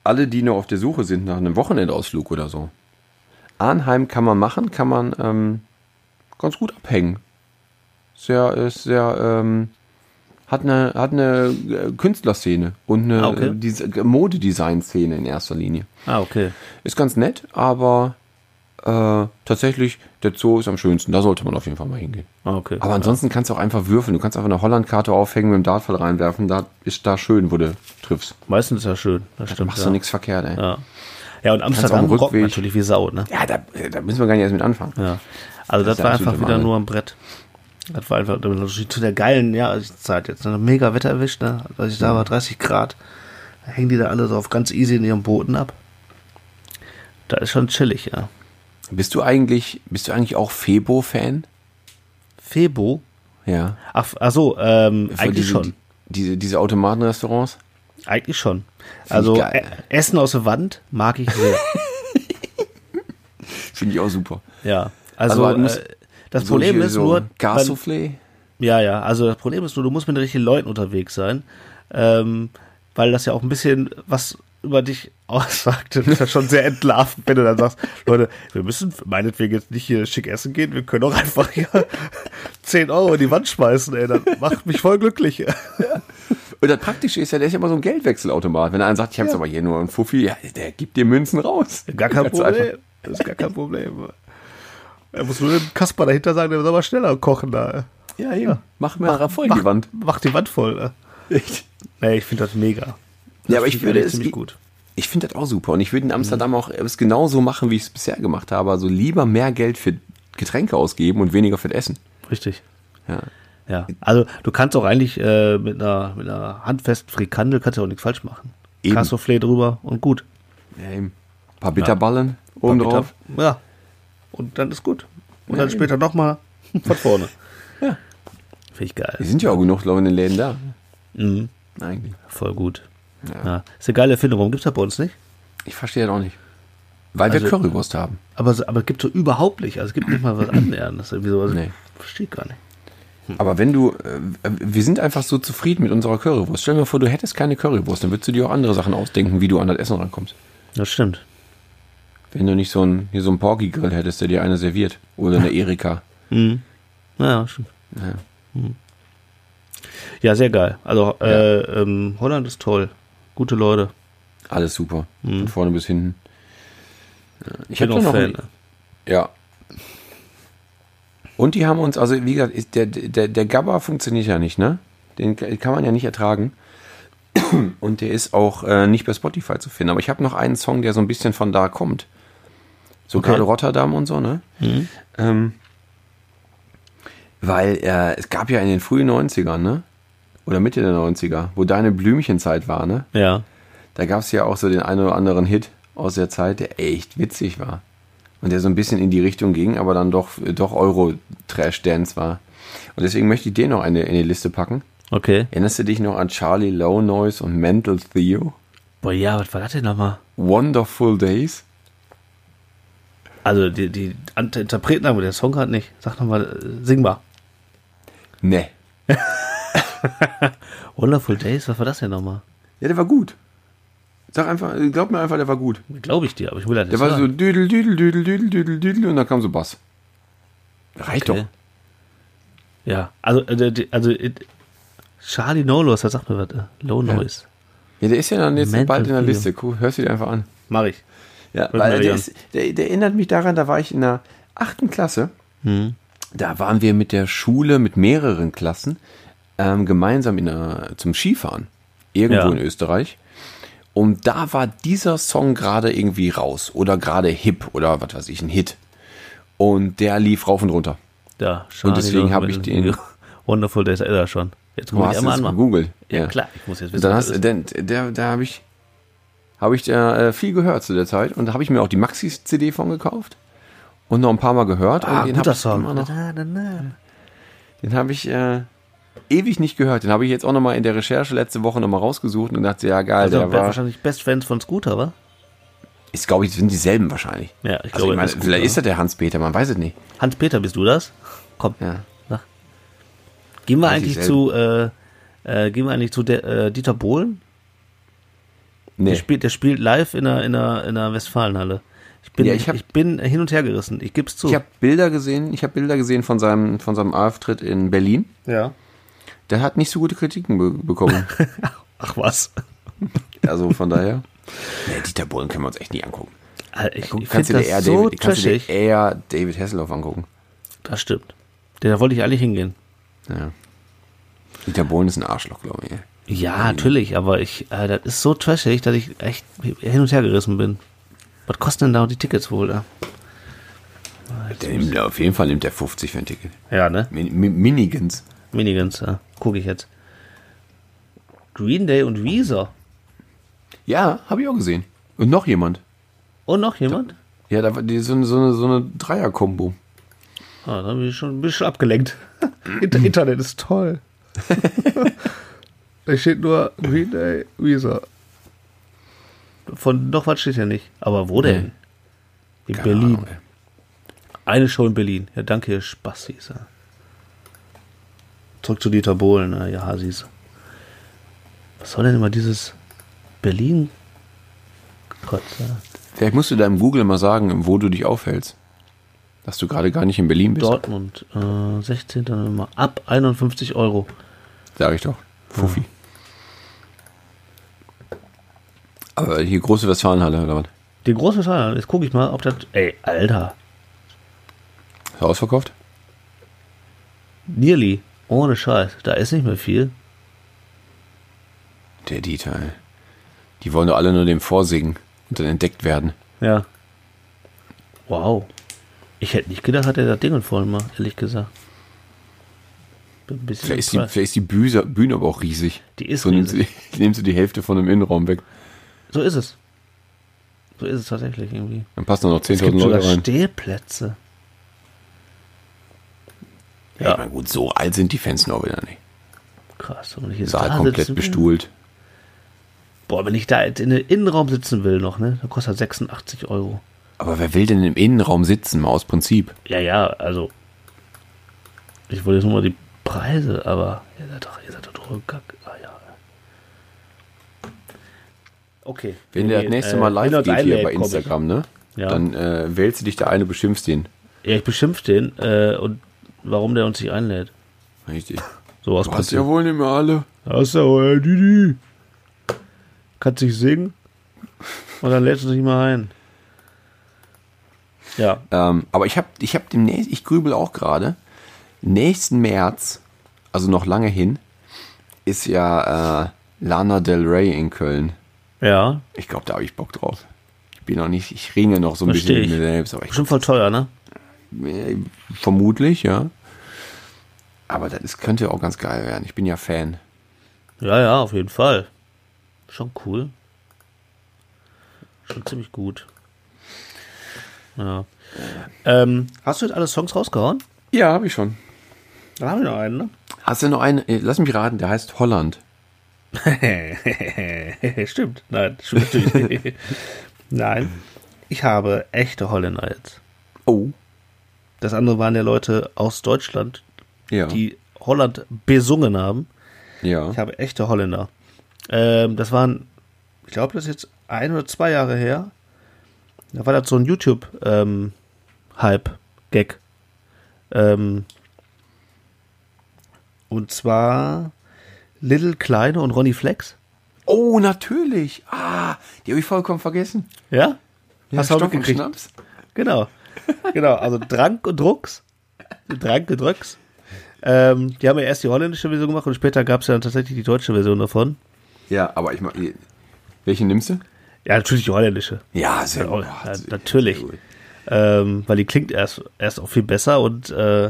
alle, die noch auf der Suche sind nach einem Wochenendausflug oder so. Arnheim kann man machen, kann man ähm, ganz gut abhängen. Sehr, ist sehr, ähm, hat eine, hat eine äh, Künstlerszene und eine Ah, okay. äh, Modedesign-Szene in erster Linie. Ah, okay. Ist ganz nett, aber äh, tatsächlich, der Zoo ist am schönsten. Da sollte man auf jeden Fall mal hingehen. Ah, okay. Aber ansonsten kannst du auch einfach würfeln. Du kannst einfach eine Hollandkarte aufhängen, mit dem Dartfall reinwerfen. Da ist da schön, wo du triffst. Meistens ist ja schön. Das Da stimmt. machst ja. du nichts verkehrt, ey. Ja. Ja, und Amsterdam rockt natürlich wie Sau, ne? Ja, da, da müssen wir gar nicht erst mit anfangen. Ja. Also Das das, war einfach wieder Wahnsinn. nur am Brett. Das war einfach zu der geilen Jahreszeit jetzt. Ne? Mega Wetter erwischt, ne? Als ich da war, 30 Grad. Da hängen die da alle so auf ganz easy in ihren Booten ab. Da ist schon chillig, ja. Bist du eigentlich, bist du eigentlich auch Febo-Fan? Febo? Ja. Ach, ach so, ähm, eigentlich diese, schon. Diese, diese Automatenrestaurants? Eigentlich schon. ich Also äh, Essen aus der Wand mag ich sehr. Finde ich auch super. ja. Also, Also, äh, das So Problem ist so nur, Gassoufflé? Ja, ja, also das Problem ist nur, du musst mit den richtigen Leuten unterwegs sein, ähm, weil das ja auch ein bisschen was über dich aussagt. Das ist ja schon sehr entlarvend, wenn du dann sagst, Leute, wir müssen meinetwegen jetzt nicht hier schick essen gehen, wir können auch einfach hier 10 Euro in die Wand schmeißen, ey, das macht mich voll glücklich. Und das Praktische ist ja, der ist ja immer so ein Geldwechselautomat. Wenn einer sagt, ich habe jetzt aber hier nur einen Fuffi, ja, der gibt dir Münzen raus. Gar kein einfach. Problem. Das ist gar kein Problem. Er muss nur dem Kasper dahinter sagen, der soll mal schneller kochen da. Ja, ja. Mach mir voll die Wand. Mach die Wand voll. Ne? Echt? Nee, ich finde das mega. Ja, aber ich würde es ziemlich gut. Ich finde das auch super. Und ich würde in Amsterdam auch es genauso machen, wie ich es bisher gemacht habe. Also lieber mehr Geld für Getränke ausgeben und weniger für das Essen. Richtig. Ja. Ja, also du kannst auch eigentlich äh, mit, einer, mit einer handfesten Frikandel kannst du auch nichts falsch machen. Eben. Cassoufflé drüber und gut. ja eben. Ein paar Bitterballen oben Bitter- drauf. Ja. Und dann ist gut. Und Ja, dann eben. später nochmal von vorne. Ja. Finde ich geil. Die sind ja auch genug Leute in den Läden da. Mhm. Eigentlich. Voll gut. Ja. Ja. Ist eine geile Erfindung. Warum gibt es das bei uns nicht? Ich verstehe das auch nicht. Weil wir Also- Currywurst haben. Aber, aber es gibt so überhaupt nicht. Also es gibt nicht mal was annäherndes. Irgendwie so. Also, Nee. Verstehe ich gar nicht. Aber wenn du, äh, wir sind einfach so zufrieden mit unserer Currywurst. Stell dir mal vor, du hättest keine Currywurst, dann würdest du dir auch andere Sachen ausdenken, wie du an das Essen rankommst. Das stimmt. Wenn du nicht so ein, hier so ein Porky-Grill hättest, der dir eine serviert. Oder eine Erika. Mhm. Ja, stimmt. Ja. Ja, sehr geil. Also äh, ähm, Holland ist toll. Gute Leute. Alles super. Mhm. Von vorne bis hinten. Ja, Ich Bin auch noch Fan. ein, Ja. Und die haben uns, also wie gesagt, der, der, der Gabba funktioniert ja nicht, ne? Den kann man ja nicht ertragen. Und der ist auch äh, nicht bei Spotify zu finden. Aber ich habe noch einen Song, der so ein bisschen von da kommt. So Okay. gerade Rotterdam und so, ne? Mhm. Ähm, weil äh, es gab ja in den frühen 90ern, ne? Oder Mitte der 90er, wo deine Blümchenzeit war, ne? Ja. Da gab es ja auch so den einen oder anderen Hit aus der Zeit, der echt witzig war. Und der so ein bisschen in die Richtung ging, aber dann doch, doch Euro-Trash-Dance war. Und deswegen möchte ich den noch eine, in die Liste packen. Okay. Erinnerst du dich noch an Charlie Low Noise und Mental Theo? Boah, ja, was war das denn nochmal? Wonderful Days? Also die, die Interpreten, aber der Song hat nicht. Sag nochmal, äh, singbar. Ne. Wonderful Days, was war das denn nochmal? Ja, der war gut. Sag einfach, glaub mir einfach, der war gut. Glaube ich dir, aber ich will das Der nicht war so düdel, düdel, düdel, düdel, düdel, düdel und dann kam so Bass. Reicht Okay. doch. Ja, also, äh, also äh, Charlie No Loss, was sagt mir was? Äh, Low. Noise. Ja, der ist ja dann jetzt Mental bald in der. Liste. Cool, hörst du dir einfach an. Mach ich. Ja, Hört weil der, ist, der, der erinnert mich daran, da war ich in der achten Klasse. Hm. Da waren wir mit der Schule, mit mehreren Klassen, ähm, gemeinsam in der, zum Skifahren. Irgendwo Ja. in Österreich. Und da war dieser Song gerade irgendwie raus. Oder gerade hip. Oder was weiß ich, ein Hit. Und der lief rauf und runter. Ja, Und deswegen habe ich den. Wonderful Days of Ella schon. Jetzt muss ich einmal es anmachen. gegoogelt. Ja, klar, ich muss jetzt wissen, dann hast, ist. denn, der, da habe ich, habe ich äh, viel gehört zu der Zeit. Und da habe ich mir auch die Maxis-CD von gekauft. Und noch ein paar Mal gehört. Ah, und den guter hab ich Song. noch-. Den habe ich äh, ewig nicht gehört. Den habe ich jetzt auch nochmal in der Recherche letzte Woche nochmal rausgesucht und dachte, ja geil, Also der war. wahrscheinlich Best Fans von Scooter, wa? Ist, glaube ich, sind dieselben wahrscheinlich. Ja, ich Also glaube, ich ist vielleicht ist das der Hans-Peter, man weiß es nicht. Hans-Peter, bist du das? Komm, Ja. sag. Gehen wir Weiß eigentlich ich zu, äh, äh, gehen wir eigentlich zu der, äh, Dieter Bohlen? Nee. Der, spielt, der spielt live in der, in der, in der Westfalenhalle. Ich bin, Ja, ich, ich hab- bin hin und her gerissen. Ich geb's zu. Ich habe Bilder gesehen, ich habe Bilder gesehen von seinem, von seinem Auftritt in Berlin. ja. Der hat nicht so gute Kritiken be bekommen. Ach was. also von daher. Nee, Dieter Bohlen können wir uns echt nie angucken. Äh, Ich, ich Kannst dir das eher so David, kannst du dir eher David Hasselhoff angucken. Das stimmt. Da wollte ich eigentlich hingehen. Ja. Dieter Bohlen ist ein Arschloch, glaube ich. Ja, natürlich, aber ich, äh, das ist so trashig, dass ich echt hin und her gerissen bin. Was kosten denn da die Tickets wohl? Da? Der nimmt, auf jeden Fall nimmt er 50 für ein Ticket. Ja, ne? Min Mi- Minigans. Minigans, ja. Gucke ich jetzt. Green Day und Weezer. Ja, habe ich auch gesehen. Und noch jemand. Und noch jemand? Ja, da war die, so, eine- so eine, so eine Dreier-Kombo. Ah, da bin ich schon ein bisschen abgelenkt. Inter Internet ist toll. da steht nur Green Day, Weezer. Von noch was steht ja nicht. Aber wo denn? In Keine Berlin. Ahnung. Eine Show in Berlin. Ja, danke, ihr Spassis. Ja. Zurück zu Dieter Bohlen, ne? ja, Hasis. Was soll denn immer dieses Berlin? Gott, ja. Vielleicht musst du deinem Google mal sagen, wo du dich aufhältst. Dass du gerade gar nicht in Berlin bist. Dortmund, äh, 16. November, ab 51 Euro. Sag ich doch. Fuffi. Aber hier große Westfalenhalle oder was? Die große Zahl, jetzt gucke ich mal, ob das. Ey, Alter. Ist ausverkauft? Nearly. Ohne Scheiß. Da ist nicht mehr viel. Der Dieter, ey. Die wollen doch alle nur dem vorsingen und dann entdeckt werden. Ja. Wow. Ich hätte nicht gedacht, hat er das Ding voll macht, ehrlich gesagt. Vielleicht ist die, vielleicht ist die Bühne, Bühne aber auch riesig. Die ist so riesig. die, nimmst du die Hälfte von dem Innenraum weg. So ist es. So ist es tatsächlich irgendwie. Dann passen da noch Es gibt 10.000 sogar Leute rein. Stehplätze. Ja. Ich meine, gut, so alt sind die Fans noch wieder nicht. Krass. Und ich Saal da komplett sitzen will- bestuhlt. Boah, wenn ich da jetzt in den Innenraum sitzen will noch, ne, dann kostet das 86 Euro. Aber wer will denn im Innenraum sitzen, mal aus Prinzip? Ja, ja, also. Ich wollte jetzt nur mal die Preise, aber ihr seid doch, ihr seid doch drüber. Ah, ja. Okay. Wenn der das nächste Mal live geht hier bei Instagram, ne? Ja. Dann äh, wählst du dich der eine, beschimpfst den. Ja, ich beschimpf den äh, und warum der uns nicht einlädt. Richtig. So aus Du hast ja wohl nicht mehr alle. Hast ja wohl, Didi. Kannst nicht singen und dann lädst du dich mal ein. Ja, Ähm, aber ich habe ich hab demnächst, ich grübel auch gerade, nächsten März, also noch lange hin, ist ja äh, Lana Del Rey in Köln. ja, Ich glaube, da habe ich Bock drauf. Ich bin noch nicht, ich ringe noch so ein Versteh bisschen mit ich. mir selbst, aber ich, bestimmt voll teuer, ne? äh, vermutlich, ja. Aber das ist, könnte auch ganz geil werden. Ich bin ja Fan. Ja, ja, auf jeden Fall. Schon cool. Schon ziemlich gut. Ja. Ähm, hast du jetzt alle Songs rausgehauen? Ja, habe ich schon. Dann haben wir noch einen, ne? Hast du noch einen? äh, Lass mich raten, der heißt Holland. stimmt. Nein, stimmt natürlich. Nein. Ich habe echte Holländer jetzt. Oh. Das andere waren ja Leute aus Deutschland, Ja. die Holland besungen haben. ja. Ich habe echte Holländer. Ähm, das waren, ich glaube, das ist jetzt ein oder zwei Jahre her. Da war das so ein YouTube-Hype-Gag. Ähm, und zwar Little Kleine und Ronny Flex. Oh, natürlich. Ah, die habe ich vollkommen vergessen. Ja? Ja, Hast du auch? Schnaps. Genau. Genau, also Trank und Drucks. Trank und Drucks. Ähm, die haben ja erst die holländische Version gemacht und später gab es ja dann tatsächlich die deutsche Version davon. Ja, aber ich mach, welche nimmst du? Ja, natürlich die holländische. Ja, sehr Ja, gut. ja, natürlich. Ähm, weil die klingt erst, erst auch viel besser und, äh,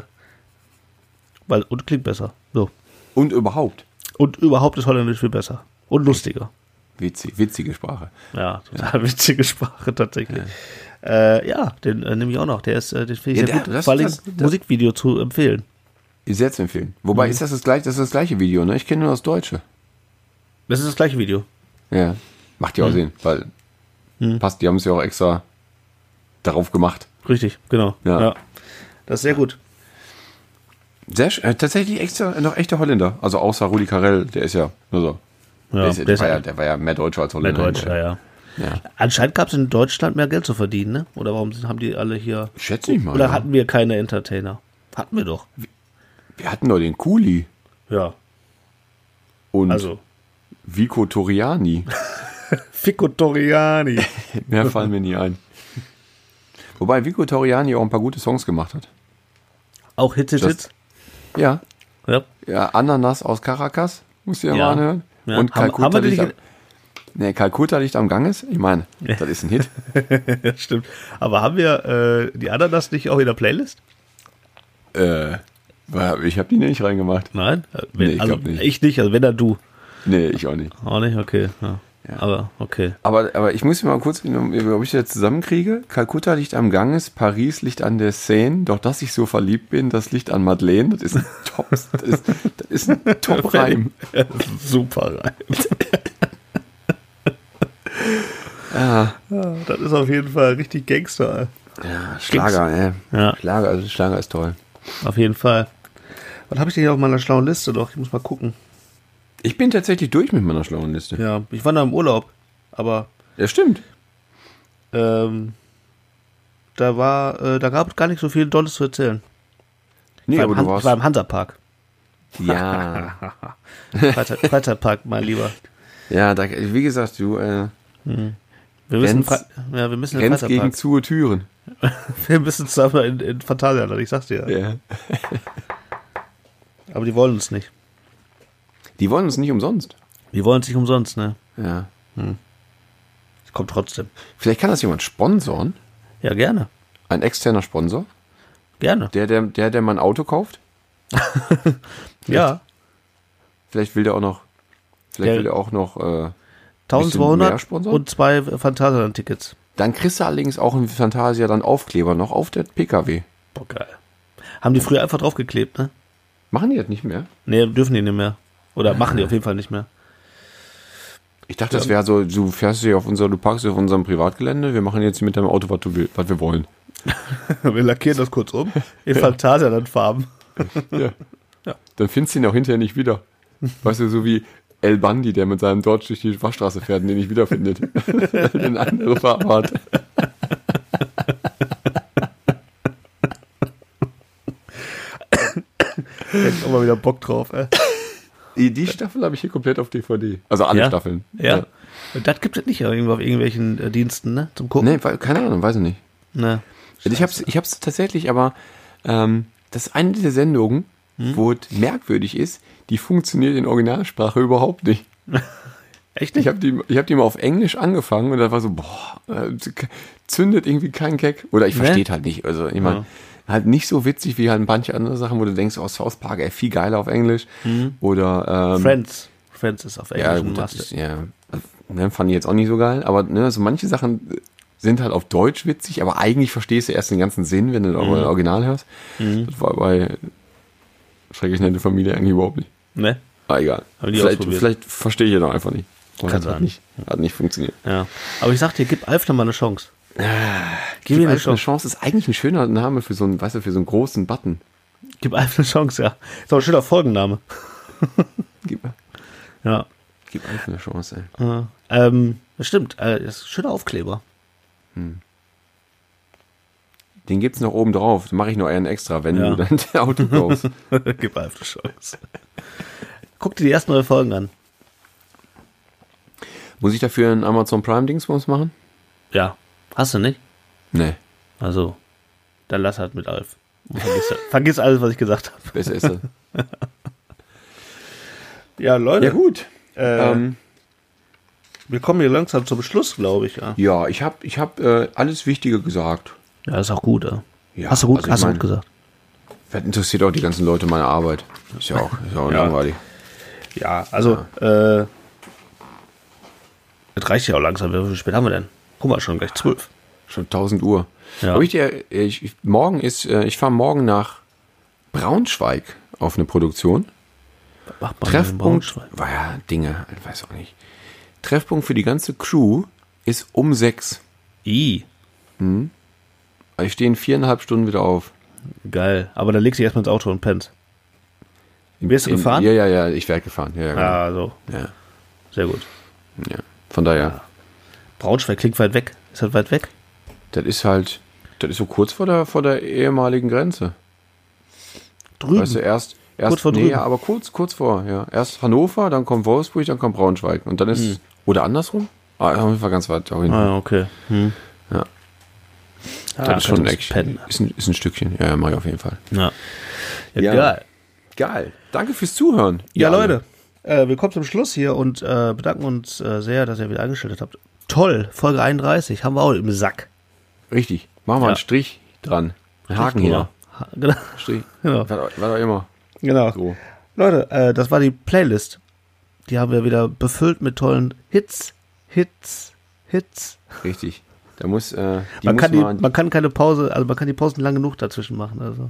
weil, und klingt besser. So. Und überhaupt. Und überhaupt ist Holländisch viel besser. Und lustiger. Witzig, witzige Sprache. Ja, total witzige Sprache tatsächlich. Ja, äh, ja den äh, nehme ich auch noch. Der ist, äh, den finde ich Ja, sehr der- gut. das- Vor allem das- das- Musikvideo zu empfehlen. Sehr zu empfehlen. Wobei, Mhm. ist das das gleiche, das ist das gleiche Video, ne? Ich kenne nur das Deutsche. Das ist das gleiche Video. Ja. Macht ja auch Mhm. Sinn, weil Mhm. passt, die haben es ja auch extra darauf gemacht. Richtig, genau. Ja. Ja. Das ist sehr gut. Sehr, äh, tatsächlich extra, noch echte Holländer. Also außer Rudi Carell, der ist ja, also, Ja, der, ist, der der, ist war ja- der war ja mehr Deutscher als Mehr Holländer. Deutsch, ja, ja. Ja. Anscheinend gab es in Deutschland mehr Geld zu verdienen, ne? Oder warum haben die alle hier. Schätze ich mal. Oder ja. hatten wir keine Entertainer? Hatten wir doch. Wir hatten doch den Kuli Ja. und Also. Vico Toriani. Fico Toriani. Mehr fallen mir nie ein. Wobei Vico Toriani auch ein paar gute Songs gemacht hat. Auch Hits, Das- Hits. Ja. Ja. Ja, Ananas aus Caracas, musst du ja, Ja. mal anhören. Ja. Und Kalkutta, haben liegt am, nee, Kalkutta liegt am Ganges. Ich meine, das ist ein Hit. stimmt. Aber haben wir äh, die Ananas nicht auch in der Playlist? äh, ich habe die nicht reingemacht. Nein? Wenn, Nee, ich also, nicht. Ich nicht, also wenn dann du. Nee, ich auch nicht. Auch nicht? Okay. Ja. Ja. Aber okay. Aber, aber ich muss mir mal kurz, ob ich das zusammenkriege. Kalkutta liegt am Ganges, Paris liegt an der Seine. Doch dass ich so verliebt bin, das liegt an Madeleine. Das ist ein Top, das ist, das ist ein Top-Reim. Super rein. Ja, Ja, das ist auf jeden Fall richtig Gangster. ja, Schlager, ey. Ja. Schlager, also Schlager ist toll. Auf jeden Fall. Was habe ich denn hier auf meiner schlauen Liste doch? Ich muss mal gucken. Ich bin tatsächlich durch mit meiner schlauen Liste. Ja, ich war da im Urlaub, aber Ja, stimmt. ähm, da war, äh, da gab es gar nicht so viel Dolles zu erzählen. Nee, ich war, aber du Han- ich warst. war im Hansapark. Ja. Freizeit, Freizeitpark, mein Lieber. Ja, da, wie gesagt, du äh, Wir müssen, Fre- ja, wir müssen in gegen zu Türen. Wir müssen zusammen in, in Phantasialand, ich sag's dir. Ja. Aber die wollen uns nicht. Die wollen uns nicht umsonst. Die wollen es nicht umsonst, ne? Ja. Es kommt trotzdem. Vielleicht kann das jemand sponsoren. Ja, gerne. Ein externer Sponsor. Gerne. Der, der, der, der mein Auto kauft. Ja. Vielleicht will der auch noch. Vielleicht Der- will er auch noch. Äh, mehr 1200 sponsern? und zwei Phantasialand-Tickets. dann kriegst du allerdings auch in Fantasia dann Aufkleber noch auf der PKW. Boah, geil. Haben die früher einfach draufgeklebt, ne? Machen die das nicht mehr? Nee, dürfen die nicht mehr. Oder machen die auf jeden Fall nicht mehr. Ich dachte, das wäre so, du fährst hier auf unser, du parkst hier auf unserem Privatgelände, wir machen jetzt mit deinem Auto, was, du was wir wollen. Wir lackieren das kurz um. In Phantasialand-Farben. Ja. Dann findest du ihn auch hinterher nicht wieder. Weißt du, so wie El Bandi, der mit seinem Dodge durch die Waschstraße fährt und den nicht wiederfindet. Eine andere Farbe hat. Hätte ich auch mal wieder Bock drauf, ey. Die, die Staffel habe ich hier komplett auf DVD. Also alle Ja? Staffeln. Ja. Das gibt es nicht irgendwo auf irgendwelchen äh, Diensten, ne? Zum Gucken. Nee, keine Ahnung, weiß ich nicht. Ne. Also ich hab's, ich hab's tatsächlich, aber ähm, das ist eine dieser Sendungen, Hm? wo es merkwürdig ist, die funktioniert in Originalsprache überhaupt nicht. Echt nicht? Ich habe die, ich hab die mal auf Englisch angefangen und da war so, boah, äh, zündet irgendwie kein Gag. Oder ich Ne? verstehe halt nicht. Also ich meine, halt nicht so witzig wie halt manche andere Sachen, wo du denkst, oh, South Park, ey, viel geiler auf Englisch. Oder ähm, Friends. Friends ist auf ja, Englisch gut, und das ist, ja, ne, fand ich jetzt auch nicht so geil, aber ne, so manche Sachen sind halt auf Deutsch witzig, aber eigentlich verstehst du erst den ganzen Sinn, wenn du das Mhm. Original hörst. Das war bei Schrecklich nette Familie eigentlich überhaupt nicht. Ne? Aber egal. Haben die Vielleicht, vielleicht verstehe ich ja noch einfach nicht. Kann hat sein. Nicht, hat nicht funktioniert. Ja. Aber ich sag dir, gib Alf noch mal eine Chance. Gib Gib ihm eine Chance. Ist eigentlich ein schöner Name für so einen, weißt du, für so einen großen Button. Gib Alf eine Chance, ja. Ist auch ein schöner Folgenname. Gib, Ja. gib Alf eine Chance, ey. Ja. Ähm, das stimmt. Äh, das ist ein schöner Aufkleber. Den gibt's noch oben drauf. Mache ich noch einen extra, wenn Ja. du dann der Auto kaufst. Gib Alf eine Chance. Guck dir die ersten neun Folgen an. Muss ich dafür einen Amazon Prime Dingsbums machen? Ja. Hast du nicht? Nee. Also, dann lass halt mit Alf. Vergiss, vergiss alles, was ich gesagt habe. Besser ist es. Ja, Leute. ja, gut. Äh, Ähm, wir kommen hier langsam zum Schluss, glaube ich. Ja, ja, ich habe ich hab, äh, alles Wichtige gesagt. ja ist auch gut. Ja. Ja, hast du gut, also hast du gut gesagt. Was interessiert auch die ganzen Leute meine Arbeit? Ist ja auch, ist ja auch Ja. langweilig. Ja, also, äh, das reicht ja auch langsam. Wie spät haben wir denn? Guck mal, schon gleich zwölf. Schon 1000 Uhr. Ja. Ich dir, ich, morgen ist, äh, ich fahre morgen nach Braunschweig auf eine Produktion. Macht man Treffpunkt, war ja Dinge, ich weiß auch nicht. Treffpunkt für die ganze Crew ist um sechs. I, Ich stehe in viereinhalb Stunden wieder auf. geil. Aber dann legst du dich erstmal ins Auto und pennst. Wirst du gefahren? Ja, ja, ja, ich werde gefahren. Ja, ja, genau. Ja, so. ja, Sehr gut. ja. Von daher, Braunschweig klingt weit weg. Ist das weit weg? Das ist halt, das ist so kurz vor der, vor der ehemaligen Grenze. Drüben. Weißt du, erst, erst Kurz vor nee, drüben. ja, aber kurz, kurz vor, ja. Erst Hannover, dann kommt Wolfsburg, dann kommt Braunschweig. Und dann ist, oder andersrum? Ah, auf jeden Fall ganz weit da hinten. ah, okay. Hm. Ja. Ah, das ist schon ein, Action. pennen. Ist ein, ist ein Stückchen. Ja, ja, mach ich auf jeden Fall. Ja. Ja, Ja. geil. Geil. Danke fürs Zuhören. Ja, alle. Leute, äh, wir kommen zum Schluss hier und äh, bedanken uns äh, sehr, dass ihr wieder eingeschaltet habt. Toll, Folge 31 haben wir auch im Sack. Richtig. Machen wir Ja. einen Strich dran. Einen Haken hier. Ha- Genau. Strich. Genau. Was, auch immer. genau. So. Leute, äh, das war die Playlist. Die haben wir wieder befüllt mit tollen Hits, Hits, Hits. Richtig. Da muss, äh, Man muss kann, die, man, kann keine Pause, also man kann die Pausen lang genug dazwischen machen. Also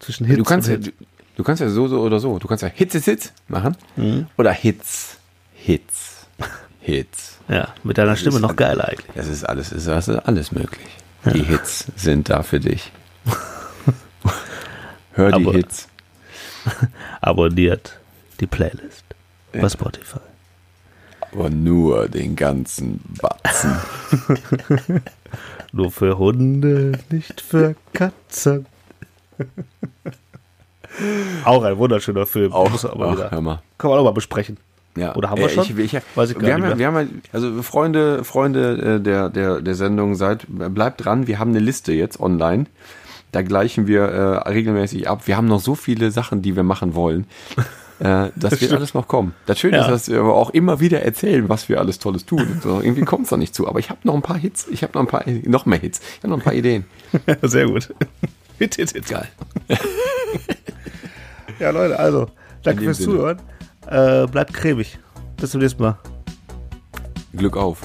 zwischen Hits du kannst ja, und du, Hits. du kannst ja so, so oder so. Du kannst ja Hits, Hits, Hits machen. Mhm. Oder Hits, Hits, Hits. Ja, mit deiner Stimme ist noch geiler eigentlich. Das ist alles, ist das ist alles möglich. Die Hits sind da für dich. Hör die Aber- Hits. Abonniert die Playlist bei Spotify. Aber nur den ganzen Batzen. Nur für Hunde, nicht für Katzen. auch ein wunderschöner Film. Auch, hör mal. Können wir auch mal besprechen. Ja. Oder haben wir Äh, schon? Ich, ich, Weiß ich gar wir, nicht haben, mehr. wir haben, also Freunde, Freunde äh, der, der, der Sendung, seid, bleibt dran. Wir haben eine Liste jetzt online. Da gleichen wir äh, regelmäßig ab. Wir haben noch so viele Sachen, die wir machen wollen. Äh, das wird alles noch kommen. Das Schöne Ja. ist, dass wir aber auch immer wieder erzählen, was wir alles Tolles tun. So, irgendwie kommt es noch nicht zu. Aber ich habe noch ein paar Hits. Ich habe noch ein paar, noch mehr Hits. Ich habe noch ein paar Ideen. Sehr gut. Hit, hit, hit. Geil. Ja, Leute, also, danke fürs Sinne. Zuhören. Äh, bleibt cremig. Bis zum nächsten Mal. Glück auf.